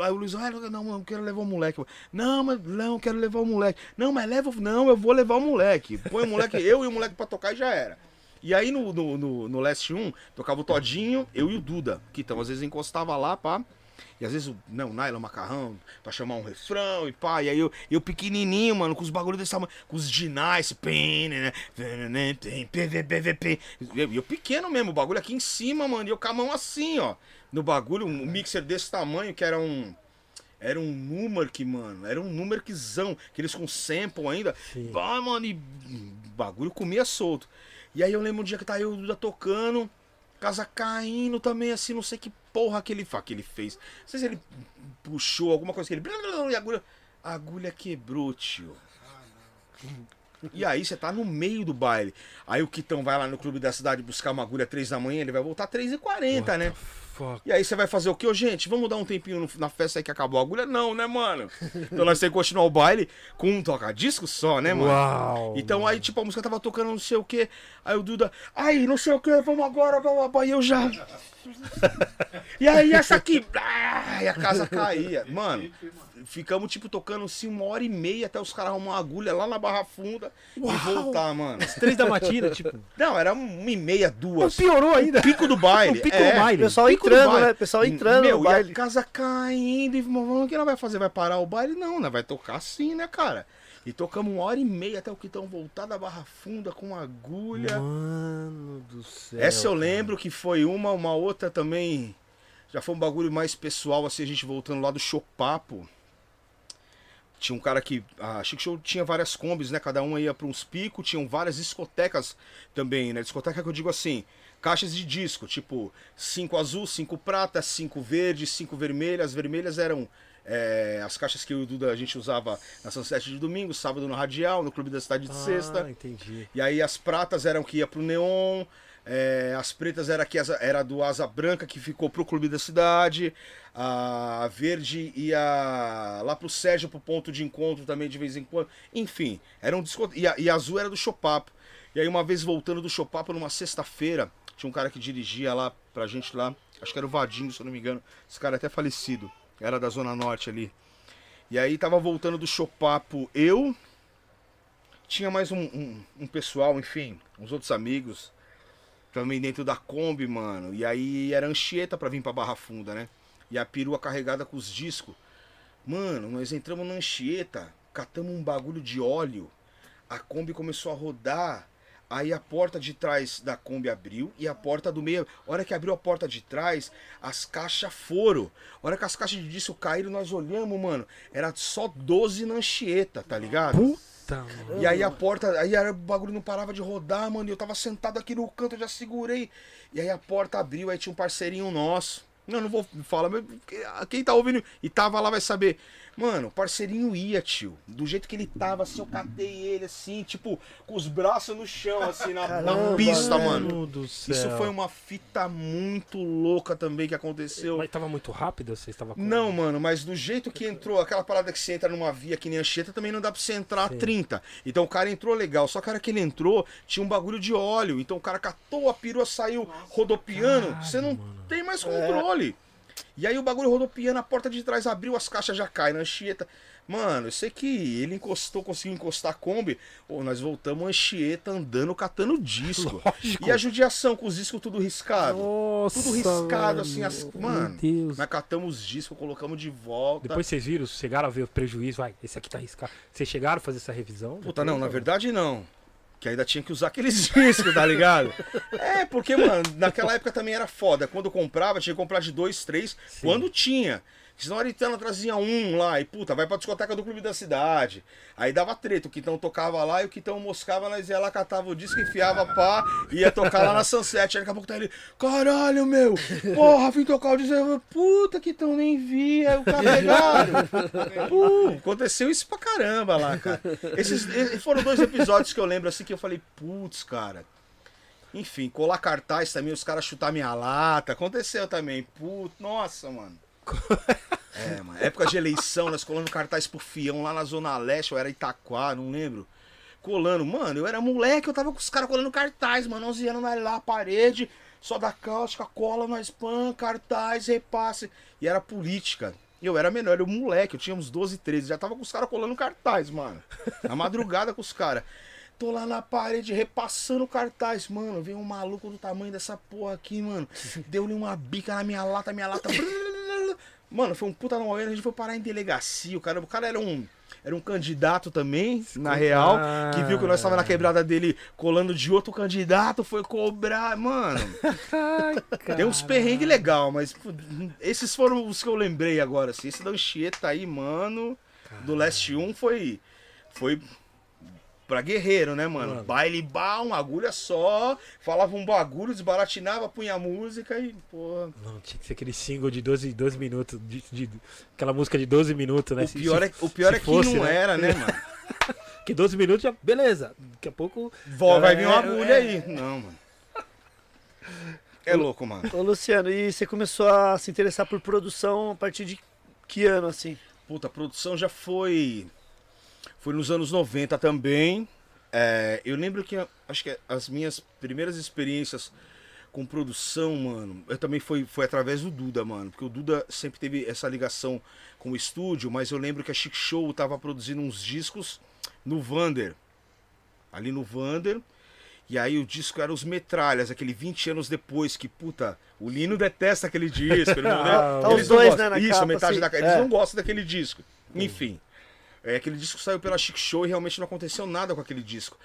Aí o Luiz, ah, não, eu quero levar o moleque. Não, mas não, quero levar o moleque. Não, mas leva. Não, eu vou levar o moleque. Põe o moleque, eu e o moleque pra tocar e já era. E aí no, no, no, no Leste 1, tocava o Todinho, eu e o Duda. Que então, às vezes encostava lá, pá. E às vezes, o- não, Naila Macarrão, pra chamar um refrão e pá. E aí eu, eu pequenininho, mano, com os bagulhos desse tamanho, com os ginais, né, PVPVP. Eu, eu pequeno mesmo, o bagulho aqui em cima, mano, e eu com a mão assim, ó. No bagulho, um mixer desse tamanho, que era um. Era um Numark, mano. Era um Numarkzão. Aqueles com sample ainda. Vai, mano, e o bagulho comia solto. E aí eu lembro um dia que tá eu e o Duda tocando, casa caindo também, assim, não sei que porra que ele, que ele fez. Não sei se ele puxou alguma coisa que ele. E a agulha, a agulha quebrou, tio. E aí você tá no meio do baile. Aí o Quitão vai lá no clube da cidade buscar uma agulha 3 da manhã, ele vai voltar 3h40, né? Fuck. E aí você vai fazer o quê, Ô, gente? Vamos dar um tempinho na festa aí que acabou a agulha? Não, né, mano? Então nós temos que continuar o baile com um toca-disco só, né, mano? Uau. Então aí, tipo, a música tava tocando não sei o que. Aí o Duda, aí, não sei o que, vamos agora, vamos agora. E eu já. e aí, essa aqui. Ah, e a casa caía. Mano, ficamos, tipo, tocando assim uma hora e meia até os caras arrumar uma agulha lá na Barra Funda e voltar, mano. Três da matina, tipo. Não, era uma e meia, duas. Piorou ainda. Pico do baile. O pico é. do baile. O pessoal Pico do entrando, baile. né? O pessoal entrando Meu, no e baile. a casa caindo. E falando, o que ela vai fazer? Vai parar o baile? Não, né? Vai tocar assim, né, cara? E tocamos uma hora e meia até o Quitão voltar da Barra Funda com agulha. Mano do céu. Essa eu cara. lembro que foi uma, uma outra também. Já foi um bagulho mais pessoal, assim, a gente voltando lá do Chopapo. Tinha um cara que. A Chic Show tinha várias combis, né? Cada uma ia para uns picos, tinham várias discotecas também, né? Discoteca que eu digo assim, caixas de disco, tipo, cinco azul, cinco prata, cinco verde, cinco vermelhas. As vermelhas eram É, as caixas que o Duda a gente usava na Sunset de domingo, sábado no Radial, no Clube da Cidade de sexta. Ah, entendi. E aí as pratas eram que ia pro Neon, é, as pretas era que era do Asa Branca que ficou pro Clube da Cidade, a verde ia lá pro Sérgio pro ponto de encontro também de vez em quando. Enfim, era um desconto. E a, e a azul era do Chopapo. E aí uma vez voltando do Chopapo numa sexta-feira, tinha um cara que dirigia lá pra gente lá, acho que era o Vadinho, se eu não me engano. Esse cara é até falecido, era da Zona Norte ali. E aí tava voltando do Chopapo eu, tinha mais um, um, um pessoal, enfim, uns outros amigos, também dentro da Kombi, mano. E aí era Anchieta pra vir pra Barra Funda, né? E a perua carregada com os discos. Mano, nós entramos na Anchieta, catamos um bagulho de óleo, a Kombi começou a rodar. Aí a porta de trás da Kombi abriu e a porta do meio. A hora que abriu a porta de trás, as caixas foram. A hora que as caixas de disco caíram, nós olhamos, mano. Era só 12 na Anchieta, tá ligado? Puta, mano. E aí a porta, aí era, o bagulho não parava de rodar, mano. E eu tava sentado aqui no canto, eu já segurei. E aí a porta abriu, aí tinha um parceirinho nosso. Não, não vou falar, mas quem tá ouvindo e tava lá vai saber. Mano, o parceirinho ia, tio. Do jeito que ele tava, assim, eu catei ele, assim, tipo, com os braços no chão, assim, na, na Caramba, pista, velho. mano. do céu. Isso foi uma fita muito louca também que aconteceu. Mas tava muito rápido? Você estava com... Não, mano, mas do jeito que entrou, aquela parada que você entra numa via que nem Anchieta, também não dá pra você entrar a Sim. 30. Então o cara entrou legal, só que a hora que ele entrou, tinha um bagulho de óleo. Então o cara catou a perua, saiu rodopiando, Caralho, você não mano. tem mais controle. E aí o bagulho rodopiando, a porta de trás abriu, as caixas já caem na Anchieta. Mano, eu sei que ele encostou, conseguiu encostar a Kombi. Ô, nós voltamos a Anchieta andando, catando disco. Lógico. E a judiação com os discos tudo riscado. Nossa, Tudo riscado, velho. assim, as- mano. Nós catamos os discos, colocamos de volta. Depois vocês viram, chegaram a ver o prejuízo, vai, esse aqui tá arriscado. Vocês chegaram a fazer essa revisão? Puta, não, na Depois, verdade não. Que ainda tinha que usar aqueles discos, tá ligado? É, porque, mano, naquela época também era foda. Quando comprava, tinha que comprar de dois, três, Sim. quando tinha. Senão a Aritana trazia um lá e, puta, vai pra discoteca do clube da cidade. Aí dava treta, o Quitão tocava lá e o Quitão moscava, nós ia lá, catava o disco, enfiava pá, ia tocar lá na Sunset. Aí daqui a pouco tá ele, caralho, meu, porra, vim tocar o disco. Eu, Puta, Quitão, nem vi, aí o cara pegado. Pô, aconteceu isso pra caramba lá, cara. Esses, esses foram dois episódios que eu lembro assim que eu falei, putz, cara. Enfim, colar cartaz também, os caras chutar minha lata. Aconteceu também. Putz, nossa, mano. É, mano. Época de eleição, nós colando cartaz pro Fião lá na Zona Leste, ou era Itaquá, não lembro. Colando, mano, eu era moleque, eu tava com os caras colando cartaz, mano, 11 anos lá, parede, só da cáustica, cola no spam, cartaz, repasse. E era política. Eu era menor, eu moleque, eu tinha uns 12, 13, já tava com os caras colando cartaz, mano. Na madrugada com os caras. Tô lá na parede repassando cartaz, mano. Veio um maluco do tamanho dessa porra aqui, mano. Deu-lhe uma bica na minha lata, minha lata. Mano, foi um puta no a gente foi parar em delegacia. O cara, o cara era um. Era um candidato também, na real, que viu que nós tava na quebrada dele colando de outro candidato, foi cobrar. Mano, tem uns perrengues legal, mas esses foram os que eu lembrei agora. Assim. Esse da Anchieta aí, mano, do Leste 1 foi. Foi pra guerreiro, né, mano? Mano. Baile bal, uma agulha só, falava um bagulho, desbaratinava, punha a música e, pô. Não, tinha que ser aquele single de 12, 12 minutos, de, de- aquela música de 12 minutos, né? O Se- pior, é, o pior é que fosse, não né? era, né, mano? Que 12 minutos já, beleza. Daqui a pouco. Vó, vai vir uma É, agulha é. aí. Não, mano. É louco, mano. Ô, Luciano, e você começou a se interessar por produção a partir de que ano, assim? Puta, a produção já foi. Foi nos anos 90 também. É, eu lembro que acho que as minhas primeiras experiências com produção, mano, eu também foi, foi através do Duda, mano. Porque o Duda sempre teve essa ligação com o estúdio, mas eu lembro que a Chic Show tava produzindo uns discos no Vander. Ali no Vander. E aí o disco era os Metralhas, aquele 20 anos depois, que, puta, o Lino detesta aquele disco. Ele não, Ah, tá eles os dois, gostam. né, na Isso, capa, metade assim. da Eles É. não gostam daquele disco. Enfim. É, aquele disco saiu pela Chic Show e realmente não aconteceu nada com aquele disco.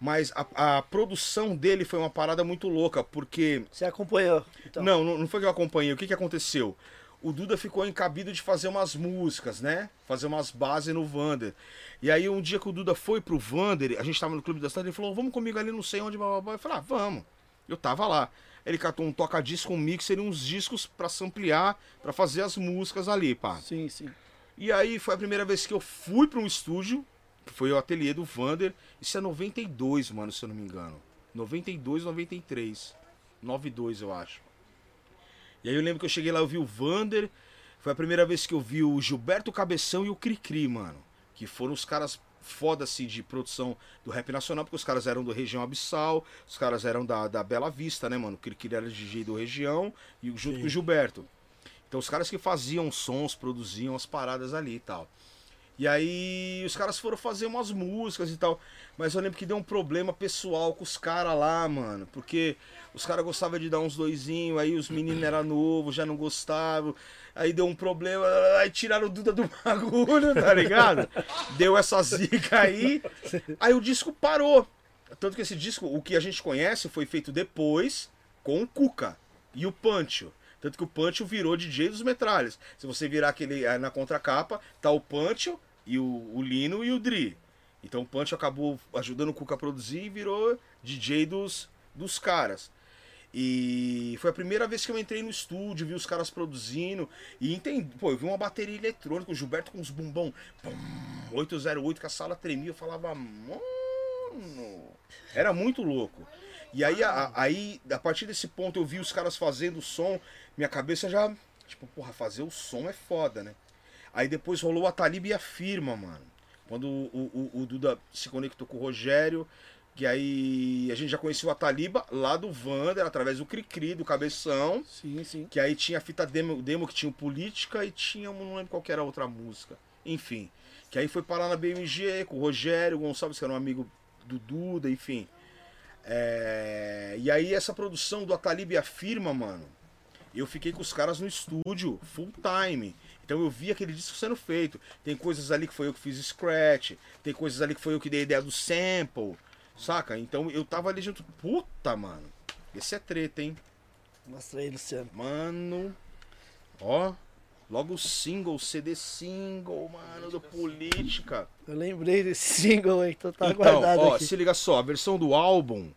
Mas a, a produção dele foi uma parada muito louca, porque Você acompanhou? Então. não, não, não foi que eu acompanhei. O que, que aconteceu? O Duda ficou encabido de fazer umas músicas, né? Fazer umas bases no Vander. E aí, um dia que o Duda foi pro Vander, a gente tava no Clube da Cidade, ele falou: Vamos comigo ali, não sei onde, blá, blá, blá. Eu falei: Ah, vamos. Eu tava lá. Ele catou um toca-disco, um mixer e uns discos pra samplear, pra fazer as músicas ali, pá. Sim, sim. E aí foi a primeira vez que eu fui para um estúdio, que foi o ateliê do Vander. Isso é 92, mano, se eu não me engano. 92, 93. 92, eu acho. E aí eu lembro que eu cheguei lá, eu vi o Vander. Foi a primeira vez que eu vi o Gilberto Cabeção e o Cricri, mano. Que foram os caras foda assim de produção do rap nacional, porque os caras eram do região Abissal, os caras eram da, da Bela Vista, né, mano? O Cricri era DJ do região e junto Sim. com o Gilberto. Então os caras que faziam sons, produziam as paradas ali e tal. E aí os caras foram fazer umas músicas e tal. Mas eu lembro que deu um problema pessoal com os caras lá, mano. Porque os caras gostavam de dar uns doisinhos, aí os meninos eram novos, já não gostavam. Aí deu um problema, aí tiraram o Duda do bagulho, tá ligado? deu essa zica aí. Aí o disco parou. Tanto que esse disco, o que a gente conhece, foi feito depois com o Cuca e o Pancho. Tanto que o Pancho virou DJ dos metralhas. Se você virar aquele eh, na contracapa, tá o Pancho e o, o Lino e o Dri. Então o Pancho acabou ajudando o Cuca a produzir e virou DJ dos, dos caras. E foi a primeira vez que eu entrei no estúdio, vi os caras produzindo e entendi. Pô, eu vi uma bateria eletrônica, o Gilberto com uns bumbão pum, 808, que a sala tremia. Eu falava, mano. Era muito louco. E aí, a, aí, a partir desse ponto, eu vi os caras fazendo som, minha cabeça já. Tipo, porra, fazer o som é foda, né? Aí depois rolou a Talib e a firma, mano. Quando o, o, o Duda se conectou com o Rogério, que aí a gente já conhecia o Ataliba lá do Vander, através do Cricri, do Cabeção. Sim, sim. Que aí tinha a fita demo, demo que tinha o Política e tinha, não lembro qual era a outra música. Enfim. Que aí foi parar na BMG com o Rogério Gonçalves, que era um amigo do Duda, enfim. É, E aí essa produção do Atalib e a firma, mano, eu fiquei com os caras no estúdio, full time. Então eu vi aquele disco sendo feito. Tem coisas ali que foi eu que fiz scratch, tem coisas ali que foi eu que dei a ideia do sample, saca? Então eu tava ali junto. Puta, mano. Esse é treta, hein? Mostra aí, Luciano. Mano. Ó. Logo o single, CD single, mano, do Política. Eu lembrei desse single aí, então tá então, guardado ó, aqui. se liga só, a versão do álbum,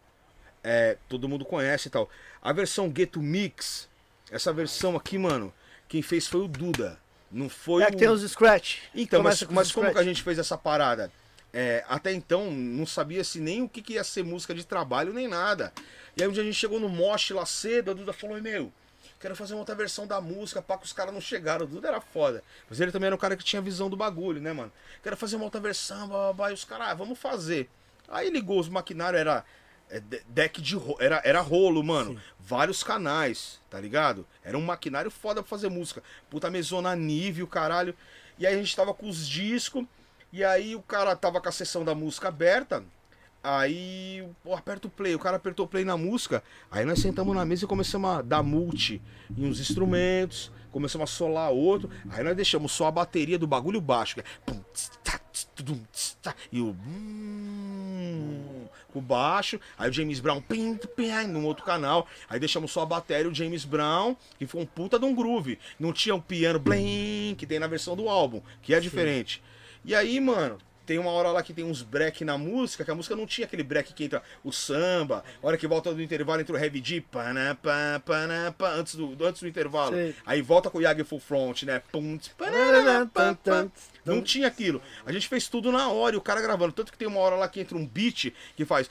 é, todo mundo conhece e tal. A versão Ghetto Mix, essa versão aqui, mano, quem fez foi o Duda. Não foi É o... que tem os scratch. Então, mas, Começa com mas como que a gente fez essa parada? É, até então, não sabia se nem o que, que ia ser música de trabalho, nem nada. E aí um dia a gente chegou no Mosh lá cedo, a Duda falou, meu, quero fazer uma outra versão da música, pá, que os caras não chegaram. O Duda era foda. Mas ele também era um cara que tinha visão do bagulho, né, mano? Quero fazer uma outra versão, blá, blá, blá. E os caras, ah, vamos fazer. Aí ligou os maquinários, era é, de- deck de ro- era, era rolo, mano. Vários canais, tá ligado? Era um maquinário foda pra fazer música. Puta mesona nível, caralho. E aí a gente tava com os discos. E aí o cara tava com a sessão da música aberta. Aí, pô, aperta o play. O cara apertou o play na música. Aí nós sentamos na mesa e começamos a dar multi em uns instrumentos. Começamos a solar outro. Aí nós deixamos só a bateria do bagulho baixo. Que é tudum, tss, tá, e o. hum, o baixo. Aí o James Brown pim, pim, num outro canal. Aí deixamos só a bateria e o James Brown, que foi um puta de um groove. Não tinha um piano blim, que tem na versão do álbum, que é diferente. E aí, mano, tem uma hora lá que tem uns break na música, que a música não tinha aquele break que entra o samba, hora que volta do intervalo entra o heavy D, pana, pá, pana, pá, antes, do, antes do intervalo. Sei. Aí volta com o Yagi Full Front, né? Pum, panana, pá, pá. Não tinha aquilo. A gente fez tudo na hora e o cara gravando. Tanto que tem uma hora lá que entra um beat que faz.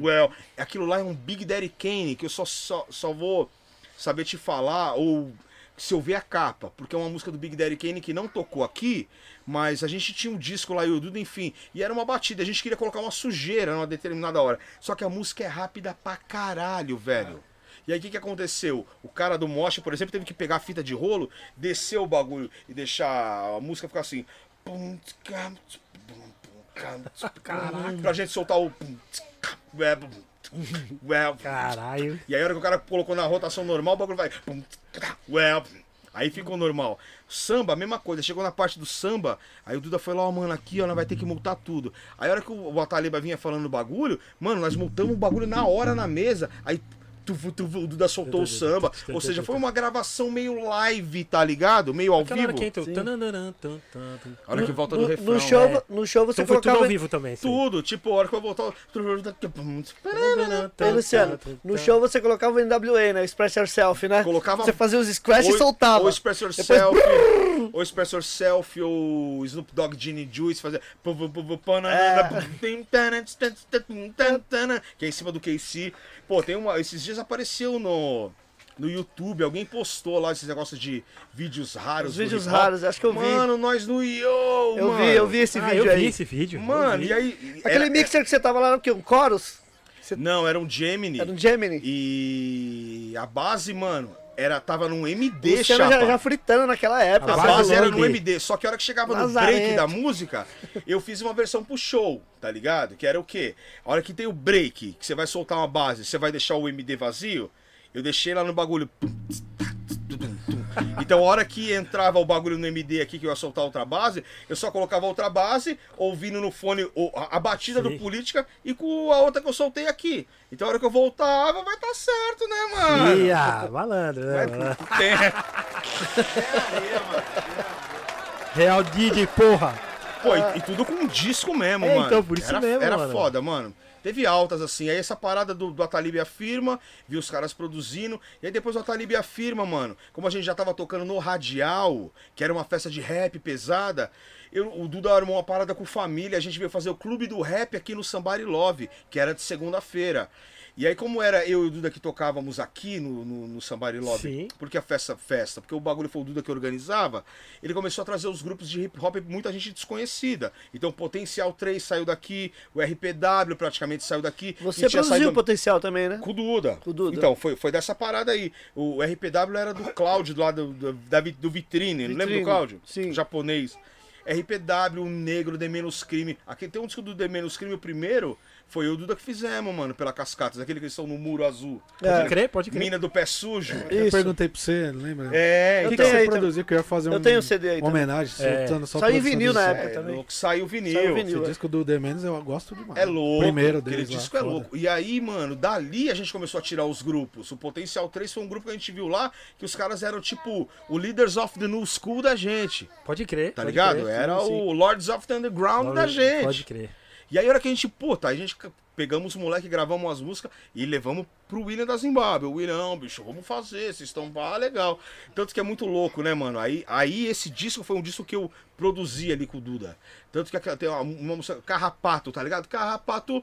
Well. Aquilo lá é um Big Daddy Kane que eu só, só, só vou saber te falar ou se eu ver a capa, porque é uma música do Big Daddy Kane que não tocou aqui, mas a gente tinha um disco lá e o Duda, enfim, e era uma batida, a gente queria colocar uma sujeira numa determinada hora. Só que a música é rápida pra caralho, velho. E aí o que, que aconteceu? O cara do Mosh, por exemplo, teve que pegar a fita de rolo, descer o bagulho e deixar a música ficar assim. Pum, Pra gente soltar o. pum, ué, Caralho. e aí a hora que o cara colocou na rotação normal, o bagulho vai. pum. Aí ficou normal. Samba, mesma coisa. Chegou na parte do samba, aí o Duda foi lá, ó, mano, aqui, ó, nós vai ter que multar tudo. Aí a hora que o Ataliba vinha falando do bagulho, mano, nós multamos o bagulho na hora na mesa. Aí tufu, tufu, o Duda soltou o samba. Ou seja, foi uma gravação meio live, tá ligado? Meio ao Aquela hora vivo. que entra o Sim. tananana, tan, tan, tan. A hora que volta no, do refrão. no show, é. no show você Então foi tudo colocava. ao vivo também. sim. Tudo, tipo, a hora que eu voltar. Luciano, no show você colocava o NWA, né? O Express Yourself, né? Colocava Você fazia os scratch e soltava. Ou Express Yourself, ou Express Yourself, ou Snoop Dogg Genie Juice, fazia. tan, Que é em cima do KC. Pô, tem uma. Esses dias apareceu no. No YouTube, alguém postou lá esses negócios de vídeos raros. Os vídeos raros, acho que eu vi. Mano, nós no Yo, eu mano. vi, eu vi esse Ah, vídeo eu aí. vi esse vídeo. eu Mano, vi. e aí. Aquele era- mixer que você tava lá era o quê? Um chorus? Não, era um Gemini. Era um Gemini. E a base, mano, era, tava num MD, Luciano já, chapa. já fritando naquela época. A base base era no MD, só que a hora que chegava no Lazarento. break da música, eu fiz uma versão pro show, tá ligado? Que era o quê? A hora que tem o break, que você vai soltar uma base, você vai deixar o MD vazio, eu deixei lá no bagulho. Então a hora que entrava o bagulho no MD aqui, que eu ia soltar outra base, eu só colocava outra base, ouvindo no fone a, batida Sim. do Política e com a outra que eu soltei aqui. Então a hora que eu voltava, vai estar certo, né, mano? Ia, malandro, né? Malandro. Tem- Real DJ, porra. Pô, e, e tudo com um disco mesmo, É, mano. então, por isso era, mesmo, Era mano. foda, mano. Teve altas, assim. Aí essa parada do, do Atalib afirma, vi os caras produzindo. E aí depois o Atalib afirma, mano. Como a gente já tava tocando no Radial, que era uma festa de rap pesada. Eu, o Duda armou uma parada com família. A gente veio fazer o clube do rap aqui no Somebody Love, que era de segunda-feira. E aí, como era eu e o Duda que tocávamos aqui no, no, no Somebody Love, Sim. porque a festa, festa, porque o bagulho foi o Duda que organizava, ele começou a trazer os grupos de hip hop muita gente desconhecida. Então, Potencial 3 saiu daqui, o RPW praticamente saiu daqui. Você produziu o saído- potencial também, né? com o Duda. Com o Duda. Então, foi, foi dessa parada aí. O RPW era do Cláudio, lá do, do, da do Vitrine. Lembra Vitrine, do Cláudio? sim. O japonês. RPW, o Negro, The Menos Crime. Aqui tem um disco do The Menos Crime, o primeiro foi eu e o Duda que fizemos, mano, pela Cascatas. Aquele que eles estão no muro azul. É. Pode crer, pode crer. Mina do pé sujo. Eu Isso. perguntei pra você, lembra? É, Eu que tenho você aí produziu? Que eu ia fazer Eu um, tenho o CD aí uma homenagem, É. soltando só Saiu vinil na época É também. louco, saiu vinil. Saiu vinil. Esse é. disco do The Menes eu gosto demais. É louco. Primeiro aquele deles lá, disco é foda. louco. E aí, mano, dali a gente começou a tirar os grupos. O Potencial 3 foi um grupo que a gente viu lá, que os caras eram tipo o Leaders of the New School da gente. Pode crer. Tá pode ligado? crer, Era sim, sim. o Lords of the Underground da gente. Pode crer. E aí, a hora que a gente, puta, a gente pegamos os moleque, gravamos as músicas e levamos pro William da Zimbábue. O William, bicho, vamos fazer, vocês estão pá, legal. Tanto que é muito louco, né, mano? Aí, aí esse disco foi um disco que eu produzi ali com o Duda. Tanto que tem uma, uma música, Carrapato, tá ligado? Carrapato.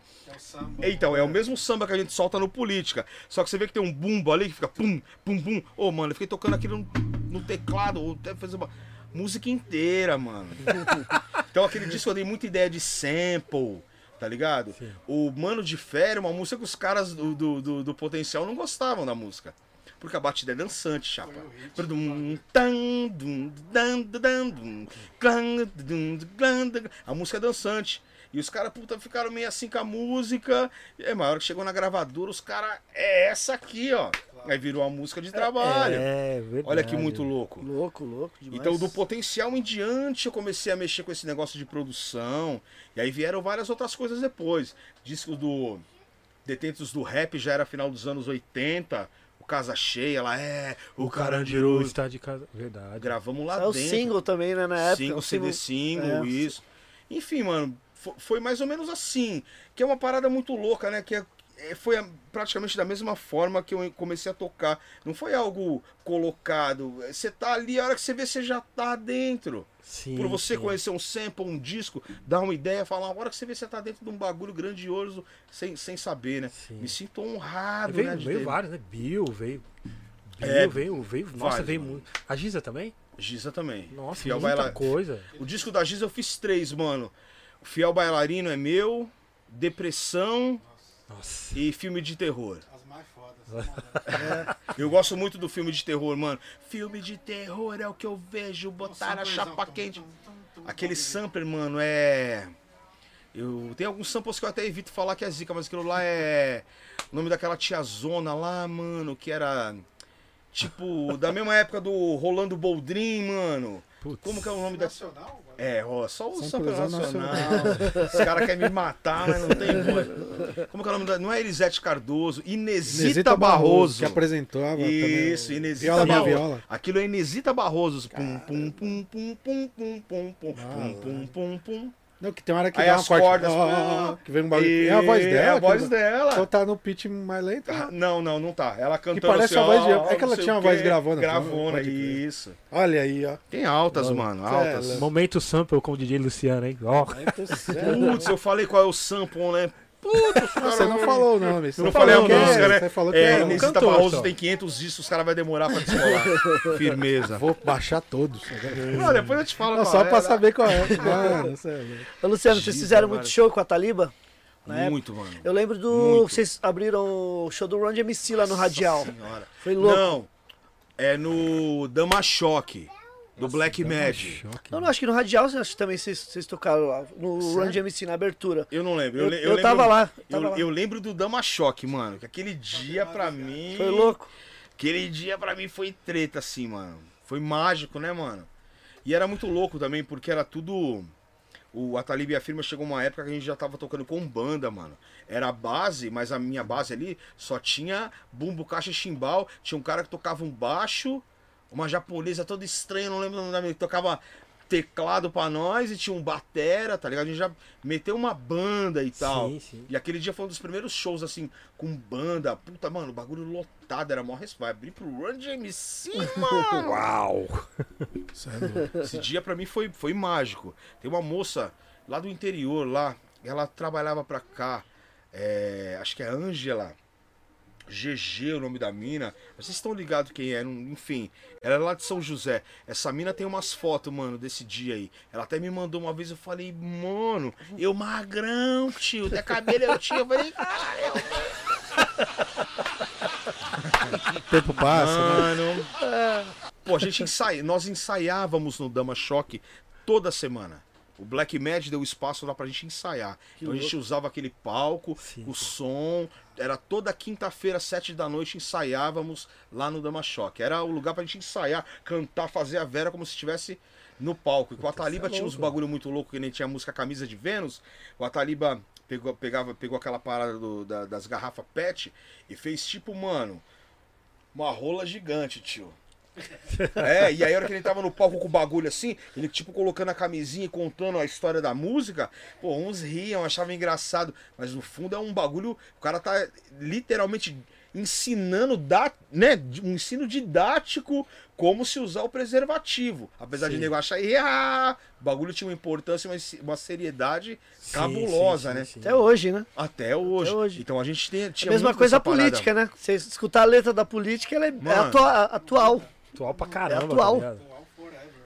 Então, é o mesmo samba que a gente solta no Política. Só que você vê que tem um bumbo ali que fica pum, pum, pum. Ô, mano, eu fiquei tocando aquilo no, no teclado, ou até fazer uma música inteira, mano. Então aquele disco eu dei muita ideia de sample, tá ligado? O Mano de Fé uma música que os caras do, do, do- do Potencial não gostavam da música. Porque a batida é dançante, chapa. A música é dançante. E os caras, puta, ficaram meio assim com a música. E aí, a hora que chegou na gravadora, os caras, é essa aqui, ó. Aí virou a música de trabalho. É, verdade. Olha que muito louco. Louco, louco demais. Então, do potencial em diante, eu comecei a mexer com esse negócio de produção. E aí vieram várias outras coisas depois. Disco do Detentos do Rap já era final dos anos 80. O Casa Cheia, lá é. O, O Carandiru. Carandiru está de casa. Verdade. Gravamos lá Saiu dentro. single também, né, na época. Single, o CD single, é. isso. Enfim, mano, foi mais ou menos assim. Que é uma parada muito louca, né? Que é- é- foi praticamente da mesma forma que eu comecei a tocar. Não foi algo colocado. Você tá ali, a hora que você vê, você já tá dentro. Sim. Por você sim. conhecer um sample, um disco, dar uma ideia, falar, a hora que você vê, você tá dentro de um bagulho grandioso sem, sem saber, né? Sim. Me sinto honrado, Veio, né? veio vários, né? Bill, veio. Bill, É, veio, veio. Nossa, vários, veio muito. A Giza também? Giza também. Nossa, Fiel muita baila- coisa. O disco da Giza eu fiz três, mano. Fiel Bailarino é meu, Depressão Nossa. e filme de terror. As mais fodas. Eu gosto muito do filme de terror, mano. Filme de terror é o que eu vejo, botar a chapa quente. Aquele sampler, mano, é. Eu tem alguns samples que eu até evito falar que é zica, mas aquilo lá é o nome daquela tiazona lá, mano, que era tipo da mesma época do Rolando Boldrin, mano. Putz. Como que é o nome da. Nacional? É, ó, só o São Sample Cruzão Nacional. Os caras querem me matar, mas não tem voz. Como que é o nome da. Não é Elisete Cardoso, Inesita, Barroso. Que apresentava também. Isso, o- Inesita Viola Barroso. viola. Aquilo é Inesita Barroso. Pum, pum, pum, pum, pum, pum, pum, pum, Ah, pum, pum, pum, pum. Não, que tem uma hora que Aí dá uma as corte. cordas, Ah, que vem um bagulho. É a voz E- dela? É a que- voz dela. Então tá no pitch mais lento. Ah, Não, não, não tá. Ela cantando parece assim, a voz de- é que ela tinha uma voz gravona, Gravona, isso. Olha aí, ó. Tem altas, Mano, mano, é altas. louco. Momento sample com o DJ Luciano, hein? Ó. Putz, eu falei qual é o sample, né? Caras Você não o nome. Você Não falou falei é, né? Você falou que É, é. Inesita cantor Barroso tem 500 discos, os caras vão demorar pra descolar. Firmeza. Vou baixar todos. Não, depois eu te falo Não, qual só é, pra saber qual é. Mano, é. Ô, Luciano, vocês fizeram muito show com a Taliba? né? Muito, mano. Eu lembro do. Muito. Vocês abriram o show do Run de MC lá no Radial. Nossa senhora. Foi louco. Não, é no Dama Choque, do Black Mad. Não, não, acho que no Radial acho que também vocês, vocês tocaram lá, no Sério? Run de MC, na abertura. Eu não lembro. Eu, le- eu lembro- tava lá. Eu, Tava lá. eu lembro do Dama Choque, mano. Que aquele dia pra mim. Foi louco. Aquele dia pra mim foi treta, assim, mano. Foi mágico, né, mano? E era muito louco também, porque era tudo. O Atalib e a firma chegou uma época que a gente já tava tocando com banda, mano. Era a base, mas a minha base ali só tinha bumbo, caixa e chimbal. Tinha um cara que tocava um baixo, uma japonesa toda estranha, não lembro o nome da minha, que tocava teclado pra nós e tinha um batera, tá ligado? A gente já meteu uma banda e tal. Sim, sim. E aquele dia foi um dos primeiros shows, assim, com banda. Puta, mano, o bagulho lotado, era mó respeito. Vai abrir pro Run de MC, mano. Uau! É. Esse dia pra mim foi, foi mágico. Tem uma moça lá do interior, lá, ela trabalhava pra cá. é, acho que é Ângela. GG, o nome da mina. Vocês estão ligados quem é, enfim. Ela é lá de São José. Essa mina tem umas fotos, mano, desse dia aí. Ela até me mandou uma vez, eu falei, mano, eu magrão, tio. Até cabelo eu tinha. Eu falei, caralho, tempo passa, né? Mano. Pô, a gente ensaia, nós ensaiávamos no Dama Choque toda semana. O Black Mad deu espaço lá pra gente ensaiar. então a gente usava aquele palco, Sim, o som. Era toda quinta-feira, sete da noite, ensaiávamos lá no Dama Choque. Era o lugar pra gente ensaiar, cantar, fazer a Vera como se estivesse no palco. E com a Taliba é tinha uns louco. bagulho muito louco, que nem tinha a música Camisa de Vênus. O Ataliba pegou, pegava, pegou aquela parada do- da- das garrafas PET e fez tipo, mano, uma rola gigante, tio. É, e aí a hora que ele tava no palco com o bagulho assim, ele tipo colocando a camisinha e contando a história da música, pô, uns riam, achavam engraçado, mas no fundo é um bagulho, o cara tá literalmente ensinando, da, né, um ensino didático como se usar o preservativo. Apesar de Sim. nego achar, "Ah", o bagulho tinha uma importância, uma, uma seriedade Sim, cabulosa, sim, né? Até hoje, né? Até hoje. Até hoje. Então a gente tem, É tinha a mesma coisa a essa parada. política, né? Você escutar a letra da política, ela é, é Mano. atua- atual. Atual pra caramba. atual. tá?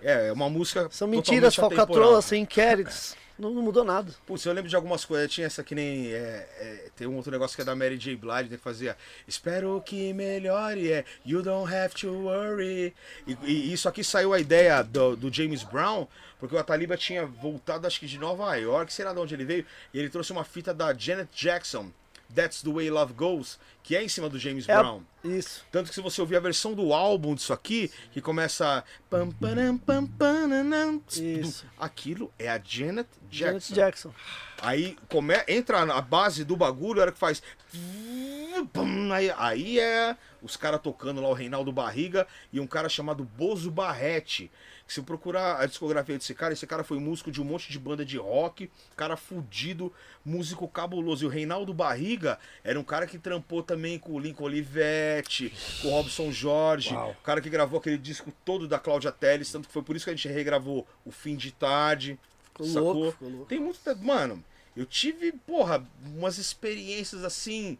É, é uma música São mentiras, falcatruas, sem inquéritos. Não, não mudou nada. Putz, eu lembro de algumas coisas. Tinha essa que nem. é, é, tem um outro negócio que é da Mary J. Blige, né, que fazia. Espero que melhore, é. You don't have to worry. E, e isso aqui saiu a ideia do, do James Brown, porque o Ataliba tinha voltado, acho que de Nova York, sei lá de onde ele veio, e ele trouxe uma fita da Janet Jackson, That's the Way Love Goes, que é em cima do James É Brown. Isso. Tanto que se você ouvir a versão do álbum disso aqui, que começa. Pam, pam, pananam, Isso. Aquilo é a Janet Jackson. Janet Jackson. Aí come, entra na base do bagulho, a hora que faz. aí é os caras tocando lá, o Reinaldo Barriga e um cara chamado Bozo Barrete. Se eu procurar a discografia desse cara, esse cara foi músico de um monte de banda de rock, cara fudido, músico cabuloso. E o Reinaldo Barriga era um cara que trampou também com o Lincoln Olivetti, com o Robson Jorge, Uau. o cara que gravou aquele disco todo da Cláudia Telles, tanto que foi por isso que a gente regravou O Fim de Tarde. Ficou Sacou? louco, ficou louco. Tem muito. Mano, eu tive, porra, umas experiências assim,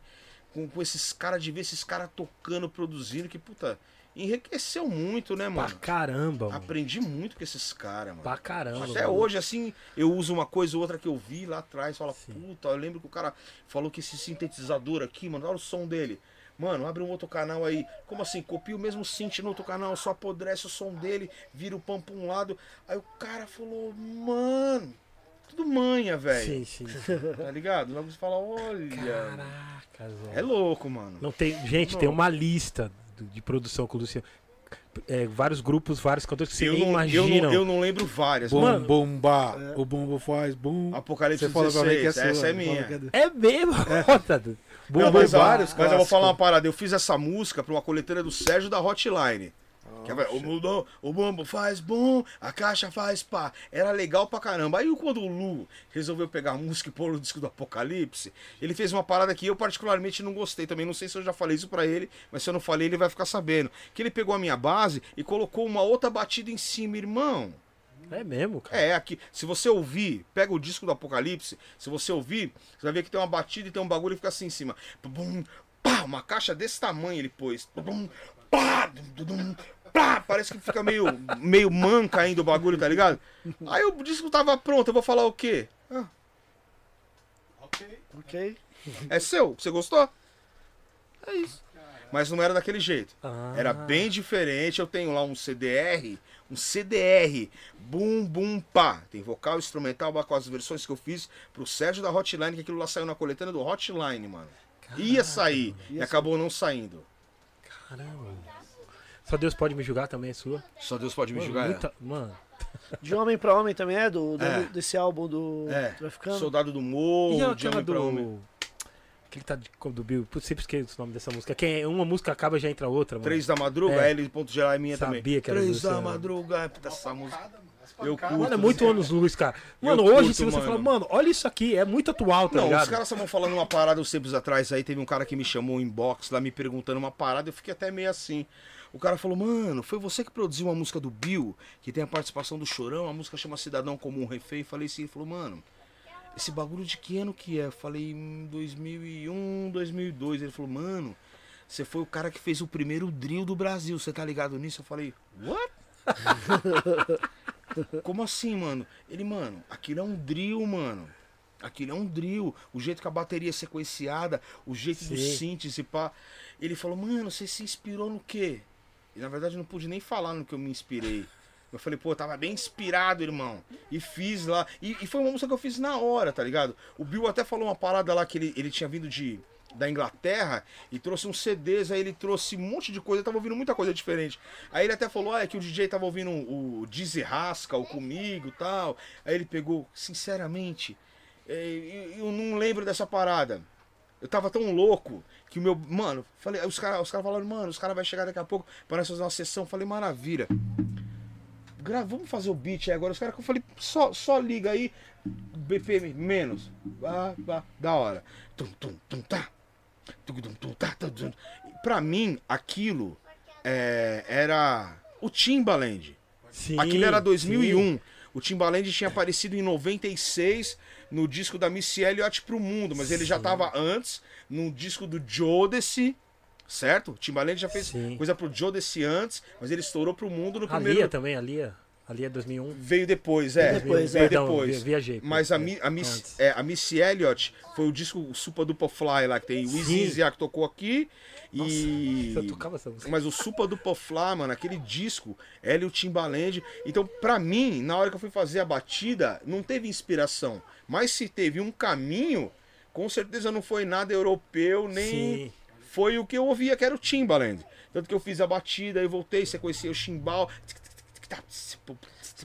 com, com esses caras, de ver esses caras tocando, produzindo, que, puta, enriqueceu muito, né, Pra mano? caramba, mano. Aprendi muito com esses caras, mano. Pra caramba. Até mano. hoje, assim, eu uso uma coisa ou outra que eu vi lá atrás, fala, Sim. puta, eu lembro que o cara falou que esse sintetizador aqui, mano, olha o som dele. Mano, abre um outro canal aí. Como assim? Copia o mesmo synth no outro canal, só apodrece o som dele, vira o pam pra um lado. Aí o cara falou, mano, tudo manha, velho. Sim, sim. Tá ligado? Logo você fala, olha. Caraca, velho. É louco, mano. Não tem, gente, tem uma lista de produção com o Luciano. é, vários grupos, vários cantores que Eu não, eu, imagina. não, eu não lembro várias. Bum, mano. bomba. É. O bumbo faz bum. Apocalipse Você fala pra mim que é 16, sua. essa é fala minha. é É mesmo? Bota. Bom, Não, bom, mas, vários mas eu vou falar uma parada. Eu fiz essa música pra uma coletânea do Sérgio da Hotline. O, mudou, o bumbo faz bum, a caixa faz pá. Era legal pra caramba. Aí quando o Lu resolveu pegar a música e pôr no disco do Apocalipse, ele fez uma parada que eu particularmente não gostei também. Não sei se eu já falei isso pra ele, mas se eu não falei, ele vai ficar sabendo. Que ele pegou a minha base e colocou uma outra batida em cima, irmão. É mesmo, cara. É, aqui, se você ouvir, pega o disco do Apocalipse, se você ouvir, você vai ver que tem uma batida e tem um bagulho que fica assim em cima. Bum, pá, uma caixa desse tamanho ele pôs. Bum, pá, dum, dum, pá, parece que fica meio, meio manca ainda o bagulho, tá ligado? Aí o disco tava pronto, eu vou falar o quê? Ah, Ok? é seu, você gostou? É isso. Mas não era daquele jeito. Ah. Era bem diferente. Eu tenho lá um CDR, um CDR, bum bum pá. Tem vocal instrumental com as versões que eu fiz pro Sérgio da Hotline, que aquilo lá saiu na coletânea do Hotline, mano. Ia sair e acabou não saindo. Caramba. Só Deus pode me julgar também, é sua. Só Deus pode me Mano, julgar. muita- Mano, De homem pra homem também é, do, do- É. desse álbum do É, Traficando. Soldado do e Morro, de homem pra homem. do... Aquele que tá de, do Bill, Putz, sempre esqueço o nome dessa música. Que é- uma música acaba e já entra outra, mano. Três da madruga, É. L ponto geral é minha Sabia também. que era Três do da madruga, puta, essa música. Eu curto. Mano, é muito anos luz, cara. Eu Mano, hoje, curto, se você mano. falar, mano, olha isso aqui, é muito atual, tá Não, ligado? os caras estavam falando uma parada uns tempos atrás aí, teve um cara que me chamou em inbox lá me perguntando uma parada, eu fiquei até meio assim. O cara falou, mano, foi você que produziu uma música do Bill, que tem a participação do Chorão, a música chama Cidadão Comum Refém. Falei assim, ele falou, mano, esse bagulho de que ano que é? Eu falei, em 2001, 2002. Ele falou, mano, você foi o cara que fez o primeiro drill do Brasil, você tá ligado nisso? Eu falei, what? Como assim, mano? Ele, mano, aquilo é um drill, mano. Aquilo é um drill. O jeito que a bateria é sequenciada, o jeito do Sim. síntese, pá. Ele falou, mano, você se inspirou no quê? E na verdade eu não pude nem falar no que eu me inspirei. Eu falei, pô, eu tava bem inspirado, irmão. E fiz lá. E, e foi uma música que eu fiz na hora, tá ligado? O Bill até falou uma parada lá que ele, ele tinha vindo de da Inglaterra e trouxe uns CDs, aí ele trouxe um monte de coisa, eu tava ouvindo muita coisa diferente. Aí ele até falou, é que o DJ tava ouvindo o Dizzy Rascal comigo tal. Aí ele pegou, sinceramente, é, eu não lembro dessa parada. Eu tava tão louco que o meu. Mano, falei, os caras os cara falaram, mano, os caras vão chegar daqui a pouco para nós fazer uma sessão. Falei, maravilha. Gra vamos fazer o beat aí agora. Os caras que eu falei, só, só liga aí. BPM menos. Ah, ah, da hora. Tum, tum, tum, tá. Tum, tum, tum, tá, tum, tum. Pra mim, aquilo é, era o Timbaland. Sim, Aquilo era sim. 2001. O Timbaland tinha aparecido em 96 no disco da Missy Elliott pro mundo, mas ele já Sim. tava antes no disco do Jodeci, certo? Timbaland já fez Sim. coisa pro Jodeci antes, mas ele estourou pro mundo no A primeiro. Lia também, a Lia. A Lia é 2001. Veio depois, é. Depois, veio é. Perdão, depois. vi- viajei. Mas a, Mi- a, Miss, é, a Missy Elliott foi o disco Supa Dupa Fly lá, que tem o. Easy que tocou aqui. e. Eu tocava essa música. Mas o Supa do Poflá, mano, aquele disco, ela e o Timbaland. Então, pra mim, na hora que eu fui fazer a batida, não teve inspiração. Mas se teve um caminho, com certeza não foi nada europeu, nem Sim. foi o que eu ouvia, que era o Timbaland. Tanto que eu fiz a batida, aí voltei, sequenciei o chimbal.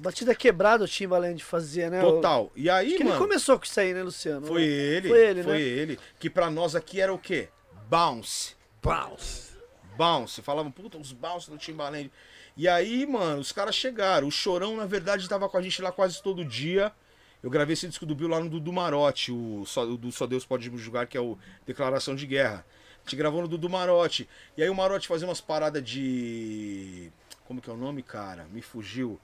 Batida quebrada o Timbaland fazia, né? Total. E aí, Acho que ele mano, começou com isso aí, né, Luciano? foi ele, Foi ele, foi né? ele. Que pra nós aqui era o quê? Bounce. Bounce. Bounce. Falavam, puta, os bounce do Timbaland. E aí, mano, os caras chegaram. O Chorão, na verdade, tava com a gente lá quase todo dia. Eu gravei esse disco do Bill lá no Dudu Marote, o, só, o do Só Deus Pode Me Julgar, que é o Declaração de Guerra. A gente gravou no Dudu Marote. E aí o Marote fazia umas paradas de. Como que é o nome, cara? Me fugiu.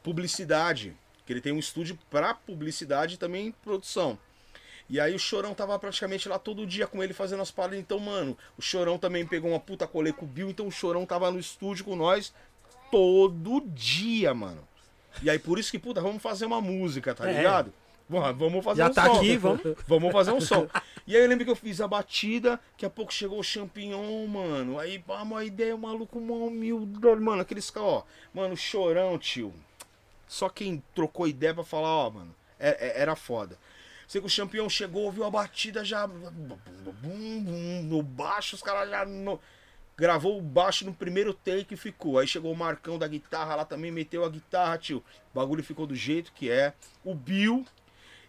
Publicidade. Que ele tem um estúdio pra publicidade e também produção. E aí o Chorão tava praticamente lá todo dia com ele fazendo as paradas. Então, mano, o Chorão também pegou uma puta colê com o Bill. Então o Chorão tava no estúdio com nós todo dia, mano. E aí por isso que, puta, vamos fazer uma música, tá É. ligado? Vamos vamos fazer Já um tá som. aqui, vamos. Vamos fazer um som. E aí eu lembro que eu fiz a batida, daqui a pouco chegou o champignon, mano. Aí, pá, uma ideia, o maluco, uma humildade, mano, aqueles caras, ó. Mano, chorão, tio. Só quem trocou ideia pra falar, ó, mano, é- é- era foda. Sei que o campeão chegou, ouviu a batida já. Bum, bum, no baixo, os caras já. No... Gravou o baixo no primeiro take e ficou. Aí chegou o Marcão da guitarra lá também, meteu a guitarra, tio. O bagulho ficou do jeito que é. O Bill,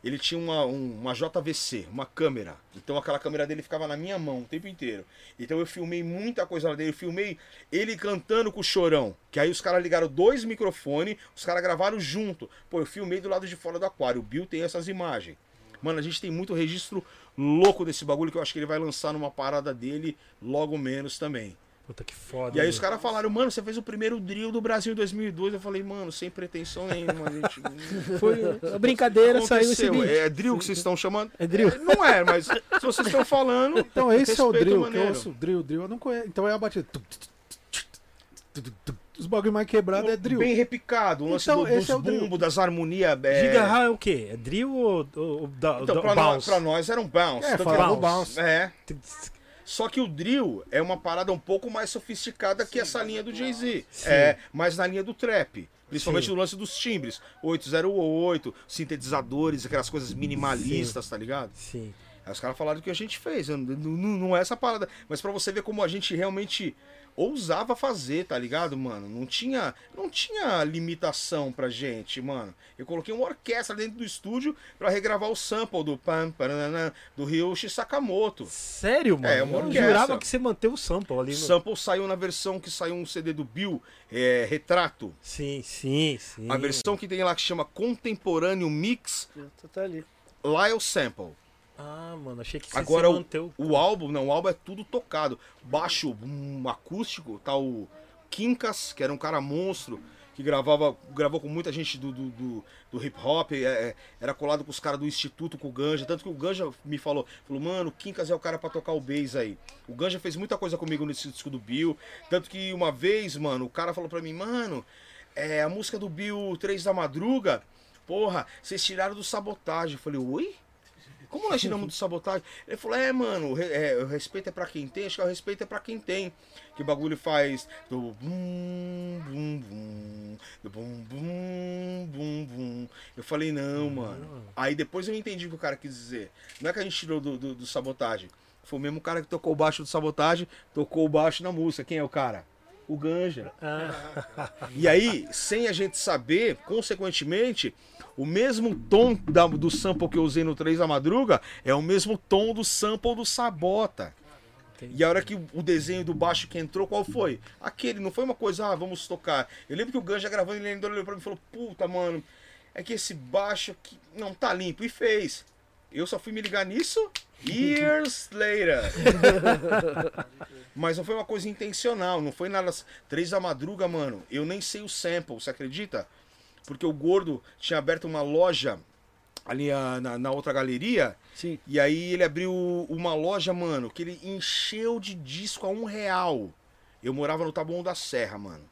ele tinha uma, um- uma JVC, uma câmera. Então aquela câmera dele ficava na minha mão o tempo inteiro. Então eu filmei muita coisa dele. Eu filmei ele cantando com o chorão. Que aí os caras ligaram dois microfones, os caras gravaram junto. Pô, eu filmei do lado de fora do aquário. O Bill tem essas imagens. Mano, a gente tem muito registro louco desse bagulho que eu acho que ele vai lançar numa parada dele logo menos também. Puta que foda. E aí os caras falaram, mano, você fez o primeiro drill do Brasil em 2002. Eu falei, mano, sem pretensão nenhuma, gente. Foi a brincadeira, saiu esse vídeo. É drill que vocês estão chamando? É drill. É, não é, mas se vocês estão falando. Então esse é o drill, que eu ouço drill, drill, eu não conheço. Então é a batida. Os bagulho mais quebrado é drill. Bem repicado, o lance Então, do, esse dos é o drill. bumbos, das harmonias. É... Giga Ha é o quê? É drill ou, ou, ou da, Então, da- pra, nós, bounce? pra nós era um bounce. É, falava que- bounce. É. Só que o drill é uma parada um pouco mais sofisticada que essa linha do Jay-Z. Sim. É, mais na linha do trap. Principalmente Sim. no lance dos timbres. 808, sintetizadores, aquelas coisas minimalistas, tá ligado? Sim. Aí os caras falaram do que a gente fez. Não, não, não é essa parada. Mas pra você ver como a gente realmente ousava fazer, tá ligado, mano? Não tinha, não tinha limitação pra gente, mano. Eu coloquei uma orquestra dentro do estúdio pra regravar o sample do pam, paranana, do Ryoshi Sakamoto. Sério, mano? É, uma eu orquestra. jurava que você manteve o sample ali O no... sample saiu na versão que saiu um CD do Bill, é, Retrato. Sim, sim, sim. A versão que tem lá que chama Contemporâneo Mix, Tá ali. lá é o sample. Ah, mano, achei que você Agora se o, manteve. o álbum, não, o álbum é tudo tocado. Baixo, um acústico, tá o Quincas, que era um cara monstro, que gravava, gravou com muita gente do, do, do- do hip hop, é, é, era colado com os caras do Instituto, com o Ganja, tanto que o Ganja me falou, falou, mano, o Quincas é o cara pra tocar o bass aí. O Ganja fez muita coisa comigo nesse disco do Bill, tanto que uma vez, mano, o cara falou pra mim, mano, é, a música do Bill 3 da Madruga, porra, vocês tiraram do sabotagem. Eu falei, oi? Como nós tiramos do sabotagem? Ele falou, é, mano, é, o respeito é pra quem tem, acho que o respeito é pra quem tem. Que o bagulho faz do bum, bum, bum, do bum, bum, bum, bum. Eu falei, não, mano. Aí depois eu entendi o que o cara quis dizer. Não é que a gente tirou do, do, do sabotagem. Foi o mesmo cara que tocou o baixo do sabotagem, tocou o baixo na música. Quem é o cara? O Ganja. Ah, E aí, sem a gente saber, consequentemente, o mesmo tom da- do sample que eu usei no 3 da Madruga é o mesmo tom do sample do Sabota. E a hora que o desenho do baixo que entrou, qual foi? Aquele, não foi uma coisa, ah, vamos tocar. Eu lembro que o Ganja gravando, ele olhou pra mim e falou, puta, mano, é que esse baixo aqui não tá limpo. E fez. Eu só fui me ligar nisso years later. Mas não foi uma coisa intencional, não foi nada. Três da madruga, mano. Eu nem sei o sample, você acredita? Porque o gordo tinha aberto uma loja ali ah, na, na outra galeria. Sim. E aí ele abriu uma loja, mano, que ele encheu de disco a um real. Eu morava no Tabuão da Serra, mano.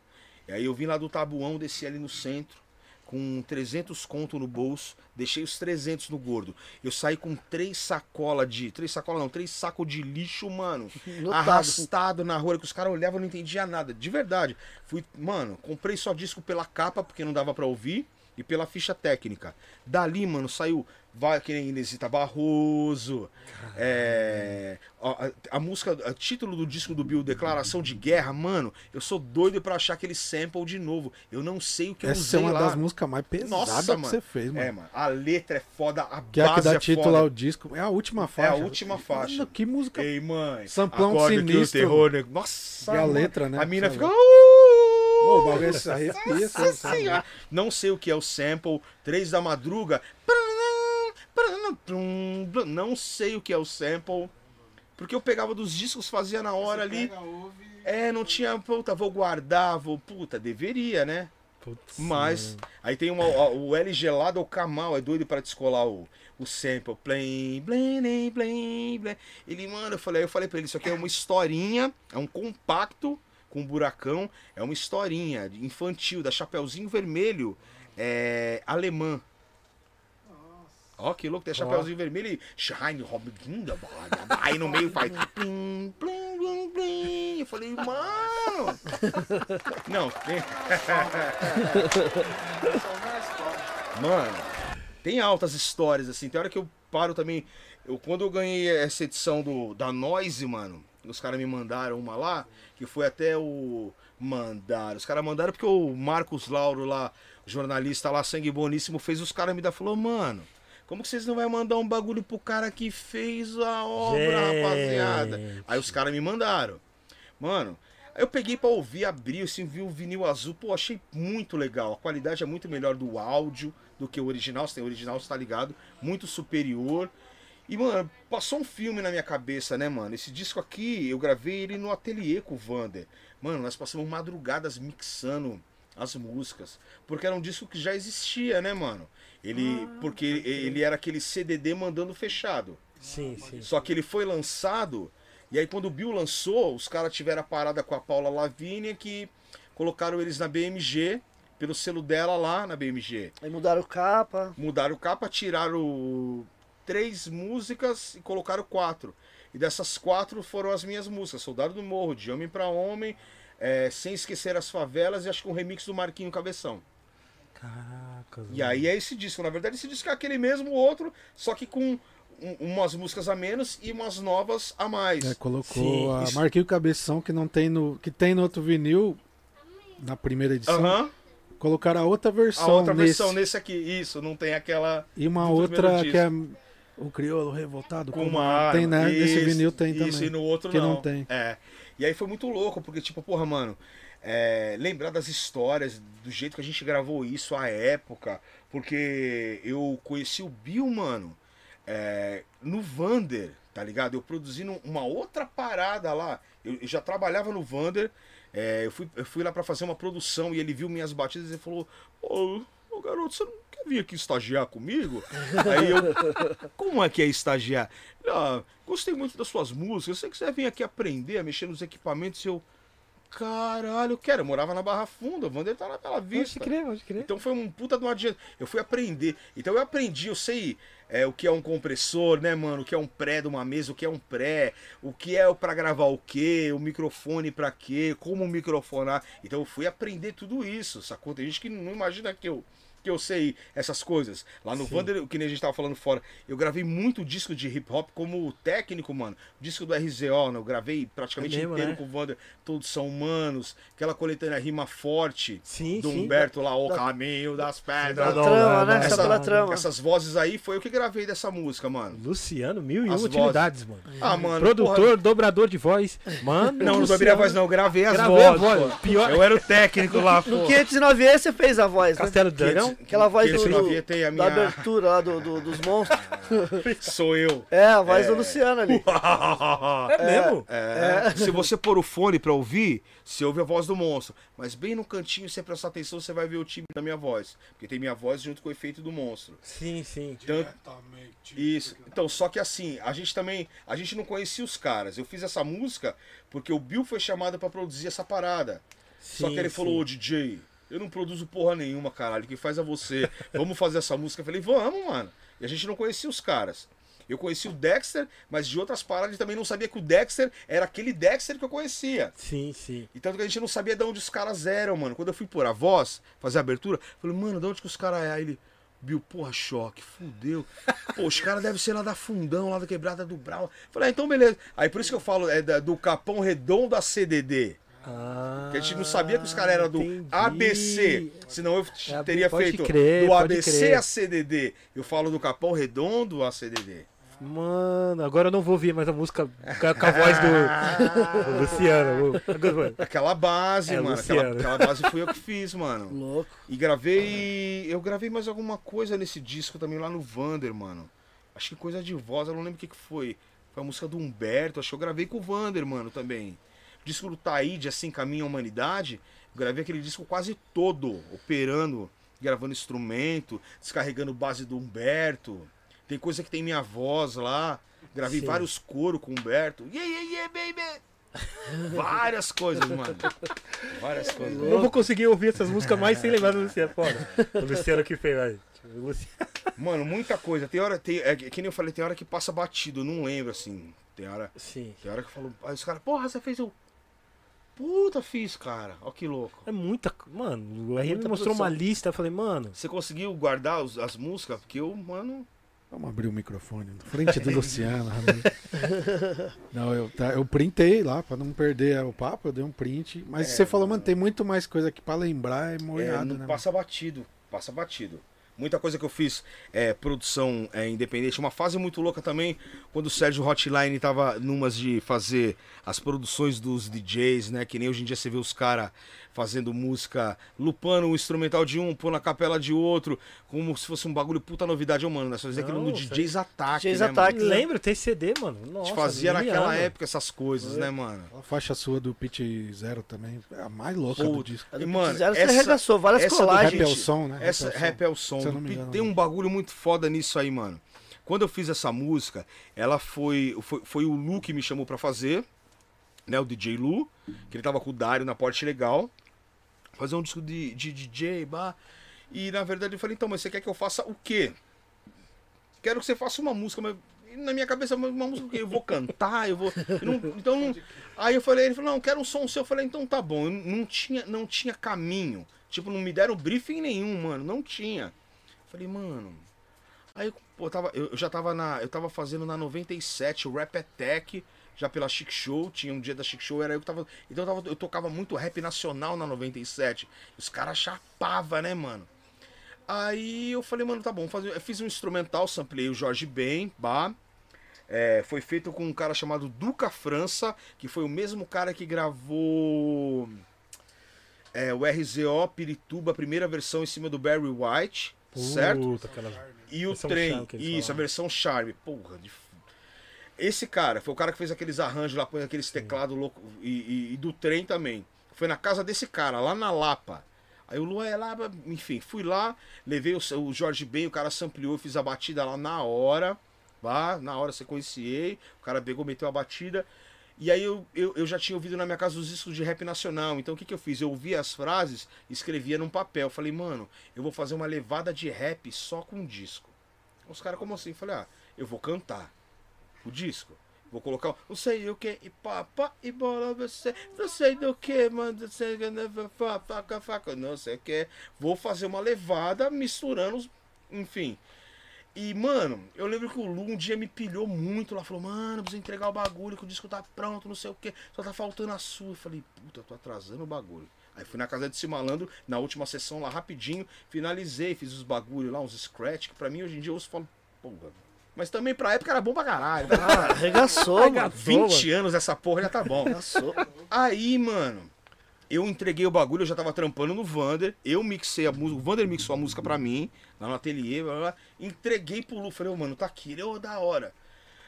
E aí eu vim lá do Tabuão, desci ali no centro, com 300 conto no bolso, deixei os 300 no gordo. Eu saí com três sacolas de... Três sacolas não, três sacos de lixo, mano. Lotado. Arrastado na rua, que os caras olhavam e não entendia nada. De verdade. Fui, mano, comprei só disco pela capa, porque não dava pra ouvir, e pela ficha técnica. Dali, mano, saiu vai que nem Inesita Barroso. É, a, a- a música, o título do disco do Bill, Declaração de Guerra, mano, eu sou doido pra achar aquele sample de novo. Eu não sei o que eu Essa usei é uma lá. das músicas mais pesadas que você fez, mano. É, mano. A letra é foda, a Que é a que base dá é título foda. ao disco. É a última faixa. É a última faixa. Mano, que música. Ei, mãe. Samplão acorda que sinistro. o terror, né? Nossa, E a mano. letra, né? A mina fica. Pô, o bagulho se arrepia, Nossa você sabe. Senhora. Não sei o que é o sample. Três da madruga. Não sei o que é o sample. Porque eu pegava dos discos, fazia na hora ali. É, não tinha. Puta, vou guardar, vou. Puta, deveria, né? putz, Mas. Aí tem uma, o L gelado ou Kamal, é doido pra descolar o, o sample. Blém, blém, blém, blém, blém. Ele, mano, eu falei, eu falei pra ele, isso aqui é uma historinha, é um compacto com um buracão, é uma historinha infantil da Chapeuzinho Vermelho, é, alemã. Ó, que louco, tem Chapeuzinho Vermelho e Shine Robin Aí no meio faz. Plim, plim, plim, plim. Eu falei, mano. Não, tem. Mano, tem altas histórias, assim. Tem hora que eu paro também. Eu, quando eu ganhei essa edição do, da Noise, mano, os caras me mandaram uma lá, que foi até o. Mandaram. Os caras mandaram porque o Marcos Lauro lá, jornalista lá, sangue boníssimo, fez os caras me dar. Falou, mano. Como que vocês não vai mandar um bagulho pro cara que fez a obra, Gente. rapaziada? Aí os caras me mandaram. Mano, aí eu peguei pra ouvir, abri, assim, vi o vinil azul, pô, achei muito legal. A qualidade é muito melhor do áudio do que o original. Se tem o original, você tá ligado? Muito superior. E, mano, passou um filme na minha cabeça, né, mano? Esse disco aqui, eu gravei ele no ateliê com o Vander. Mano, nós passamos madrugadas mixando as músicas. Porque era um disco que já existia, né, mano? Ele, porque ele era aquele CDD mandando fechado. Sim, sim. Só que ele foi lançado, e aí quando o Bill lançou, os caras tiveram a parada com a Paula Lavínia, que colocaram eles na BMG, pelo selo dela lá na BMG. Aí mudaram capa. Mudaram o capa, tiraram três músicas e colocaram quatro. E dessas quatro foram as minhas músicas: Soldado do Morro, De Homem pra Homem, é, Sem Esquecer as Favelas e acho que um remix do Marquinho Cabeção. Caraca. E aí é esse disco. Na verdade, esse disco é aquele mesmo outro, só que com um- umas músicas a menos e umas novas a mais. É, colocou Sim, a isso- Marquinho Cabeção que não tem no que tem no outro vinil na primeira edição. Aham. Colocaram a outra A versão outra nesse versão nesse aqui, isso, não tem aquela. e uma outra que é o crioulo revoltado com com uma arma. tem né? Nesse Isso, vinil tem Isso, também. e no outro que não. não tem. É. E aí foi muito louco, porque, tipo, porra, mano, é, lembrar das histórias, do jeito que a gente gravou isso, a época, porque eu conheci o Bill, mano, é, no Vander, tá ligado? Eu produzindo uma outra parada lá. Eu, eu já trabalhava no Vander, é, eu, fui, eu fui lá pra fazer uma produção e ele viu minhas batidas e falou: Ô, ô garoto, você não vir aqui estagiar comigo? Aí eu, como é que é estagiar? Ah, gostei muito das suas músicas, você quiser vir aqui aprender a mexer nos equipamentos, eu. Caralho, eu quero. Eu morava na Barra Funda, o Vander tá na Bela Pode Vista. crer, pode crer. Então foi um puta de adianta. Eu fui aprender. Então eu aprendi, eu sei é, o que é um compressor, né, mano? O que é um pré de uma mesa, o que é um pré, o que é pra gravar o quê, o microfone pra quê, como microfonar. Então eu fui aprender tudo isso, sacou? Tem gente que não imagina que eu. Que eu sei essas coisas. Lá no Sim. Vander, o que nem a gente tava falando fora, eu gravei muito disco de hip hop como técnico, mano. Disco do RZO, né? Eu gravei praticamente É mesmo, inteiro né? com o Vander. Todos são humanos. Aquela coletânea rima forte Sim, do sim. Humberto lá, O Caminho das Da Pedras. Não, trama, né? Essa pela trama. Essas vozes aí foi eu que gravei dessa música, mano. Luciano, mil e As utilidades, mano. Ah, mano. Produtor, porra. dobrador de voz. Mano, Não, não dobrei a voz, não. Gravei as Gravei a vozes. voz. pô. Pior. Eu era o técnico lá. No 509E você fez a voz, né? Castelo do Dragão? Aquela voz do, 509E tem a da minha... abertura lá do, do- dos monstros. Sou eu. É, a voz do Luciano ali. É mesmo? É, Se você pôr o fone pra ouvir, você ouve a voz do monstro. Mas bem no cantinho, se você prestar atenção, você vai ver o timbre da minha voz. Porque tem minha voz junto com o efeito do monstro. Sim, sim. Tanto- Isso. Então, só que assim, a gente também, a gente não conhecia os caras. Eu fiz essa música porque o Bill foi chamado pra produzir essa parada. só Sim, que ele sim. falou, ô DJ, eu não produzo porra nenhuma, caralho, quem faz é você. Vamos fazer essa música. Eu falei, vamos, mano. E a gente não conhecia os caras. Eu conheci o Dexter, mas de outras paradas também não sabia que o Dexter era aquele Dexter que eu conhecia. Sim, sim. E tanto que a gente não sabia de onde os caras eram, mano. Quando eu fui pôr a voz, fazer a abertura, eu falei, mano, de onde que os caras é? Aí ele, Bill, porra, choque, fudeu. Pô, os caras devem ser lá da Fundão, lá da Quebrada do Brau. Falei, ah, então beleza. Aí por isso que eu falo, é da- do Capão Redondo a CDD. Ah, Que a gente não sabia que os caras eram do entendi. ABC. Senão eu É, teria pode feito crer, do ABC crer. a CDD. Eu falo do Capão Redondo a CDD. Mano, agora eu não vou ouvir mais a música com a, voz do, Luciano. Aquela base, É, mano. Aquela, aquela base fui eu que fiz, mano. Louco. E gravei. Eu gravei mais alguma coisa nesse disco também lá no Vander, mano. Acho que coisa de voz, eu não lembro o que, que foi. Foi a música do Humberto, acho que eu gravei com o Vander, mano, também. Disco do Taíde, Assim Caminha a Humanidade. Gravei aquele disco quase todo, operando, gravando instrumento, descarregando base do Humberto. Tem coisa que tem minha voz lá. Gravei Sim. vários coros com o Humberto. Yeah, yeah, yeah, baby! Várias coisas, mano. Várias coisas. eu vou conseguir ouvir essas músicas mais sem lembrar do Luciano. Foda. O Luciano que fez, vai. O Luciano. Mano, muita coisa. Tem hora, tem, é, que nem eu falei, tem hora que passa batido, eu não lembro assim. Tem hora, Sim. tem hora que eu falo, aí os caras, porra, você fez o. Puta, fiz, cara. Ó que louco. É muita. Mano, o RM me Muita mostrou uma produção. lista. Eu falei, mano. Você conseguiu guardar os- as músicas? Porque eu, mano. Vamos abrir o microfone. Na frente do Luciano. Ramiro. Não, eu, tá, eu printei lá pra não perder o papo, eu dei um print. Mas É, você falou, mano, tem muito mais coisa aqui pra lembrar, é É, molhado, não né? passa batido, passa batido. Muita coisa que eu fiz é produção é, independente. Uma fase muito louca também, quando o Sérgio Hotline tava numas de fazer as produções dos DJs, né? Que nem hoje em dia você vê os caras fazendo música, lupando um instrumental de um, pôr na capela de outro, como se fosse um bagulho puta novidade, ô, mano. Nós fazia aquilo no DJs Ataque, DJs né, Ataque? Lembro, tem CD, mano. A Nossa, gente fazia naquela época essas coisas, né, mano? A faixa sua do Pitch Zero também é a mais louca do Putz, disco. A do E, mano, Zero, você essa- arregaçou várias essa do colagens. Rap é o som, né? Essa Rap é o rap é o som. Engano. Tem um bagulho muito foda nisso aí, mano. Quando eu fiz essa música, ela foi. Foi, foi o Lu que me chamou pra fazer, né? O DJ Lu, que ele tava com o Dário na Porte Legal. Fazer um disco de, de DJ, bah. E na verdade eu falei, então, mas você quer que eu faça o quê? Quero que você faça uma música, mas na minha cabeça, uma música que eu vou cantar, eu vou. eu não- então Aí eu falei, ele falou, não, quero um som seu. Eu falei, então tá bom. Eu não tinha, não tinha caminho. Tipo, não me deram briefing nenhum, mano. Não tinha. Eu falei, mano. Aí, pô, eu, tava, eu, já tava na. Eu tava fazendo na 97 o Rap Attack, já pela Chic Show. Tinha um dia da Chic Show, era eu que tava. Então eu, tava, eu tocava muito rap nacional na 97. Os caras chapavam, né, mano? Aí eu falei, mano, tá bom, fazer, eu fiz um instrumental, samplei o Jorge Ben, bah. É, foi feito com um cara chamado Duca França, que foi o mesmo cara que gravou é, o RZO Pirituba, a primeira versão em cima do Barry White, certo? Puta, aquela- E o trem, isso, a falam. versão Charme. Porra, de... esse cara foi o cara que fez aqueles arranjos lá, põe aqueles teclados loucos e, e- e do trem também. Foi na casa desse cara, lá na Lapa. Aí o Lu é lá, enfim, fui lá, levei o, o Jorge Ben, o cara sampleou, fiz a batida lá na hora, vá, na hora sequenciei, o cara pegou, meteu a batida. E aí eu, eu, eu já tinha ouvido na minha casa os discos de rap nacional. Então o que, que eu fiz? Eu ouvia as frases, escrevia num papel. Falei, mano, eu vou fazer uma levada de rap só com disco. Os caras, como assim? Falei, ah, eu vou cantar o disco. Vou colocar, um, não sei o que, e papá, e bola, você, não sei do que, mano, você, faca, faca, não sei o que. Vou fazer uma levada misturando os, enfim. E, mano, eu lembro que o Lu um dia me pilhou muito lá, falou, mano, precisa entregar o bagulho, que o disco tá pronto, não sei o que, só tá faltando a sua. Eu falei, puta, tô atrasando o bagulho. Aí fui na casa desse malandro, na última sessão lá, rapidinho, finalizei, fiz os bagulho lá, uns scratch, que pra mim hoje em dia eu falo, porra. Mas também pra época era bom pra caralho. Ah, arregaçou, mano. Arregaçou. 20 anos essa porra já tá bom. Arregaçou. Aí, mano, eu entreguei o bagulho, eu já tava trampando no Vander, eu mixei a música, o Vander mixou a música pra mim, lá no ateliê, blá, blá, blá, entreguei pro Lu, falei, ô, mano, tá aqui, ele, ô, da hora.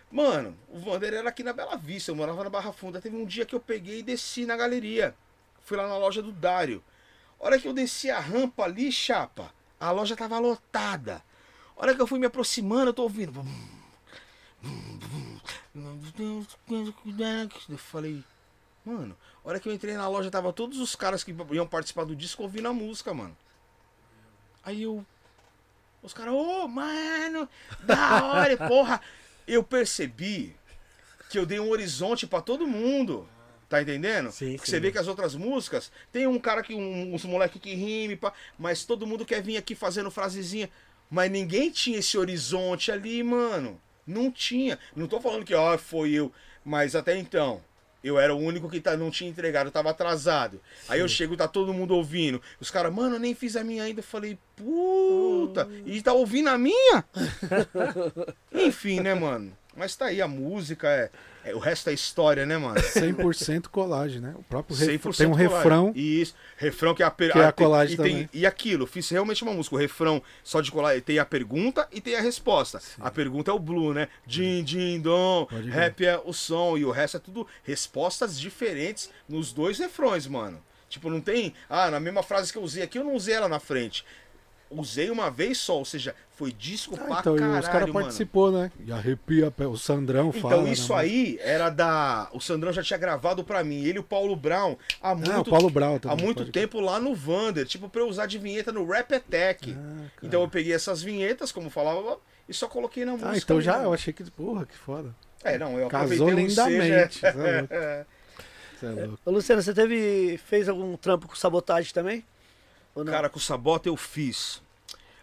Mano, o Vander era aqui na Bela Vista, eu morava na Barra Funda, teve um dia que eu peguei e desci na galeria, fui lá na loja do Dário. Hora que eu desci a rampa ali, chapa, a loja tava lotada. Hora que eu fui me aproximando, eu tô ouvindo... Eu falei, mano, a hora que eu entrei na loja, tava todos os caras que iam participar do disco ouvindo a música, mano. Aí eu. Os caras, ô, mano, da hora, porra. Eu percebi que eu dei um horizonte pra todo mundo. Tá entendendo? Sim, Porque sim. você vê que as outras músicas tem um cara que, um, uns moleque que rime, pá, mas todo mundo quer vir aqui fazendo frasezinha. Mas ninguém tinha esse horizonte ali, mano. Não tinha. Não tô falando que, ó, foi eu. Mas até então, eu era o único que tá, não tinha entregado, eu tava atrasado. Aí eu chego, tá todo mundo ouvindo. Os caras, mano, eu nem fiz a minha ainda. Eu falei, puta, e tá ouvindo a minha? Enfim, né, mano? Mas tá aí, a música é. é- o resto é história, né, mano? 100% colagem, né? O próprio refrão. 100% Tem um colagem. refrão. Isso, refrão que é a per... Que é a colagem e, tem- também. e aquilo, fiz realmente uma música. O refrão só de colagem tem a pergunta e tem a resposta. A pergunta é o blue, né? Din, din, dom, rap é o som e o resto é tudo respostas diferentes nos dois refrões, mano. Tipo, não tem. Ah, na mesma frase que eu usei aqui, eu não usei ela na frente. Usei uma vez só, ou seja, foi disco Ah, pra então, caralho, os caras participou, né? E arrepia, o Sandrão fala. Então, né, isso mano? aí era da. O Sandrão já tinha gravado pra mim. Ele e o Paulo Brown há muito, Ah, o Paulo Brau também. há muito tempo lá no Vander, tipo, pra eu usar de vinheta no Rap Attack. Ah, então eu peguei essas vinhetas, como falava, e só coloquei na música. Ah, então já, mesmo. eu achei que. Porra, que foda. É, não, eu Casou aproveitei um lindamente. seja- Você é louco. Você é louco. Ô, Luciano, você teve. fez algum trampo com sabotagem também? Ou não? Cara, com o Sabota eu fiz.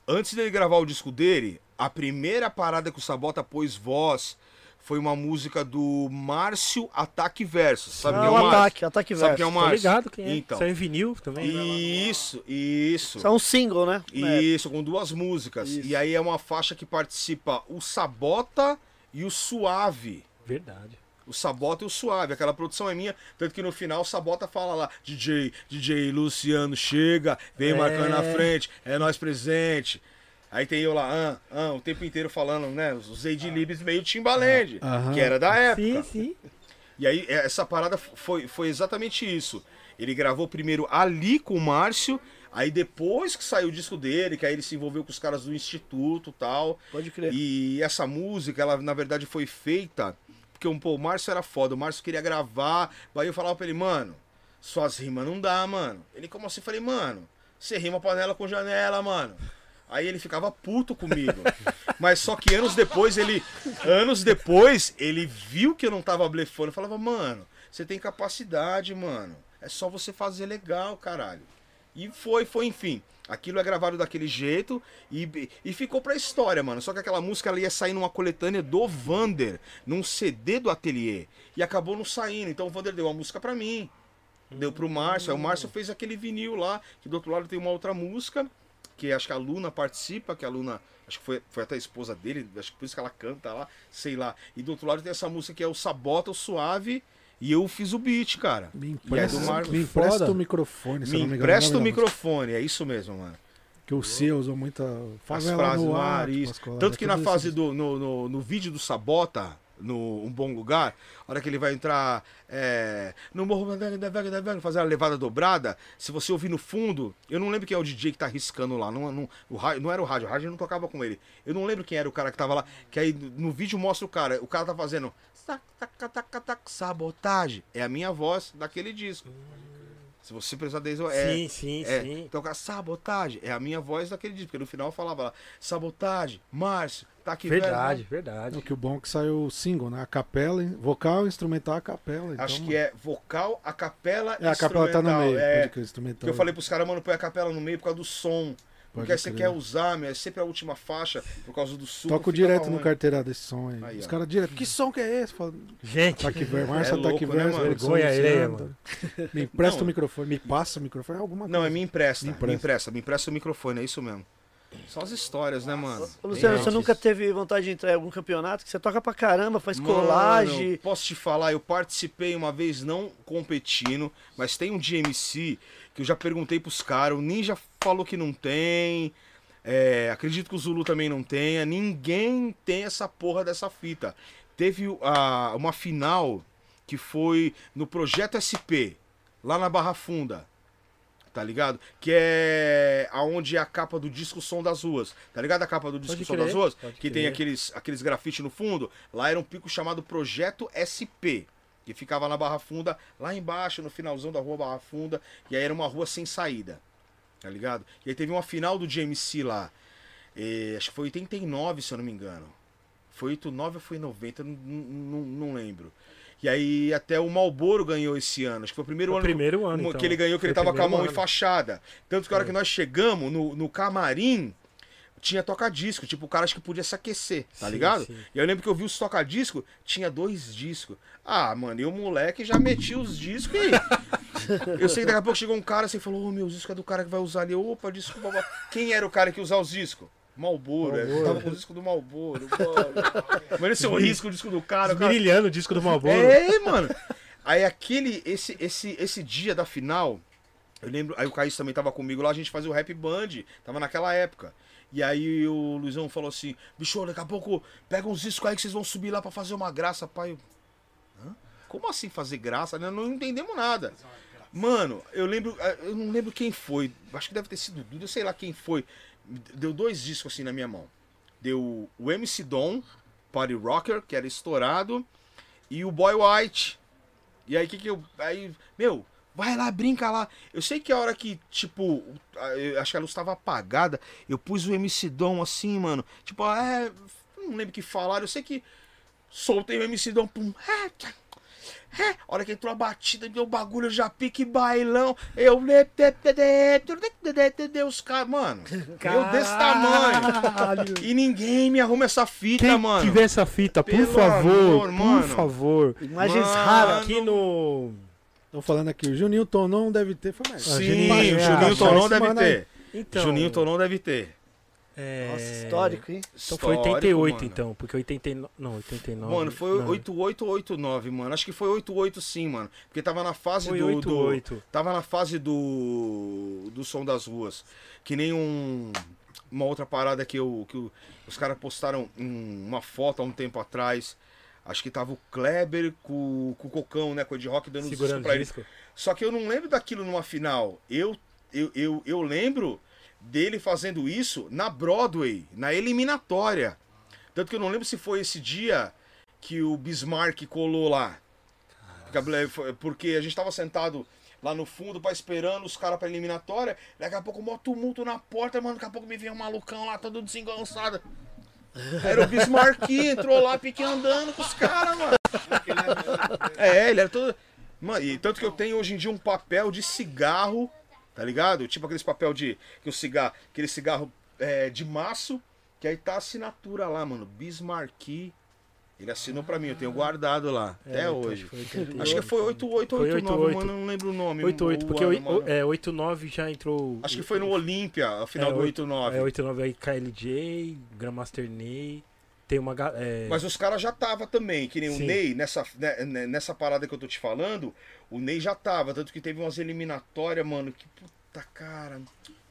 Antes dele gravar o disco dele, a primeira parada que o Sabota pôs voz foi uma música do Márcio Ataque Verso. Sabe Ah, quem é o Márcio? ataque, ataque Sabe verso. quem é o Tô Márcio? ligado quem é. Então. Saiu em vinil também. né? Isso, isso. Isso é um single, né? Isso, com duas músicas. Isso. E aí é uma faixa que participa o Sabota e o Suave. Verdade. O Sabota e o Suave. Aquela produção é minha. Tanto que no final o Sabota fala lá: DJ, DJ Luciano chega, vem É. marcando na frente, é nós presente. Aí tem eu lá, ah, ah, o tempo inteiro falando, né? Os Ed Libs meio Timbaland, Aham. que era da época. Sim, sim. E aí, é, essa parada foi, foi exatamente isso. Ele gravou primeiro ali com o Márcio, aí depois que saiu o disco dele, que aí ele se envolveu com os caras do Instituto e tal. Pode crer. E essa música, ela na verdade foi feita porque um, pô, o Márcio era foda, o Márcio queria gravar. Aí eu falava pra ele, mano, suas rimas não dá, mano. Ele, como assim? Eu falei, mano, você rima panela com janela, mano. Aí ele ficava puto comigo. Mas só que anos depois, ele. Anos depois, ele viu que eu não tava blefando. Eu falava, mano, você tem capacidade, mano. É só você fazer legal, caralho. E foi, foi, enfim. Aquilo é gravado daquele jeito e, e ficou pra história, mano. Só que aquela música ela ia sair numa coletânea do Vander, num CD do ateliê. E acabou não saindo. Então o Vander deu uma música pra mim. Deu pro Márcio. Aí o Márcio fez aquele vinil lá, que do outro lado tem uma outra música, que acho que a Luna participa, que a Luna. Acho que foi, foi até a esposa dele, acho que por isso que ela canta lá, sei lá. E do outro lado tem essa música que é o Sabota, o Suave, e eu fiz o beat, cara. Me é empresta, Marco me empresta o microfone, Me me empresta o música. microfone, é isso mesmo, mano. Que o Cia usou muita As favela frases no ar. ar, isso. Tanto é que na fase isso. do. No, no, no vídeo do Sabota, no Um Bom Lugar, a hora que ele vai entrar é, no Morro da Vega, da Vega, da Vega, fazer a levada dobrada, se você ouvir no fundo, eu não lembro quem é o DJ que tá riscando lá. Não, não, o rádio, não era o rádio, o rádio não tocava com ele. Eu não lembro quem era o cara que tava lá. Que aí no vídeo mostra o cara. O cara tá fazendo. Tac, tac, tac, tac, Sabotagem. É a minha voz daquele disco. Se você prestar atenção, é. sim, sim, É, sim. então, sabotagem é a minha voz daquele disco, porque no final eu falava lá, sabotagem, Márcio, tá aqui Verdade, velho, verdade. O que o bom é que saiu o single, né? A capela, vocal, instrumental, a capela. né? Acho então, que é vocal, a capela É, a capela tá no meio. É, que eu falei pros caras, mano, põe a capela no meio por causa do som. Porque Pode aí você quer usar, meu, é sempre a última faixa, por causa do suco. Toco direto no carteirada desse som aí. Aí, Os caras direto, que som que é esse? Fala, Gente, Ataque Verso, Márcio É Ataque louco, né, Verso, mano? produção Vergonha alheia, Luciano. Me empresta Não. o microfone, me passa o microfone, alguma Não, é coisa. me empresta, Me me empresta. empresta, me empresta o microfone, é isso mesmo. São as histórias, né, mano? Ô, Luciano, Tem você antes. nunca teve vontade de entrar em algum campeonato? Que você toca pra caramba, faz Mano, colagem. posso te falar, eu participei uma vez não competindo, mas tem um DMC que eu já perguntei pros caras, o Ninja falou que não tem. é, acredito que o Zulu também não tenha. Ninguém tem essa porra dessa fita. Teve a, uma final que foi no Projeto SP, lá na Barra Funda. Tá ligado? Que é aonde é a capa do disco Som das Ruas. Tá ligado a capa do disco Pode Som crer, das Ruas? pode Que tem crer. aqueles, aqueles grafite no fundo. Lá era um pico chamado Projeto SP. Que ficava na Barra Funda, lá embaixo, no finalzão da rua Barra Funda. E aí era uma rua sem saída. Tá ligado? E aí teve uma final do GMC lá. eh, acho que foi 89, se eu não me engano. Foi 89 ou foi 90, não, não, não lembro. E aí até o Malboro ganhou esse ano. Acho que foi o primeiro o ano primeiro ano, um- então. que ele ganhou, que Foi ele tava com a mão ano. enfaixada. Tanto que a hora que nós chegamos no, no camarim, tinha toca-disco. Tipo, o cara acho que podia se aquecer, tá Sim, ligado? sim. E eu lembro que eu vi os toca-disco, tinha dois discos. Ah, mano, e o moleque já metia os discos e. eu sei que daqui a pouco chegou um cara assim e falou: Ô meu, os discos é do cara que vai usar ali. Opa, desculpa. mas Quem era o cara que ia usar os discos? Malboro, é. Malboro. Tava com o disco do Malboro. Mano, esse é o risco, o disco do cara. Brilhando o disco do Malboro. É, mano. Aí aquele, esse, esse, esse dia da final, eu lembro, aí o Caís também tava comigo lá, a gente fazia o Rap Band, tava naquela época. E aí o Luizão falou assim, bicho, daqui a pouco pega uns discos aí que vocês vão subir lá pra fazer uma graça, pai. Hã? Como assim fazer graça? Nós Não entendemos nada. Mano, eu lembro, eh, eu não lembro quem foi, acho que deve ter sido Duda, eu sei lá quem foi. Deu dois discos assim na minha mão. Deu o MC Dom, Party Rocker, que era estourado, e o Boy White. E aí, que que eu. Aí, meu, vai lá, brinca lá. Eu sei que a hora que, tipo, acho que a luz tava apagada, eu pus o MC Dom assim, mano. Tipo, é. Não lembro o que falaram, eu sei que soltei o MC Dom, pum. é. É, a hora que entrou a batida, deu bagulho, eu já pique bailão. Eu. Os caras, mano. Eu desse tamanho. E ninguém me arruma essa fita, Quem mano. tiver essa fita, por Pelo favor, amor, por mano. favor. Imagens raras. Aqui no. Estão falando aqui, o Juninho Tonon deve ter. Foi mais. Sim, Juninho- o ah, Juninho só Tonon deve ter. Então, Juninho Tonon deve ter. é... Nossa, histórico, hein? Então foi Histórico, 88, mano. então, porque 89. Não, 89. Mano, foi não. 88 ou 89, mano. Acho que foi 88 sim, mano. Porque tava na fase Foi do, do. 88. Tava na fase do. Do som das ruas. Que nem um. Uma outra parada que, eu, que os caras postaram um- uma foto há um tempo atrás. Acho que tava o Kleber com, com o Cocão, né? Com o Ed Rock dando Segurando pra o ele. disco. Só que eu não lembro daquilo numa final. Eu, eu, eu, eu lembro dele fazendo isso na Broadway, na eliminatória. Tanto que eu não lembro se foi esse dia que o Bismarck colou lá. Porque a Porque gente tava sentado lá no fundo pra esperando os caras pra eliminatória. Daqui a pouco, mó tumulto na porta, mano. Daqui a pouco me vem um malucão lá, todo desengonçado. Era o Bismarck, entrou lá, pique andando com os caras, mano. É, ele era todo. Mano, e tanto que eu tenho hoje em dia um papel de cigarro, tá ligado? Tipo aqueles papel de. Que o cigarro. Aquele cigarro é, de maço, que aí tá a assinatura lá, mano. Bismarck. Ele assinou pra mim, eu tenho guardado lá. É, até então, hoje. foi 88. Acho que foi 8889, Foi 88. mano. eu Não lembro o nome. 88, o porque ano, o, é, 89 já entrou. Acho que foi no Olímpia, a final É, do oito- 89. É 89 aí KLJ, Grandmaster Ney. Tem uma. É, Mas os caras já tava também, que nem o Sim. Ney, nessa, né, né, nessa parada que eu tô te falando, o Ney já tava, tanto que teve umas eliminatórias, mano, que puta cara,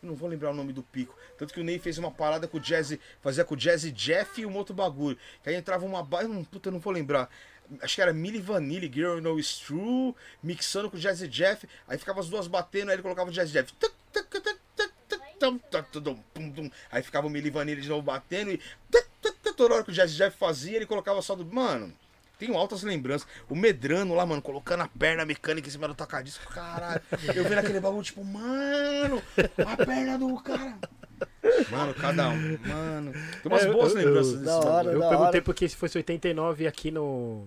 não vou lembrar o nome do pico. Tanto que o Ney fez uma parada com o Jazz, fazia com o Jazz Jeff e um outro bagulho. Que aí entrava uma ba... hum, puta, eu não vou lembrar. Acho que era Milli Vanilli, Girl No It's True, mixando com o Jazz Jeff, aí ficava as duas batendo, aí ele colocava o Jazz Jeff. Aí ficava o Milli Vanilli de novo batendo e toda hora que o Jazz Jeff fazia, ele colocava só do. Mano, tenho altas lembranças. O Medrano lá, mano, colocando a perna mecânica em cima do tocadisco, caralho. Eu vendo aquele bagulho, tipo, mano, a perna do cara. Mano, cada um. Mano. Tem umas É, boas eu- lembranças eu- desse hora, eu perguntei hora. porque se fosse 89 aqui no.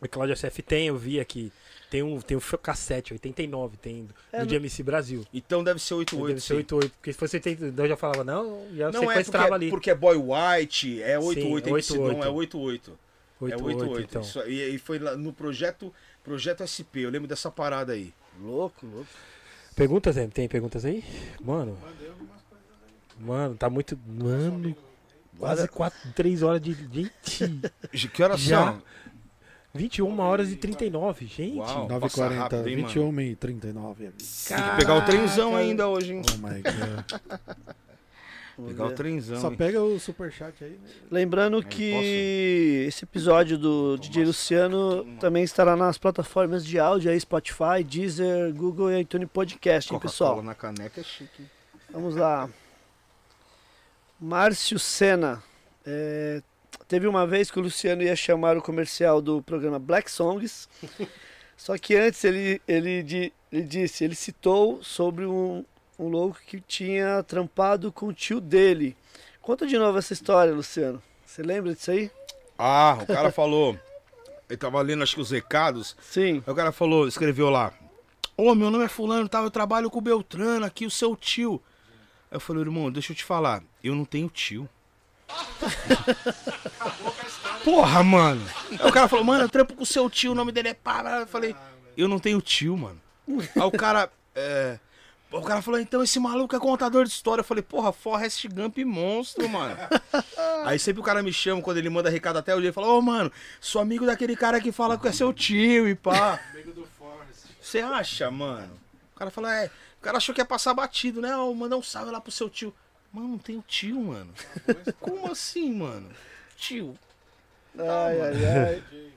O Cláudio SF tem, eu vi aqui. Tem um, tem um cassete, 89, tem do, É, do no- DMC Brasil. Então deve ser Deve 88. ser sim. 88. Porque se fosse 82, eu já falava, não, já Não é sequestrava porque, ali. porque é Boy White, é 88, Sim, MC, não 88. é 88. É 88, 88. então. Isso, e, e foi lá no projeto, projeto SP, eu lembro dessa parada aí. Louco, louco. Perguntas, Em? Tem perguntas aí? Mano. Mano, tá muito. Mano. Quase 4, 3 horas de. Gente. Que horas Já? são? 21 horas e 39, gente. Uau. Passa 9h40, rápido, hein, 21 e 39 aqui. Tem que pegar o trenzão Caraca. ainda hoje, hein? Oh my god. Pegar o trenzão. Só hein? pega o superchat aí. né? Lembrando que esse episódio do DJ Luciano também estará nas plataformas de áudio aí, Spotify, Deezer, Google e iTunes Podcast, hein, pessoal? na caneca é chique. Vamos lá. Márcio Senna. É, teve uma vez que o Luciano ia chamar o comercial do programa Black Songs. Só que antes ele, ele, ele disse, ele citou sobre um, um louco que tinha trampado com o tio dele. Conta de novo essa história, Luciano. Você lembra disso aí? Ah, o cara falou. Ele tava lendo, acho que os recados. Sim. Aí o cara falou, escreveu lá. Ô, meu nome é Fulano, tá? Eu trabalho com o Beltrano aqui, o seu tio. Aí eu falei, irmão, deixa eu te falar, eu não tenho tio. Porra, mano. Aí o cara falou, mano, eu trampo com o seu tio, o nome dele é pá. Eu falei, eu não tenho tio, mano. Aí o cara. É... O cara falou, então esse maluco é contador de história. Eu falei, porra, Forrest Gump monstro, mano. Aí sempre o cara me chama quando ele manda recado até o dia e fala, ô mano, sou amigo daquele cara que fala que é seu tio e pá. Você acha, mano? O cara fala, é. O cara achou que ia passar batido, né? Ó, mandar um salve lá pro seu tio. Mano, não tenho tio, mano. Como assim, mano? Tio. Ai, ai, ai.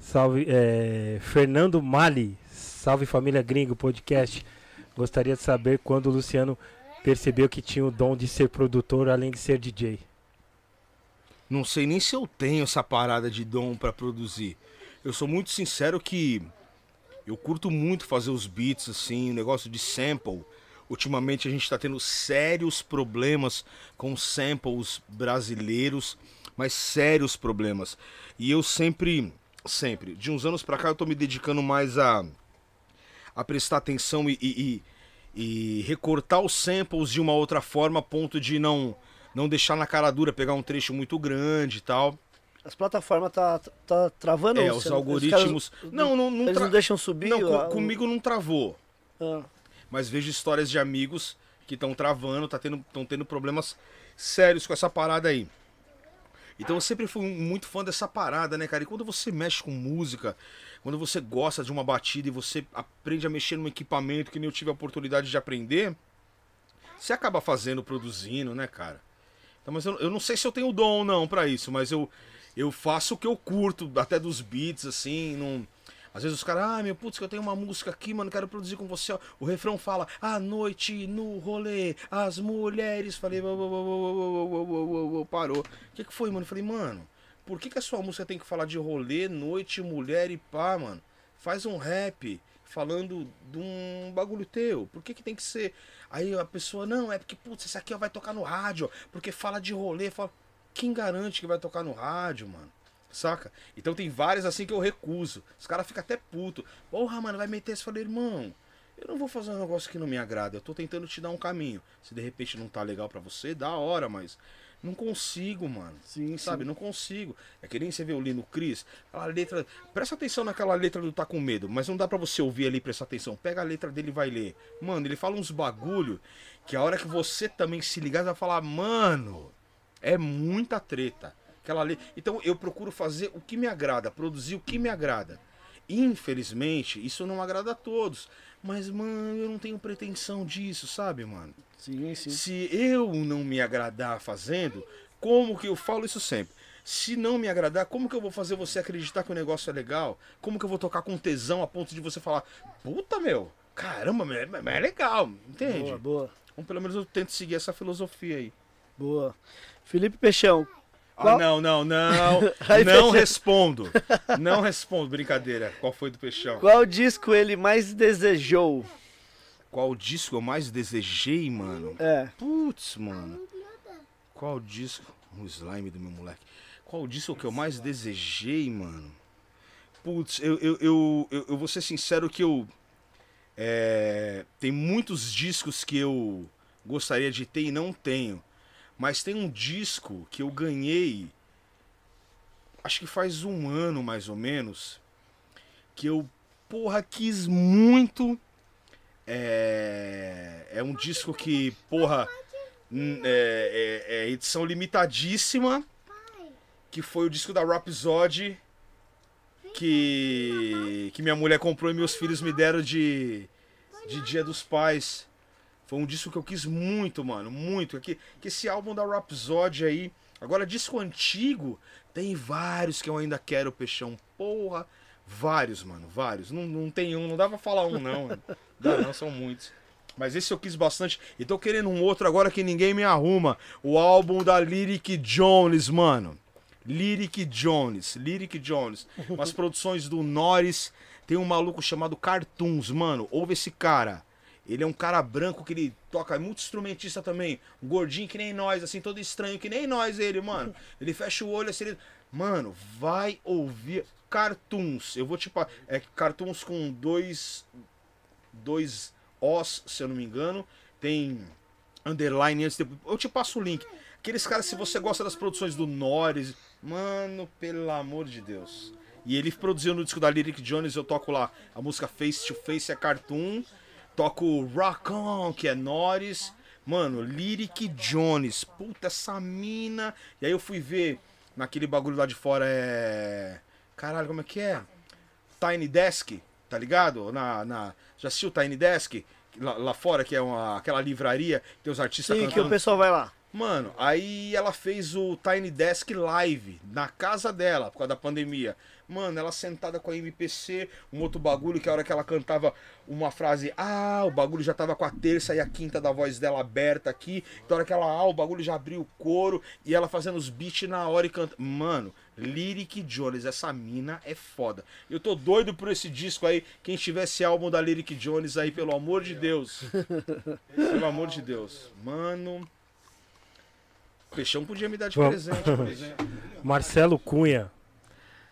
Salve, é, Fernando Mali. Salve família Gringo Podcast. Gostaria de saber quando o Luciano percebeu que tinha o dom de ser produtor além de ser DJ. Não sei nem se eu tenho essa parada de dom pra produzir. Eu sou muito sincero que eu curto muito fazer os beats assim, o negócio de sample. Ultimamente a gente tá tendo sérios problemas com samples brasileiros, mas sérios problemas. E eu sempre Sempre. De uns anos pra cá eu tô me dedicando mais a, a prestar atenção e, e, e, recortar os samples de uma outra forma, a ponto de não, não deixar na cara dura, pegar um trecho muito grande e tal. As plataformas tá, tá travando É, os algoritmos. caras- Não, não, não, Eles tra- não deixam subir? não, co- a- comigo não travou. Ah, Mas vejo histórias de amigos que estão travando, tá tendo, estão tendo problemas sérios com essa parada aí. Então eu sempre fui muito fã dessa parada, né, cara? E quando você mexe com música, quando você gosta de uma batida e você aprende a mexer num equipamento que nem eu tive a oportunidade de aprender, você acaba fazendo, produzindo, né, cara? Então, mas eu, eu não sei se eu tenho dom ou não para isso, mas eu, eu faço o que eu curto, até dos beats, assim, não. Às vezes os caras, ah, meu putz, que eu tenho uma música aqui, mano, quero produzir com você. O refrão fala, à noite no rolê, as mulheres. Falei, parou. O que, que foi, mano? Falei, mano, por que, que a sua música tem que falar de rolê, noite, mulher e pá, mano? Faz um rap falando de um bagulho teu. Por que, que tem que ser. Aí a pessoa, não, é porque, putz, esse aqui ó, vai tocar no rádio, porque fala de rolê. Fala... Quem garante que vai tocar no rádio, mano? Saca? Então tem várias assim que eu recuso. Os caras ficam até puto. Porra, mano, vai meter esse. Falei, irmão, eu não vou fazer um negócio que não me agrada. Eu tô tentando te dar um caminho. Se de repente não tá legal pra você, da hora, mas não consigo, mano. sim, Sabe, sim. não consigo. É que nem você vê o Lino Cris, aquela letra. Presta atenção naquela letra do Tá Com Medo, mas não dá pra você ouvir ali e prestar atenção. Pega a letra dele e vai ler. Mano, ele fala uns bagulho que a hora que você também se ligar, você vai falar, mano, é muita treta. Aquela le... Então eu procuro fazer o que me agrada, produzir o que me agrada. Infelizmente, isso não agrada a todos. Mas, mano, eu não tenho pretensão disso, sabe, mano? Sim, sim. Se eu não me agradar fazendo, como que eu falo isso sempre? Se não me agradar, como que eu vou fazer você acreditar que o negócio é legal? Como que eu vou tocar com tesão a ponto de você falar, puta meu, caramba, mas é, é legal, entende? Boa, boa, Então pelo menos eu tento seguir essa filosofia aí. boa. Felipe Peixão, Ah, não, não, não. Não respondo. Não respondo, brincadeira. Qual foi do Peixão? qual disco ele mais desejou? Qual disco eu mais desejei, mano? É, Putz, mano. Qual disco? O slime do meu moleque. Qual disco que eu mais desejei, mano? Putz, eu, eu, eu, eu, vou ser sincero que eu. É, tem muitos discos que eu gostaria de ter e não tenho. Mas tem um disco que eu ganhei. Acho que faz um ano mais ou menos. Que eu, porra, quis muito. É, é um disco que, porra, é, é- é edição limitadíssima. Que foi o disco da Rhapsody. Que, que minha mulher comprou e meus filhos me deram de, de Dia dos Pais. Foi um disco que eu quis muito, mano, muito. Que, que esse álbum da Rhapsody aí. Agora, disco antigo, tem vários que eu ainda quero, Peixão. Porra, vários, mano, vários. Não, não tem um, não dá pra falar um, não. mano. Dá não, são muitos. Mas esse eu quis bastante. E tô querendo um outro agora que ninguém me arruma. O álbum da Lyric Jones, mano. Lyric Jones. Lyric Jones. Umas produções do Norris. Tem um maluco chamado Cartoons, mano. Ouve esse cara. Ele é um cara branco que ele toca, é muito instrumentista também. Um gordinho que nem nós, assim, todo estranho que nem nós, ele, mano. Ele fecha o olho assim, ele... Mano, vai ouvir Cartoons. Eu vou te... pa- É Cartoons com dois... Dois Os, se eu não me engano. Tem underline antes. depois- Eu te passo o link. Aqueles caras, se você gosta das produções do Norris... Mano, pelo amor de Deus. E ele produziu no disco da Lyric Jones, eu toco lá a música Face to Face é Cartoon. Toco Rock On, que é Norris. Mano, Lyric Jones. Puta, essa mina. E aí eu fui ver naquele bagulho lá de fora é. Caralho, como é que é? Tiny Desk, tá ligado? Na, na... Já assistiu Tiny Desk? Lá, lá fora, que é uma, aquela livraria, tem os artistas sim, que cantando. o pessoal vai lá. Mano, aí ela fez o Tiny Desk Live na casa dela, por causa da pandemia. Mano, ela sentada com a MPC, um outro bagulho que a hora que ela cantava uma frase, ah, o bagulho já tava com a terça e a quinta da voz dela aberta aqui. Então a hora que ela, ah, o bagulho já abriu o coro e ela fazendo os beats na hora e canta. Mano, Lyric Jones, essa mina é foda. Eu tô doido por esse disco aí. Quem tiver esse álbum da Lyric Jones aí, pelo amor de Deus. pelo amor de Deus. Mano. Peixão podia me dar de presente, por exemplo. Marcelo Cunha.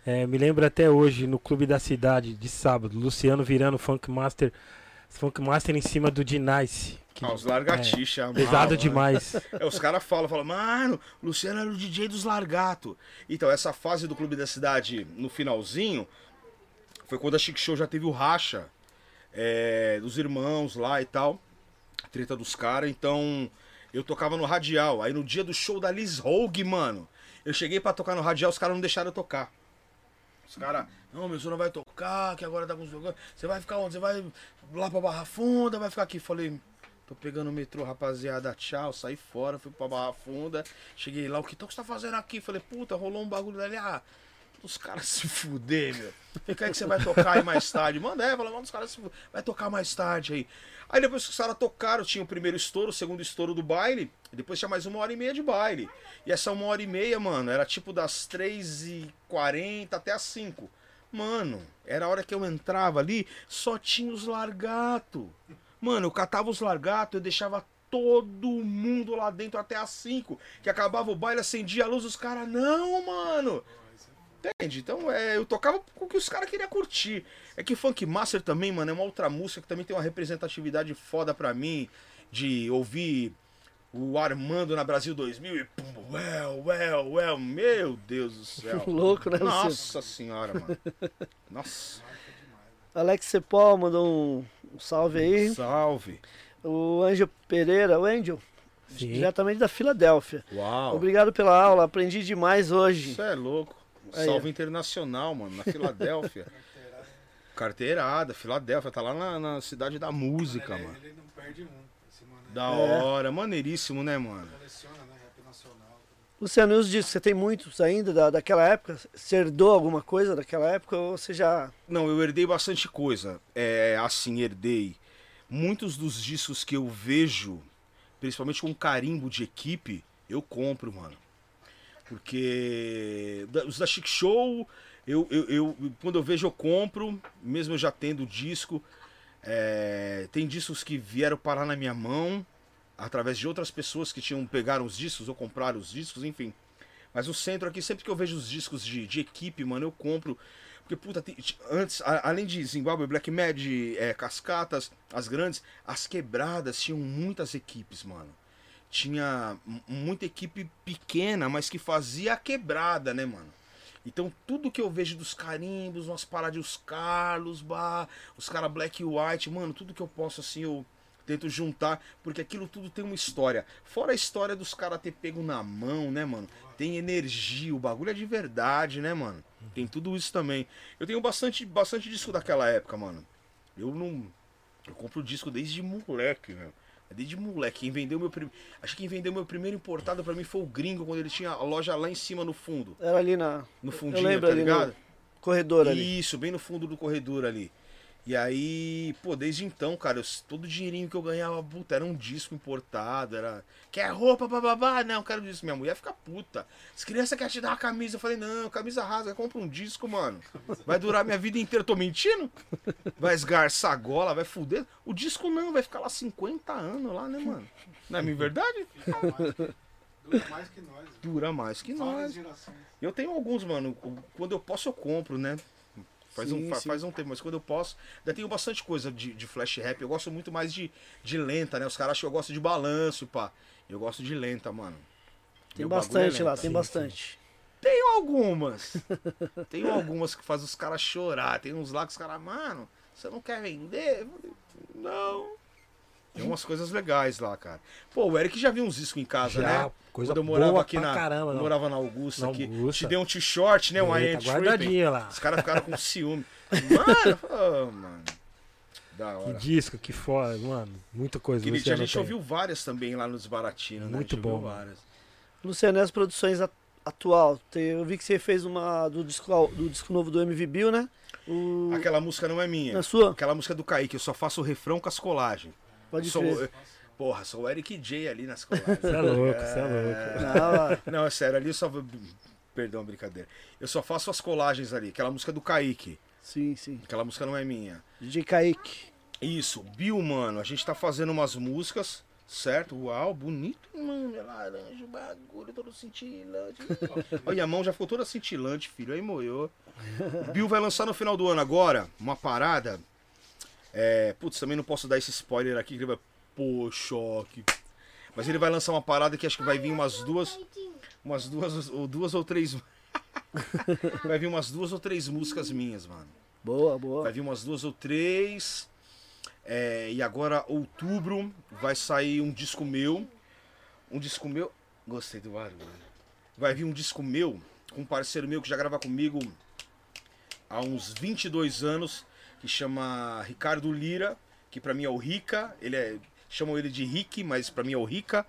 É, me lembro até hoje, no Clube da Cidade, de sábado, Luciano virando Funk Master, Funk Master em cima do D-Nice. que- Ah, os largatixa, é, pesado demais. É, os caras falam, falam, mano, Luciano era o DJ dos Largato. Então, essa fase do Clube da Cidade, no finalzinho, foi quando a Chic Show já teve o racha é, dos irmãos lá e tal. Treta dos caras. Então, eu tocava no Radial. Aí no dia do show da Liz Hogue, mano, eu cheguei pra tocar no Radial, os caras não deixaram eu tocar. Os caras, não, meu senhor não vai tocar, que agora tá com os Você vai ficar onde? Você vai lá pra Barra Funda, vai ficar aqui. Falei, tô pegando o metrô, rapaziada, tchau. Saí fora, fui pra Barra Funda. Cheguei lá, o que então você tá fazendo aqui? Falei, puta, rolou um bagulho dali. Ah, os caras se fuder, meu. Fica aí que você vai tocar aí mais tarde. Manda, é, fala, manda os caras se fuder. Vai tocar mais tarde aí. Aí depois que os caras tocaram, tinha o primeiro estouro, o segundo estouro do baile. E depois tinha mais uma hora e meia de baile. E essa uma hora e meia, mano, era tipo das 3h40 até as 5 Mano, era a hora que eu entrava ali, só tinha os largato. Mano, eu catava os largato, eu deixava todo mundo lá dentro até as 5. Que acabava o baile, acendia a luz, os caras, não, mano. Entende? Então, é, eu tocava com o que os caras queriam curtir. É que Funk Master também, mano, é uma outra música que também tem uma representatividade foda pra mim. De ouvir o Armando na Brasil 2000 e pum, well, well, well, meu Deus do céu. Louco, né, Luciano? Nossa senhora, mano. Nossa. Alex Cepol mandou um, um salve aí. Salve. O Angel Pereira, o Angel, Sim. diretamente da Filadélfia. Uau. Obrigado pela aula, aprendi demais hoje. Isso é louco. Aí, Salve internacional, mano, na Filadélfia. Carteirada, Filadélfia, tá lá na, na cidade da música, mano. Ele não perde um. Esse mano aí Da É. hora, maneiríssimo, né, mano? coleciona, né? Rap nacional. Luciano, e os discos, você tem muitos ainda da, daquela época? Você herdou alguma coisa daquela época ou você já... Não, eu herdei bastante coisa. É, assim, herdei. Muitos dos discos que eu vejo, principalmente com carimbo de equipe, eu compro, mano. Porque os da Chic Show, eu, eu, eu- quando eu vejo, eu compro, mesmo eu já tendo disco. É, tem discos que vieram parar na minha mão, através de outras pessoas que tinham pegaram os discos ou compraram os discos, enfim. Mas o centro aqui, sempre que eu vejo os discos de, de equipe, mano, eu compro. Porque, puta, antes, a- além de Zimbabwe, Black Mad, é, Cascatas, as grandes, as quebradas tinham muitas equipes, mano. Tinha muita equipe pequena, mas que fazia a quebrada, né, mano? Então tudo que eu vejo dos carimbos, umas paradas os Carlos, bah, os caras Black e White, mano, tudo que eu posso assim, eu tento juntar, porque aquilo tudo tem uma história. Fora a história dos caras ter pego na mão, né, mano? Tem energia, o bagulho é de verdade, né, mano? Tem tudo isso também. Eu tenho bastante, bastante disco daquela época, mano. Eu não. Eu compro disco desde moleque, meu. Desde moleque. Quem vendeu meu primeiro. Acho que quem vendeu meu primeiro importado pra mim foi o gringo, quando ele tinha a loja lá em cima no fundo. Era ali na... No Eu fundinho, lembro tá ligado? corredor ali. Isso, bem no fundo do corredor ali. E aí, pô, desde então, cara, eu- todo o dinheirinho que eu ganhava, puta, era um disco importado, era. Quer roupa, bababá? Não, quero disco. Minha mulher fica puta. As crianças querem te dar uma camisa. Eu falei, não, camisa rasa, compra um disco, mano. Vai durar minha vida inteira. Tô mentindo? Vai esgarçar a gola, vai fuder. O disco não, vai ficar lá 50 anos lá, né, mano? Não é minha verdade? Dura mais que nós. Dura mais que nós. Eu tenho alguns, mano. Quando eu posso, eu compro, né? Faz, Sim, um, sim. faz um tempo, mas quando eu posso. Ainda tenho bastante coisa de, de flash rap. Eu gosto muito mais de, de lenta, né? Os caras acham que eu gosto de balanço, pá. Eu gosto de lenta, mano. Tem Meu é bastante lá, lento. tem Sim, bastante. Tenho algumas. Tenho algumas que fazem os caras chorar. Tem uns lá que os caras, mano, você não quer vender? Falei, não. Tem umas coisas legais lá, cara. Pô, o Eric já viu uns discos em casa, Já, né? coisa Quando eu morava boa aqui pra na. caramba, eu não. morava na Augusta Na aqui. Augusta. Te dei um t-shirt, né? Um I Tripping. guardadinha lá. Os caras ficaram com ciúme. Mano, oh, mano. Da Que hora. disco, que foda, mano. Muita coisa. Aquele dia a Luciano gente tem. ouviu várias também lá no Desbaratino, né? Muito bom, várias. Luciano, e as produções atual? Eu vi que você fez uma do disco, do disco novo do MV Bill, né? O, Aquela música não é minha. na sua? Aquela música do Kaique, eu só faço o refrão com as colagens. Pode Sou- crer. Porra, sou o Eric J ali nas colagens. Você é louco, você é louco. Não, Não, é sério, ali eu só. Perdão, brincadeira. Eu só faço as colagens ali. Aquela música do Kaique. sim, sim. Aquela música não é minha. DJ Kaique. Isso, Bill, mano, a gente tá fazendo umas músicas, certo? Uau, bonito, mano. É laranja, o bagulho todo cintilante. Olha, a mão já ficou toda cintilante, filho. Aí moiou. O Bill vai lançar no final do ano agora uma parada. É, putz, também não posso dar esse spoiler aqui que ele vai. Pô, choque. Mas ele vai lançar uma parada que acho que vai vir umas duas. Umas duas ou duas ou três. vai vir umas duas ou três músicas minhas, mano. Boa, boa. Vai vir umas duas ou três. É, e agora, outubro, vai sair um disco meu. Um disco meu. Gostei do barulho. Vai vir um disco meu com um parceiro meu que já grava comigo há uns 22 anos, que chama Ricardo Lira, que pra mim é o Rica. Ele é. Chamam ele de Rick, mas pra mim é o Rica.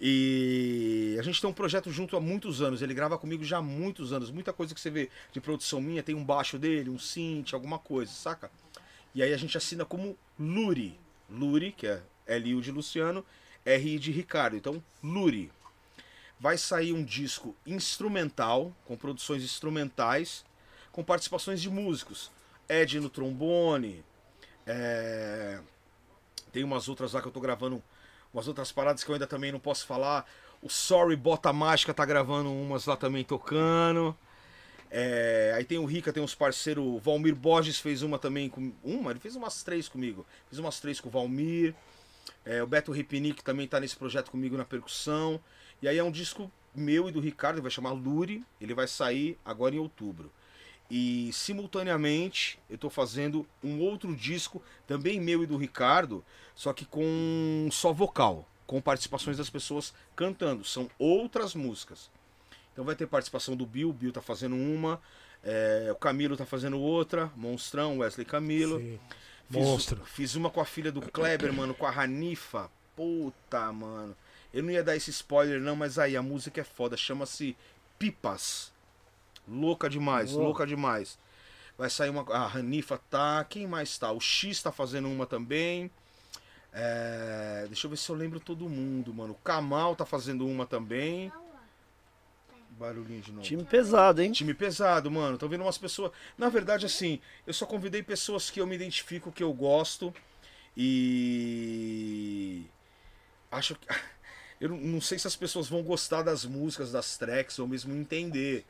E a gente tem um projeto junto há muitos anos. Ele grava comigo já há muitos anos. Muita coisa que você vê de produção minha tem um baixo dele, um synth, alguma coisa, saca? E aí a gente assina como Luri. Luri, que é L-U de Luciano, R de Ricardo. Então, Luri. Vai sair um disco instrumental, com produções instrumentais, com participações de músicos. Ed no trombone. é, Tem umas outras lá que eu tô gravando, umas outras paradas que eu ainda também não posso falar. O Sorry Bota Mágica tá gravando umas lá também tocando. É, aí tem o Rica, tem uns parceiros. O Valmir Borges fez uma também com. Uma? Ele fez umas três comigo. Fiz umas três com o Valmir. É, o Beto Ripinic também tá nesse projeto comigo na percussão. E aí é um disco meu e do Ricardo, vai chamar Luri. Ele vai sair agora em outubro. E simultaneamente eu tô fazendo um outro disco, também meu e do Ricardo, só que com só vocal, com participações das pessoas cantando. São outras músicas. Então vai ter participação do Bill, o Bill tá fazendo uma, é, o Camilo tá fazendo outra, Monstrão, Wesley Camilo. Sim. Fiz, Monstro. Fiz uma com a filha do Kleber, mano, com a Ranifa. Puta, mano. Eu não ia dar esse spoiler não, mas aí a música é foda, chama-se Pipas. Louca demais, Boa. louca demais. Vai sair uma. A Ranifa tá. Quem mais tá? O X tá fazendo uma também. É, Deixa eu ver se eu lembro todo mundo, mano. O Kamal tá fazendo uma também. Barulhinho de novo. Time pesado, hein? Time pesado, mano. Tô vendo umas pessoas. Na verdade, assim, eu só convidei pessoas que eu me identifico, que eu gosto. E. Acho que. Eu não- não sei se as pessoas vão gostar das músicas, das tracks, ou mesmo entender.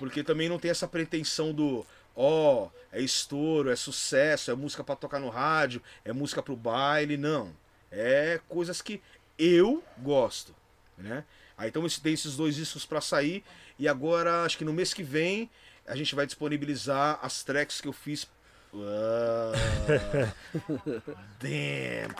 Porque também não tem essa pretensão do. Ó, é estouro, é sucesso, é música pra tocar no rádio, é música pro baile. Não. É coisas que eu gosto, né? Aí então tem esses dois discos pra sair. E agora, acho que no mês que vem, a gente vai disponibilizar as tracks que eu fiz. Ah, damn!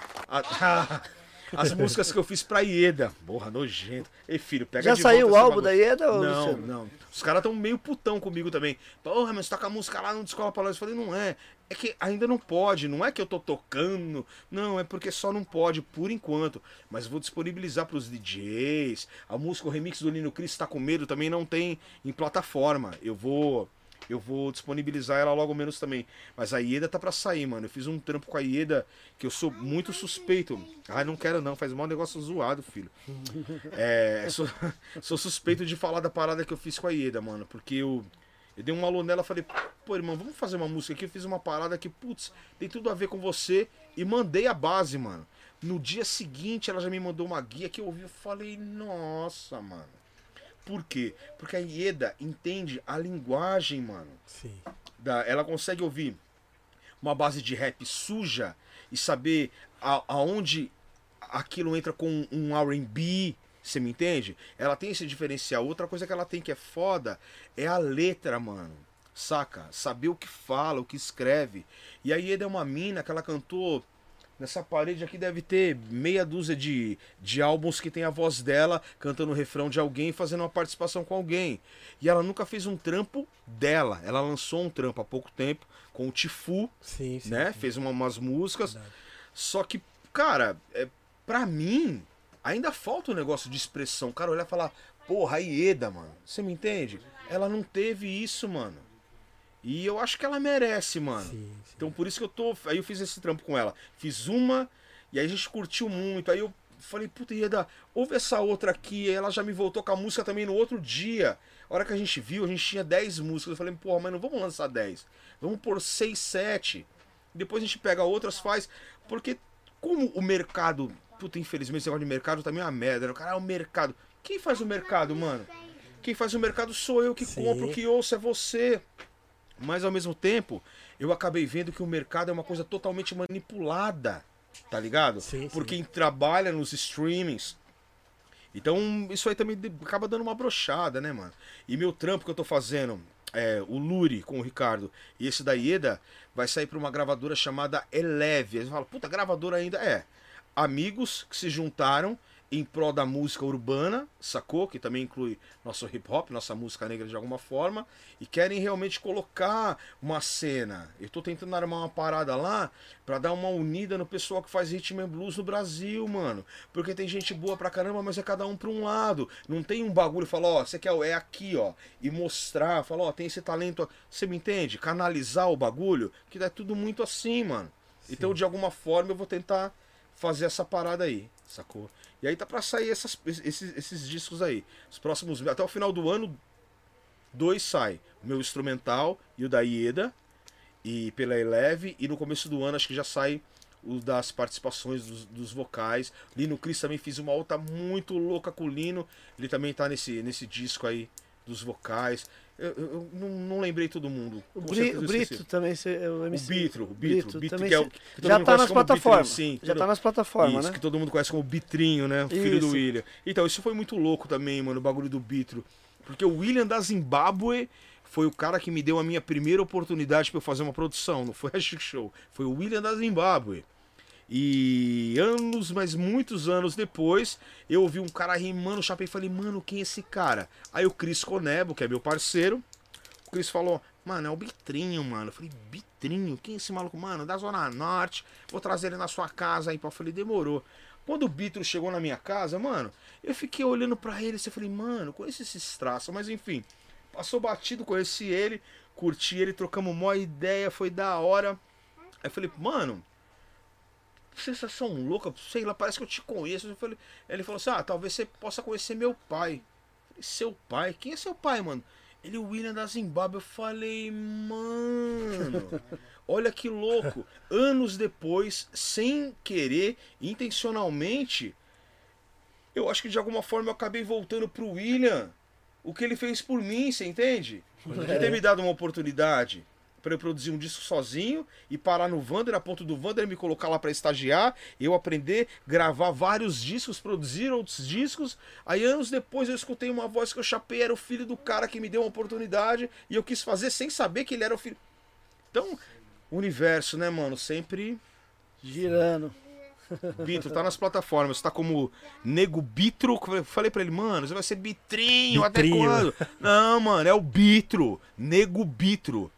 As músicas que eu fiz pra Ieda. Porra, nojento. Ei, filho, pega Já de saiu o álbum da Ieda, ô, Não, Luciano? não. Os caras tão meio putão comigo também. Porra, mas você toca a música lá, não descola pra nós. Eu falei, não é. É que ainda não pode. Não é que eu tô tocando. Não, é porque só não pode por enquanto. Mas vou disponibilizar pros DJs. A música, o remix do Lino Cris tá com medo também não tem em plataforma. Eu vou. Eu vou disponibilizar ela logo menos também. Mas a Ieda tá pra sair, mano. Eu fiz um trampo com a Ieda que eu sou muito suspeito. Ah, não quero não. Faz mal negócio zoado, filho. É, sou, sou suspeito de falar da parada que eu fiz com a Ieda, mano. Porque eu, eu dei um alô nela falei, pô, irmão, vamos fazer uma música aqui. Eu fiz uma parada que, putz, tem tudo a ver com você. E mandei a base, mano. No dia seguinte, ela já me mandou uma guia que eu ouvi. Eu falei, nossa, mano. Por quê? Porque a Ieda entende a linguagem, mano Sim. da- ela consegue ouvir uma base de rap suja e saber a- aonde aquilo entra com um R&B, você me entende? Ela tem esse diferencial. Outra coisa que ela tem que é foda é a letra, mano. Saca? Saber o que fala, o que escreve. E a Ieda é uma mina que ela cantou Nessa parede aqui deve ter meia dúzia de, de álbuns que tem a voz dela cantando o refrão de alguém fazendo uma participação com alguém. E ela nunca fez um trampo dela. Ela lançou um trampo há pouco tempo com o Tifu, Sim, sim. né? sim. Fez uma- umas músicas. Verdade. Só que, cara, é, pra mim, ainda falta um negócio de expressão. O cara olhar e falar, porra, a Ieda, mano. Você me entende? Ela não teve isso, mano. E eu acho que ela merece, mano. Sim, sim. Então por isso que eu tô. Aí eu fiz esse trampo com ela. Fiz uma, e aí a gente curtiu muito. Aí eu falei, puta, Ieda, ouve essa outra aqui. Aí ela já me voltou com a música também no outro dia. A hora que a gente viu, a gente tinha 10 músicas. Eu falei, porra, mas não vamos lançar 10. Vamos pôr 6, 7. Depois a gente pega outras, faz. Porque como o mercado. Puta, infelizmente, esse negócio de mercado também é uma merda. Né? O cara é o mercado. Quem faz o mercado, mano? Quem faz o mercado sou eu que Sim. compro, que ouço, é você. Mas ao mesmo tempo, eu acabei vendo que o mercado é uma coisa totalmente manipulada, tá ligado? Sim, Por sim. quem trabalha nos streamings. Então, isso aí também acaba dando uma brochada, né, mano? E meu trampo que eu tô fazendo, é, o Luri com o Ricardo e esse da Ieda, vai sair pra uma gravadora chamada Eleve. Eles falam, puta, gravadora ainda é. Amigos que se juntaram em prol da música urbana, sacou? Que também inclui nosso hip hop, nossa música negra de alguma forma, e querem realmente colocar uma cena. Eu tô tentando armar uma parada lá pra dar uma unida no pessoal que faz rhythm and blues no Brasil, mano. Porque tem gente boa pra caramba, mas é cada um pra um lado. Não tem um bagulho falar, ó, você quer é aqui, ó, e mostrar, falar, ó, tem esse talento, você me entende? Canalizar o bagulho, que é tudo muito assim, mano. Então, de alguma forma, eu vou tentar fazer essa parada aí, sacou? E aí tá pra sair essas- esses, esses discos aí. Os próximos. Até o final do ano, dois sai. O meu instrumental e o da Ieda. E pela Eleve. E no começo do ano acho que já sai o das participações dos, dos vocais. Lino Cris também fiz uma outra muito louca com o Lino. Ele também tá nesse, nesse disco aí dos vocais. Eu, eu- não, não lembrei todo mundo. O, Bri- Brito também, cê- é o O MC. Bitro, o Bitro, o Bitro também que é o que já tá nas plataformas. sim, já todo- tá nas plataformas, isso, né? que todo mundo conhece como Bitrinho, né? O filho do Isso. William. Então, isso foi muito louco também, mano, o bagulho do Bitro. Porque o William da Zimbábue foi o cara que me deu a minha primeira oportunidade pra eu fazer uma produção. Não foi a Chic Show. Foi o William da Zimbábue. E anos, mas muitos anos depois, eu ouvi um cara rimando, chapei e falei, mano, quem é esse cara? Aí o Cris Conebo, que é meu parceiro, o Cris falou, mano, é o Bitrinho, mano. Eu falei, Bitrinho? Quem é esse maluco? Mano, da Zona Norte, vou trazer ele na sua casa aí. Eu falei, demorou. Quando o Bitro chegou na minha casa, mano, eu fiquei olhando pra ele e eu falei, mano, conheço esses traços, mas enfim, passou batido, conheci ele, curti ele, trocamos uma ideia, foi da hora. Aí eu falei, mano, sensação louca, sei lá, parece que eu te conheço. Eu falei, ele falou assim: ah, talvez você possa conhecer meu pai. Falei, seu pai? Quem é seu pai, mano? Ele é o William da Zimbábue. Eu falei, mano, olha que louco. Anos depois, sem querer, intencionalmente, eu acho que de alguma forma eu acabei voltando pro William. O que ele fez por mim, você entende? De ter me dado uma oportunidade para eu produzir um disco sozinho e parar no Vander, a ponto do Vander me colocar lá para estagiar, eu aprender, gravar vários discos, produzir outros discos. Aí anos depois eu escutei uma voz que eu chapei, era o filho do cara que me deu uma oportunidade e eu quis fazer sem saber que ele era o filho. Então, o universo, né, mano, sempre Girando. Bitro, tá nas plataformas, tá como Nego Bitro. Falei pra ele, mano, você vai ser Bitrinho, até Bitrinho. quando? Não, mano, é o Bitro, Nego Bitro.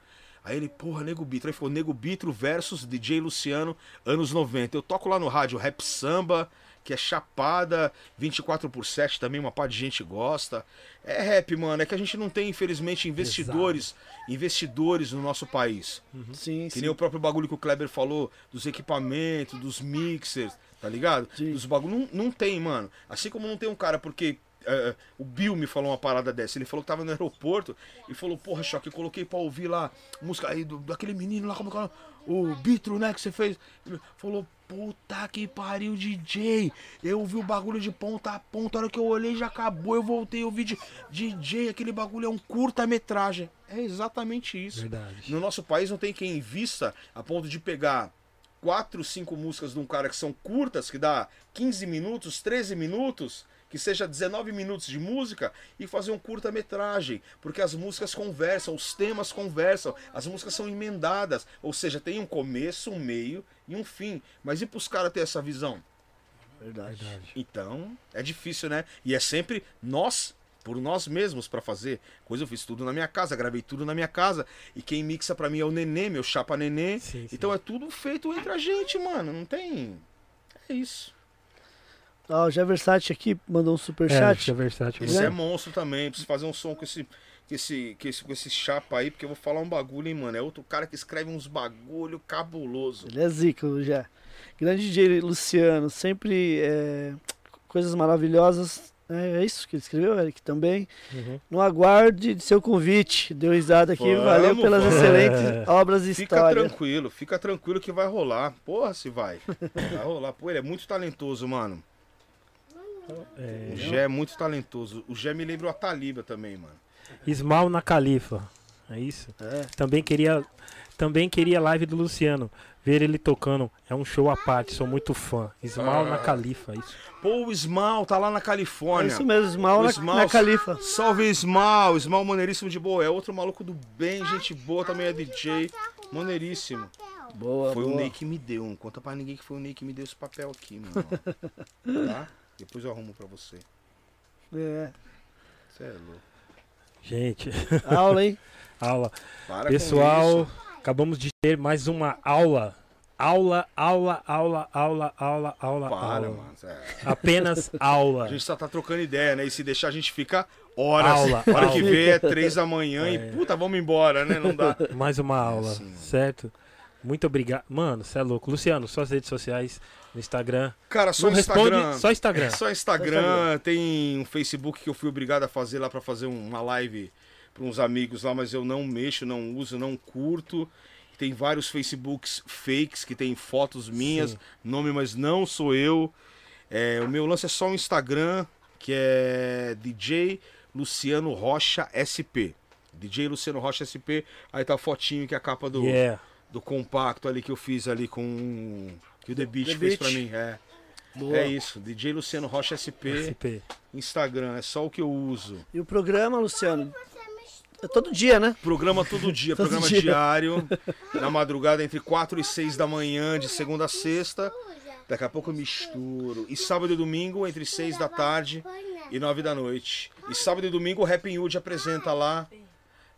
Aí ele, porra, Nego Bitro. Aí ficou Nego Bitro versus DJ Luciano, anos 90. Eu toco lá no rádio Rap Samba, que é chapada, 24 por 7 também, uma parte de gente gosta. É rap, mano, é que a gente não tem, infelizmente, investidores, investidores no nosso país. Sim, Que sim. nem o próprio bagulho que o Kleber falou, dos equipamentos, dos mixers, tá ligado? Sim. Dos bagulho. Não, não tem, mano. Assim como não tem um cara, porque. É, o Bill me falou uma parada dessa. Ele falou que tava no aeroporto e falou: Porra, Choque, eu coloquei pra ouvir lá música aí do, daquele menino lá, como é que é o Bitro, né, que você fez. Ele falou: Puta que pariu, DJ. Eu ouvi o bagulho de ponta a ponta. A hora que eu olhei já acabou. Eu voltei, eu vi de DJ. Aquele bagulho é um curta-metragem. É exatamente isso. Verdade. No nosso país não tem quem invista a ponto de pegar quatro, cinco músicas de um cara que são curtas, que dá 15 minutos, 13 minutos, que seja 19 minutos de música e fazer um curta-metragem, porque as músicas conversam, os temas conversam, as músicas são emendadas, ou seja, tem um começo, um meio e um fim. Mas e pros caras ter essa visão? Verdade. Verdade. Então, é difícil, né? E é sempre nós, por nós mesmos, pra fazer. Coisa eu fiz tudo na minha casa, gravei tudo na minha casa. E quem mixa pra mim é o Nenê, meu chapa Nenê. Sim, sim. Então é tudo feito entre a gente, mano. Não tem. É isso. Ó, o Javersat aqui mandou um superchat. isso é versátil. Esse é monstro também. Preciso fazer um som com esse. Com esse, com esse, com esse chapa aí, porque eu vou falar um bagulho, hein, mano. É outro cara que escreve uns bagulho cabuloso. Ele é zica, o já. Grande DJ Luciano, sempre é, coisas maravilhosas. É, é isso que ele escreveu, Eric, também. Uhum. No aguarde de seu convite. Deu risada aqui. Vamos, Valeu pelas vamos. excelentes obras e Fica histórias. tranquilo, fica tranquilo que vai rolar. Porra, se vai. Vai rolar. Pô, ele é muito talentoso, mano. É, O Gé é muito talentoso. O Gé me lembra o Ataliba também, mano. Ismael na Califa. É isso? É. Também queria, também queria live do Luciano. Ver ele tocando é um show à parte, sou muito fã. Ismael na Califa, isso. Pô, o Ismal tá lá na É Califórnia. isso mesmo, Ismael O na, Ismael- na Califa. Salve Ismal, Ismal maneiríssimo de boa. É outro maluco do bem, gente boa, também é DJ. Maneiríssimo. Boa, Foi o boa. Ney que me deu. Não conta pra ninguém que foi o Ney que me deu esse papel aqui, irmão. tá? Depois eu arrumo pra você. É. Você é louco. Gente, Aula, hein? aula. Para Pessoal, acabamos de ter mais uma aula. Aula, aula, aula, aula, aula, aula, Para, aula. mano. É. Apenas aula. A gente só tá trocando ideia, né? E se deixar a gente fica horas. Aula, A hora que aula. vê é três da manhã É. e puta, vamos embora, né? Não dá. Mais uma aula, assim, mano. certo? Muito obrigado. Mano, você é louco. Luciano, suas redes sociais, no Instagram. Cara, só Não responde, Instagram. só Instagram. É só Instagram, tem um Facebook que eu fui obrigado a fazer lá pra fazer uma live para uns amigos lá, mas eu não mexo, não uso, não curto. Tem vários Facebooks fakes que tem fotos minhas, Sim. nome, mas não sou eu. É, o meu lance é só o Instagram, que é DJ Luciano Rocha SP. DJ Luciano Rocha SP, aí tá a fotinho que é a capa do, Yeah. Do compacto ali que eu fiz ali com que o The Beat The fez Beat. pra mim. É. Boa. É isso, DJ Luciano Rocha SP, SP. Instagram, é só o que eu uso. E o programa, Luciano? É todo dia, né? Programa todo dia, Todo programa dia. diário, na madrugada entre 4 e 6 da manhã, de segunda a sexta. Daqui a pouco eu misturo. E sábado e domingo, entre 6 da tarde e 9 da noite. E sábado e domingo o Rap Hood apresenta lá.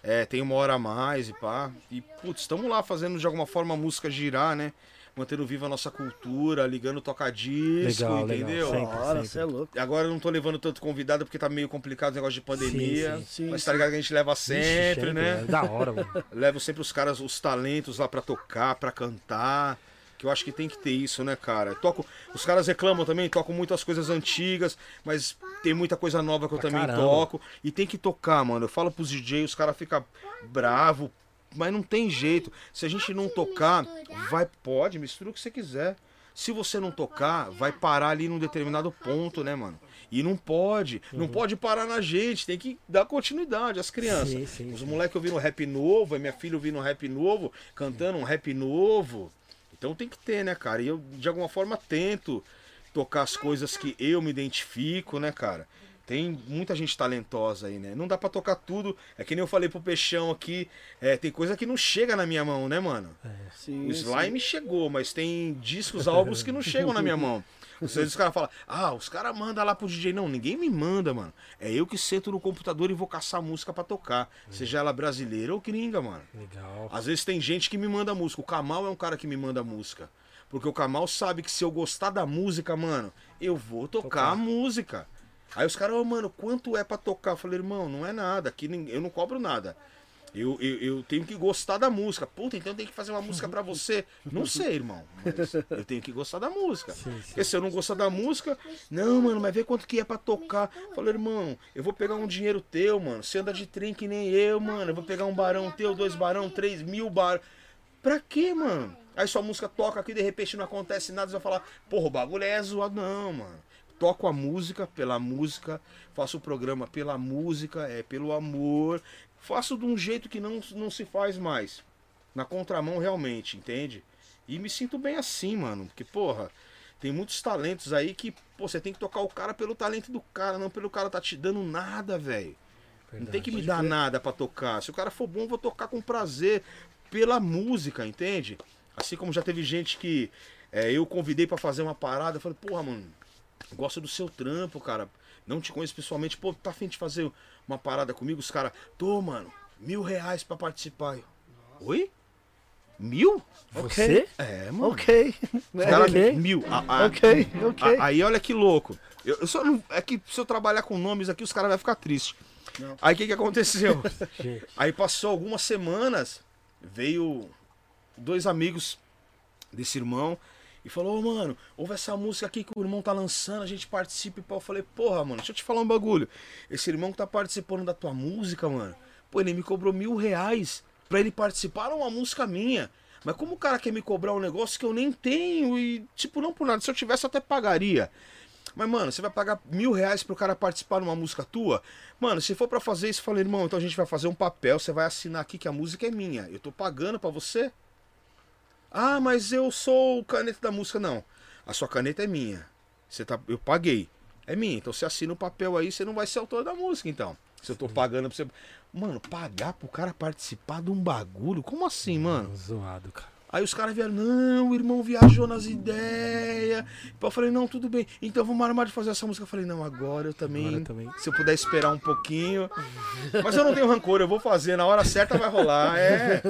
É, tem uma hora a mais e pá. E, putz, estamos lá fazendo de alguma forma a música girar, né? Mantendo viva a nossa cultura, ligando toca-disco, Legal, legal. entendeu? Sempre, Ora, sempre. você é louco. Agora eu não tô levando tanto convidado porque tá meio complicado o negócio de pandemia. Sim, sim, sim. mas tá ligado que a gente leva sempre, Ixi, né? É da hora, mano. Levo sempre os caras, os talentos lá pra tocar, pra cantar. Que eu acho que tem que ter isso, né, cara? Toco, os caras reclamam também, toco muitas coisas antigas, mas tem muita coisa nova que eu Pra também caramba. toco. E tem que tocar, mano. Eu falo pros DJs, os caras ficam bravos, mas não tem jeito. Se a gente não tocar, vai, pode, mistura o que você quiser. Se você não tocar, vai parar ali num determinado ponto, né, mano? E não pode, não pode parar na gente, tem que dar continuidade às crianças. Sim, sim, Os moleques ouvindo rap novo, a minha filha ouvindo rap novo, cantando um rap novo. Então tem que ter, né, cara? E eu, de alguma forma, tento tocar as coisas que eu me identifico, né, cara? Tem muita gente talentosa aí, né? Não dá pra tocar tudo. É que nem eu falei pro Peixão aqui. É, tem coisa que não chega na minha mão, né, mano? Sim, O Slime chegou, mas tem discos, álbuns que não chegam na minha mão. Às vezes os caras falam, ah, os caras mandam lá pro DJ. Não, ninguém me manda, mano. É eu que sento no computador e vou caçar música pra tocar. Seja ela brasileira ou gringa, mano. Legal. Às vezes tem gente que me manda música. O Kamal é um cara que me manda música. Porque o Kamal sabe que se eu gostar da música, mano, eu vou tocar, Tocar. a música. Aí os caras, ô, mano, quanto é pra tocar? Eu falei, irmão, não é nada. Aqui eu não cobro nada. Eu, eu, eu tenho que gostar da música. Puta, então tem que fazer uma música pra você. Não sei, irmão. Mas eu tenho que gostar da música. Sim, sim. Porque se eu não gostar da música, não, mano, mas vê quanto que é pra tocar. Falei, irmão, eu vou pegar um dinheiro teu, mano. Você anda de trem que nem eu, mano. Eu vou pegar um barão teu, dois barão, três mil bar. Pra quê, mano? Aí sua música toca aqui, de repente não acontece nada, você vai falar, porra, o bagulho é zoado. Não, mano. Toco a música pela música, faço o programa pela música, é pelo amor. Faço de um jeito que não, não se faz mais. Na contramão, realmente, entende? E me sinto bem assim, mano. Porque, porra, tem muitos talentos aí que, pô, você tem que tocar o cara pelo talento do cara, não pelo cara tá te dando nada, velho. Não tem que me dar nada pra tocar. Se o cara for bom, eu vou tocar com prazer pela música, entende? Assim como já teve gente que é, eu convidei pra fazer uma parada, eu falei, porra, mano, gosto do seu trampo, cara. Não te conheço pessoalmente, pô, tá afim de fazer uma parada comigo? Os caras, tô, mano, mil reais pra participar. Eu, Oi? Mil? Você? É, mano. Ok. Os caras, Ok. mil. A- a- Ok, ok. a- Aí olha que louco. Eu, eu só não, é que se eu trabalhar com nomes aqui, os caras vão ficar tristes. Não. Aí o que, que aconteceu? Aí passou algumas semanas, veio dois amigos desse irmão e falou, ô mano, ouve essa música aqui que o irmão tá lançando, a gente participa e pau. Eu falei, porra, mano, deixa eu te falar um bagulho. Esse irmão que tá participando da tua música, mano, pô, ele me cobrou mil reais pra ele participar de uma música minha. Mas como o cara quer me cobrar um negócio que eu nem tenho e, tipo, não por nada, se eu tivesse eu até pagaria. Mas, mano, você vai pagar mil reais pro cara participar de uma música tua? Mano, se for pra fazer isso, eu falei, irmão, então a gente vai fazer um papel, você vai assinar aqui que a música é minha. Eu tô pagando pra você. Ah, mas eu sou o caneta da música. Não. A sua caneta é minha. Você tá, eu paguei. É minha. Então você assina o papel aí, você não vai ser autor da música, então. Se eu tô pagando pra você. Mano, pagar pro cara participar de um bagulho? Como assim, mano? Zoado, cara. Aí os caras vieram, não, o irmão viajou nas ideias. Eu falei, não, tudo bem. Então vamos armar de fazer essa música. Eu falei, não, agora eu também. Agora também. Se eu puder esperar um pouquinho. Mas eu não tenho rancor, eu vou fazer. Na hora certa vai rolar. É,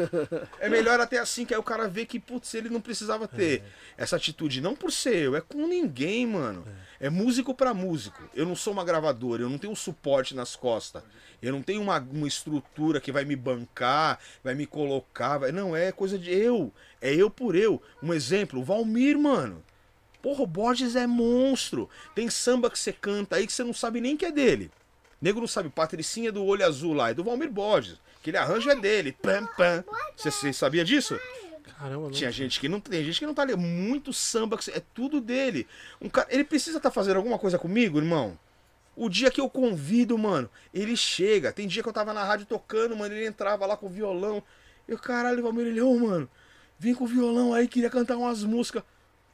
é melhor até assim, que aí o cara vê que, putz, ele não precisava ter essa atitude. Não por ser eu, é com ninguém, mano. É músico pra músico. Eu não sou uma gravadora, eu não tenho um suporte nas costas. Eu não tenho uma, uma estrutura que vai me bancar, vai me colocar. Vai... Não, é coisa de eu. É eu por eu. Um exemplo, o Valmir, mano. Porra, o Borges é monstro. Tem samba que você canta aí que você não sabe nem que é dele. Nego não sabe, Patricinha do Olho Azul lá, é do Valmir Borges. Aquele arranjo é dele. Pam, pam. Você, sabia disso? Caramba. Tinha gente que não tem gente que não tá ali. Muito samba, é tudo dele. Um cara, ele precisa estar fazendo alguma coisa comigo, irmão? O dia que eu convido, mano, ele chega. Tem dia que eu tava na rádio tocando, mano, ele entrava lá com o violão. Eu, caralho, Valmir, ele, ô, mano, vim com o violão aí, queria cantar umas músicas.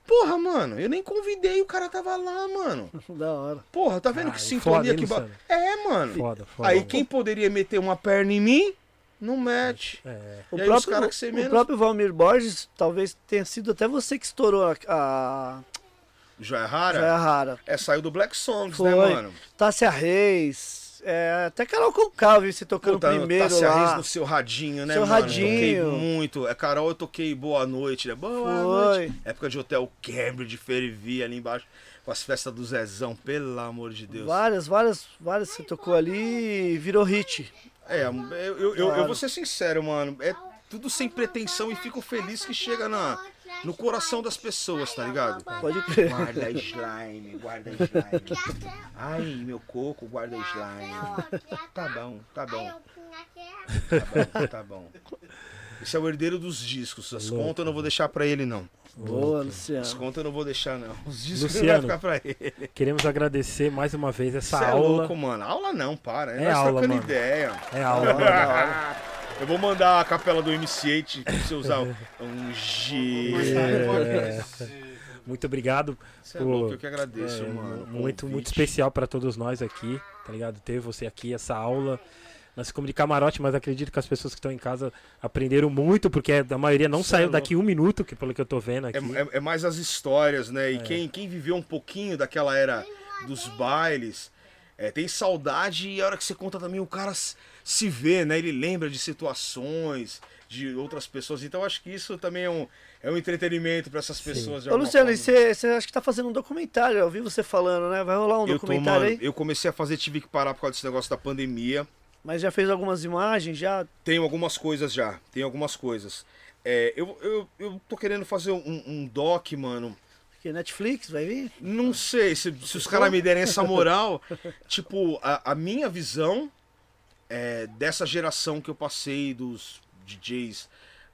Porra, mano, eu nem convidei, o cara tava lá, mano. Da hora. Porra, tá vendo Ah, que sintonia que. Ba... É, mano. Foda, foda. Aí quem poderia meter uma perna em mim, não mete. É, O aí os próprio, cara que você o menos- próprio Valmir Borges talvez tenha sido até você que estourou a, a Joia Rara? Joia Rara. É, saiu do Black Songs, Foi. né, mano? Tássia Reis, é, até Carol eu vi você tocando Puta, primeiro Tássia lá. Reis no seu radinho, né, Seu mano? radinho. Toquei muito. É, Carol, eu toquei Boa Noite, né? Boa Foi. Noite. Época de Hotel Cambridge, Ferivia ali embaixo. Com as festas do Zezão, pelo amor de Deus. Várias, várias, várias você tocou ali e virou hit. É, eu, eu, eu, eu Claro. vou ser sincero, mano. É tudo sem pretensão e fico feliz que chega na, no coração das pessoas, tá ligado? Pode crer. Guarda slime, guarda slime. Ai, meu coco, guarda slime. Tá bom, tá bom. Tá bom, tá bom. Esse é o herdeiro dos discos. As Louco. contas eu não vou deixar pra ele, não. Boa, As Luciano. contas eu não vou deixar, não. Os discos não Luciano. vai ficar pra ele. Queremos agradecer mais uma vez essa Você é aula. louco, mano. Aula não, para. É Nós aula, mano. ideia. É aula. Eu vou mandar a capela do MC8 pra você usar um G. Muito obrigado. Você é louco, eu que agradeço, É, mano. muito, muito especial para todos nós aqui, tá ligado? Ter você aqui, essa aula. Nós ficamos de camarote, mas acredito que as pessoas que estão em casa aprenderam muito, porque a maioria não Cê é saiu daqui um minuto, que pelo que eu tô vendo aqui. É, é- é mais as histórias, né? E É. quem, quem viveu um pouquinho daquela era dos bailes, é, tem saudade e a hora que você conta também o cara se vê, né? Ele lembra de situações, de outras pessoas. Então acho que isso também é um, é um entretenimento para essas pessoas. Ô, Luciano, e forma. você, você acha que tá fazendo um documentário? Eu ouvi você falando, né? Vai rolar um eu, tô, documentário mano, aí? eu comecei a fazer, tive que parar por causa desse negócio da pandemia. Mas já fez algumas imagens, já. Tenho algumas coisas já, tem algumas coisas. É, eu, eu, eu tô querendo fazer um, um doc, mano. Que Netflix vai vir? Não sei, se, se os caras me derem essa moral, tipo, a, a minha visão é, dessa geração que eu passei, dos DJs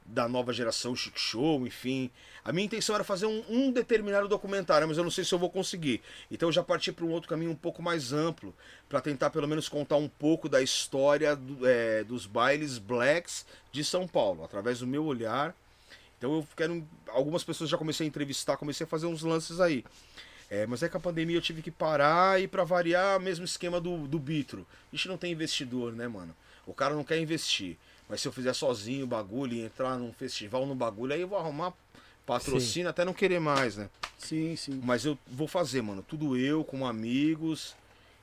da nova geração, Chic Show, enfim. A minha intenção era fazer um, um determinado documentário, mas eu não sei se eu vou conseguir. Então eu já parti para um outro caminho um pouco mais amplo, para tentar pelo menos contar um pouco da história do- é, dos bailes blacks de São Paulo, através do meu olhar. Então eu quero. Algumas pessoas já comecei a entrevistar, comecei a fazer uns lances aí. É, mas é que a pandemia eu tive que parar e pra variar, mesmo esquema do, do Bitro. A gente não tem investidor, né, mano? O cara não quer investir. Mas se eu fizer sozinho o bagulho e entrar num festival, num bagulho, aí eu vou arrumar patrocínio até não querer mais, né? Sim, sim. Mas eu vou fazer, mano. Tudo eu, com amigos.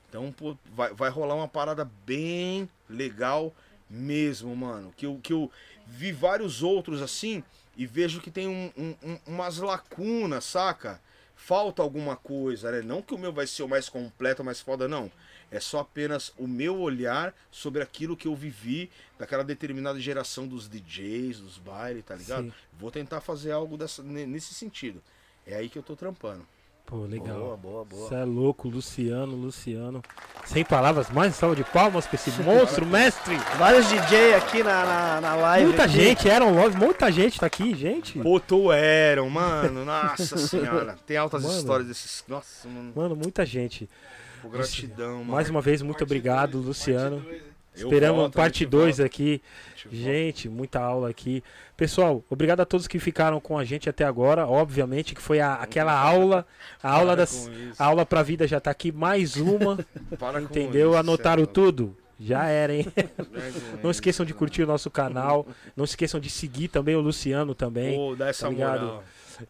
Então, pô, vai, vai rolar uma parada bem legal mesmo, mano. Que eu, que eu vi vários outros assim e vejo que tem um- um- um- umas lacunas, saca? Falta alguma coisa, né? Não que o meu vai ser o mais completo, mais foda, não. É só apenas o meu olhar sobre aquilo que eu vivi daquela determinada geração dos DJs, dos bailes, tá ligado? Sim. Vou tentar fazer algo dessa, ne- nesse sentido. É aí que eu tô trampando. Pô, legal. Boa, boa, boa. Você é louco, Luciano, Luciano. Sem palavras, mais uma salva de palmas pra esse monstro, mestre. Vários DJ aqui na, na, na live. Muita aqui. gente, Aaron Love, muita gente tá aqui, gente. Puto Eram, mano. Nossa senhora. Tem altas Mano. histórias desses. Nossa, mano. Mano, muita gente. Pô, gratidão, mano. Mais uma vez, muito obrigado, Luciano. Eu Esperamos volto, parte gente 2 volta, aqui. gente volta. Muita aula aqui. Pessoal, obrigado a todos que ficaram com a gente até agora. Obviamente que foi a- aquela aula, a aula Para das a aula pra vida já tá aqui mais uma, Para entendeu? isso, Anotaram é tudo. Já era, hein? Não esqueçam de curtir o nosso canal. Não esqueçam de seguir também o Luciano também. Pô, dá essa tá moral.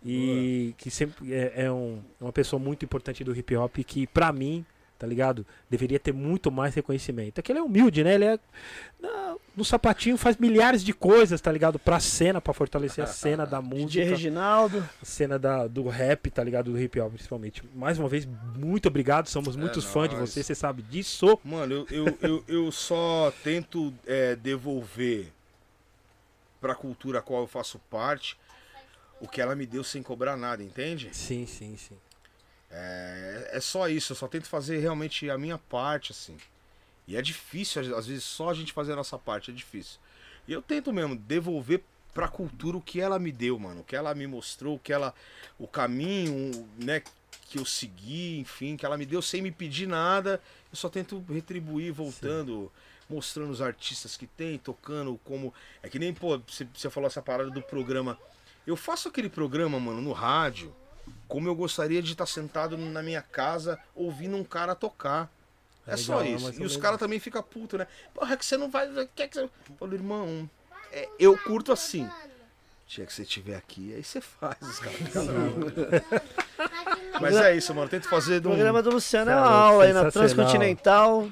E que sempre é, é um- uma pessoa muito importante do hip hop que, pra mim, tá ligado? Deveria ter muito mais reconhecimento. É que ele é humilde, né? Ele é. no sapatinho faz milhares de coisas, tá ligado? Pra cena, pra fortalecer a cena da DJ música, Reginaldo. a cena da, do rap, tá ligado? Do hip hop, principalmente. Mais uma vez, muito obrigado. Somos muitos fãs de você, você sabe disso. Mano, eu, eu, eu, eu só tento é, devolver pra cultura a qual eu faço parte o que ela me deu sem cobrar nada, entende? Sim, sim, sim. É, é só isso, eu só tento fazer realmente a minha parte, assim. E é difícil, às- vezes, só a gente fazer a nossa parte, é difícil. E eu tento mesmo devolver pra cultura o que ela me deu, mano. O que ela me mostrou, o que ela. O caminho, né, que eu segui, enfim, que ela me deu sem me pedir nada. Eu só tento retribuir, voltando, mostrando os artistas que tem, tocando como. É que nem, pô, você falou essa parada do programa. Eu faço aquele programa, mano, no rádio como eu gostaria de estar sentado na minha casa ouvindo um cara tocar. É, É só legal, é isso. E os caras também ficam putos, né? Porra, que você não vai. Quer que você... Eu falo, irmão, é, eu curto assim. Tinha que você estiver aqui, aí você faz, os caras. Mas é isso, mano. Tento fazer O um. programa do Luciano é uma aula aí na. Transcontinental.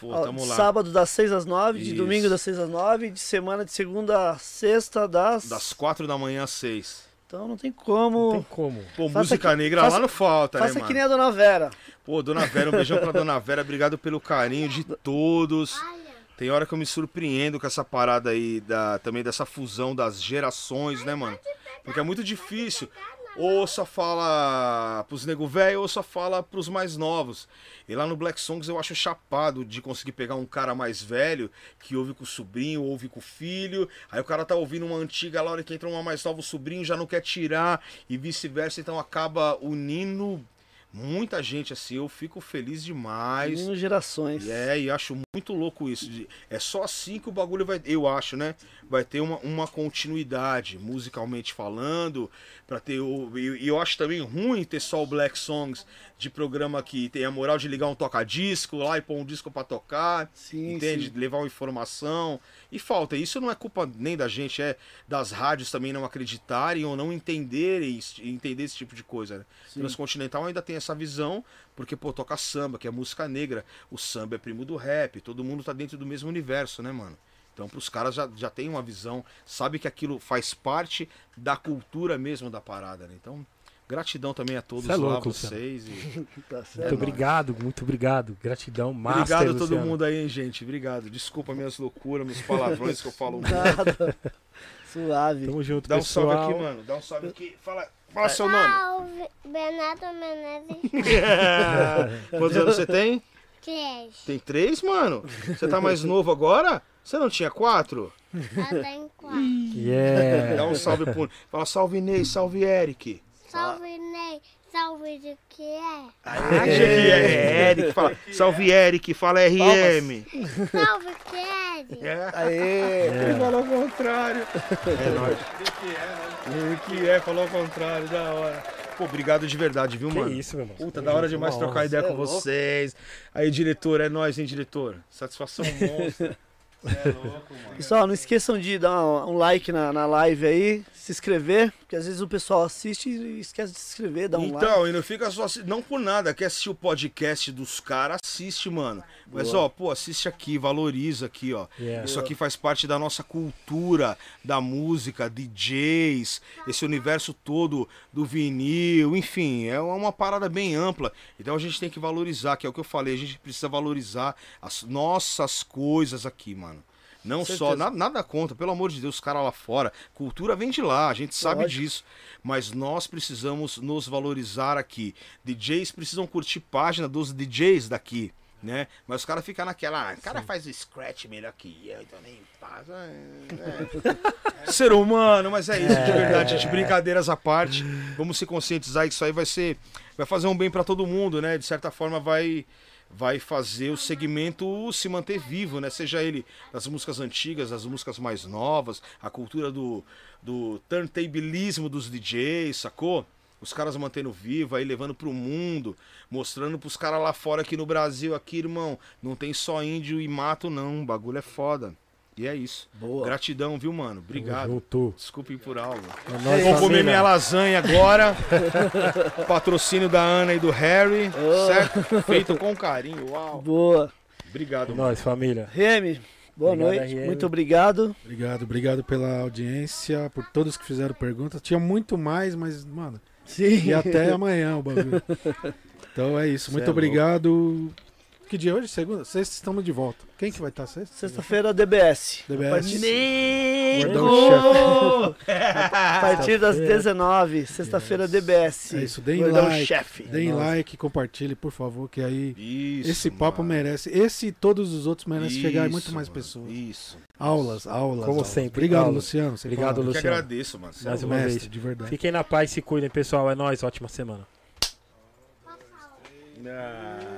Pô, tamo lá. Sábado das 6 às 9, de domingo das 6 às 9, de semana de segunda a sexta das. Das quatro da manhã às seis. Então não tem como. Tem como. Pô, Faça música que- negra faça- lá não falta, Faça né, que mano? nem a dona Vera. Pô, Dona Vera, um beijão pra Dona Vera. Obrigado pelo carinho de todos. Tem hora que eu me surpreendo com essa parada aí, da, também dessa fusão das gerações, né, mano? Porque é muito difícil. Ou só fala pros nego velho, ou só fala pros mais novos. E lá no Black Songs eu acho chapado de conseguir pegar um cara mais velho, que ouve com o sobrinho, ouve com o filho. Aí o cara tá ouvindo uma antiga, lá hora que entra uma mais nova, o sobrinho já não quer tirar, e vice-versa. Então acaba unindo muita gente assim. Eu fico feliz demais. Unindo gerações. É, e acho muito louco isso. de- É só assim que o bagulho vai. Eu acho, né? Vai ter uma, uma continuidade, musicalmente falando. Pra ter o. E e eu acho também ruim ter só o Black Songs de programa que tem a moral de ligar um toca-disco lá e pôr um disco pra tocar. Sim, entende? sim. Levar uma informação. E falta. Isso não é culpa nem da gente, é das rádios também não acreditarem ou não entenderem entender esse tipo de coisa. Né? Transcontinental ainda tem essa visão, porque, pô, toca samba, que é música negra. O samba é primo do rap, todo mundo tá dentro do mesmo universo, né, mano? Então, pros caras já, já tem uma visão, sabe que aquilo faz parte da cultura mesmo da parada, né? Então, gratidão também a todos Cê é lá, louco, vocês. e- Tá Muito obrigado, muito obrigado. Gratidão, master, Obrigado a todo Luciano. mundo aí, hein, gente. Obrigado. Desculpa minhas loucuras, meus palavrões que eu falo muito. Nada. Suave. Tamo junto, Dá um pessoal. salve aqui, mano. Dá um salve aqui. Fala, fala seu nome. Salve, Bernardo Menezes. Quantos anos você tem? Três. Tem três, mano? Você tá mais novo agora? Você não tinha quatro? Eu tenho quatro. Yeah. Dá um salve pro. Fala salve Ney, salve Eric. Salve, Ney. Salve de que é? Acha que é Eric. Fala, salve Eric, fala RM. Salve, Kelly. É. Aê! Ele falou ao contrário. É nóis. O que é, falou ao contrário, da hora. Pô, obrigado de verdade, viu, Que mano? isso, meu irmão. Puta, da hora demais trocar ideia é com louco. vocês. Aí, diretor, é nóis, hein, diretor? Satisfação monstra. Cê é louco, mano. Pessoal, não esqueçam de dar um like na, na live aí, se inscrever, porque às vezes o pessoal assiste e esquece de se inscrever, dá um like. Então, e não fica só não por nada, quer assistir o podcast dos caras, assiste, mano. Mas ó, pô, assiste aqui, valoriza aqui, ó. Yeah. Isso aqui faz parte da nossa cultura, da música, DJs, esse universo todo do vinil, enfim, é uma parada bem ampla. Então a gente tem que valorizar, que é o que eu falei, a gente precisa valorizar as nossas coisas aqui, mano. Não Certeza. só, nada, nada contra, pelo amor de Deus, os caras lá fora. Cultura vem de lá, a gente sabe Lógico. disso. Mas nós precisamos nos valorizar aqui. DJs precisam curtir página dos DJs daqui. Né? Mas os caras ficam naquela. Ah, o cara faz o scratch melhor que eu, então nem faz. É, é. Ser humano, mas é isso, de verdade, gente. Brincadeiras à parte. Vamos se conscientizar que isso aí vai ser. Vai fazer um bem pra todo mundo, né? De certa forma, vai vai fazer o segmento se manter vivo, né? Seja ele das músicas antigas, das músicas mais novas, a cultura do, do turntablismo dos DJs, sacou? Os caras mantendo vivo, aí levando pro mundo, mostrando pros caras lá fora aqui no Brasil, aqui, irmão, não tem só índio e mato, não. O bagulho é foda. E é isso. Boa. Gratidão, viu, mano? Obrigado. Junto. Desculpem por algo. É nóis, Vou comer minha lasanha agora. Patrocínio da Ana e do Harry. Certo? Feito com carinho. Uau. Boa. Obrigado, É mano. nóis, família. Remy, boa Obrigado, noite. RM. Muito obrigado. Obrigado, obrigado pela audiência, por todos que fizeram perguntas. Tinha muito mais, mas, mano, Sim. e até amanhã o bagulho. Então é isso. Muito é obrigado. Que dia é hoje? Segunda? Sexta estamos de volta. Quem que vai estar sexta? Sexta-feira, DBS. DBS. A partir, Gordão a partir das 19 sexta-feira, DBS. É isso, deem Gordão like. chefe. Deem Nossa. like, compartilhe, por favor, que aí Isso. esse papo mano. merece. Esse e todos os outros merecem chegar muito mais mano. pessoas. Isso. Aulas, aulas. Como aulas. sempre, Obrigado, aulas. Luciano. Obrigado, fala. Eu que Luciano. agradeço, mano. Mais É o uma mestre, vez. de verdade. Fiquem na paz, se cuidem, pessoal. É nóis, ótima semana. Ah.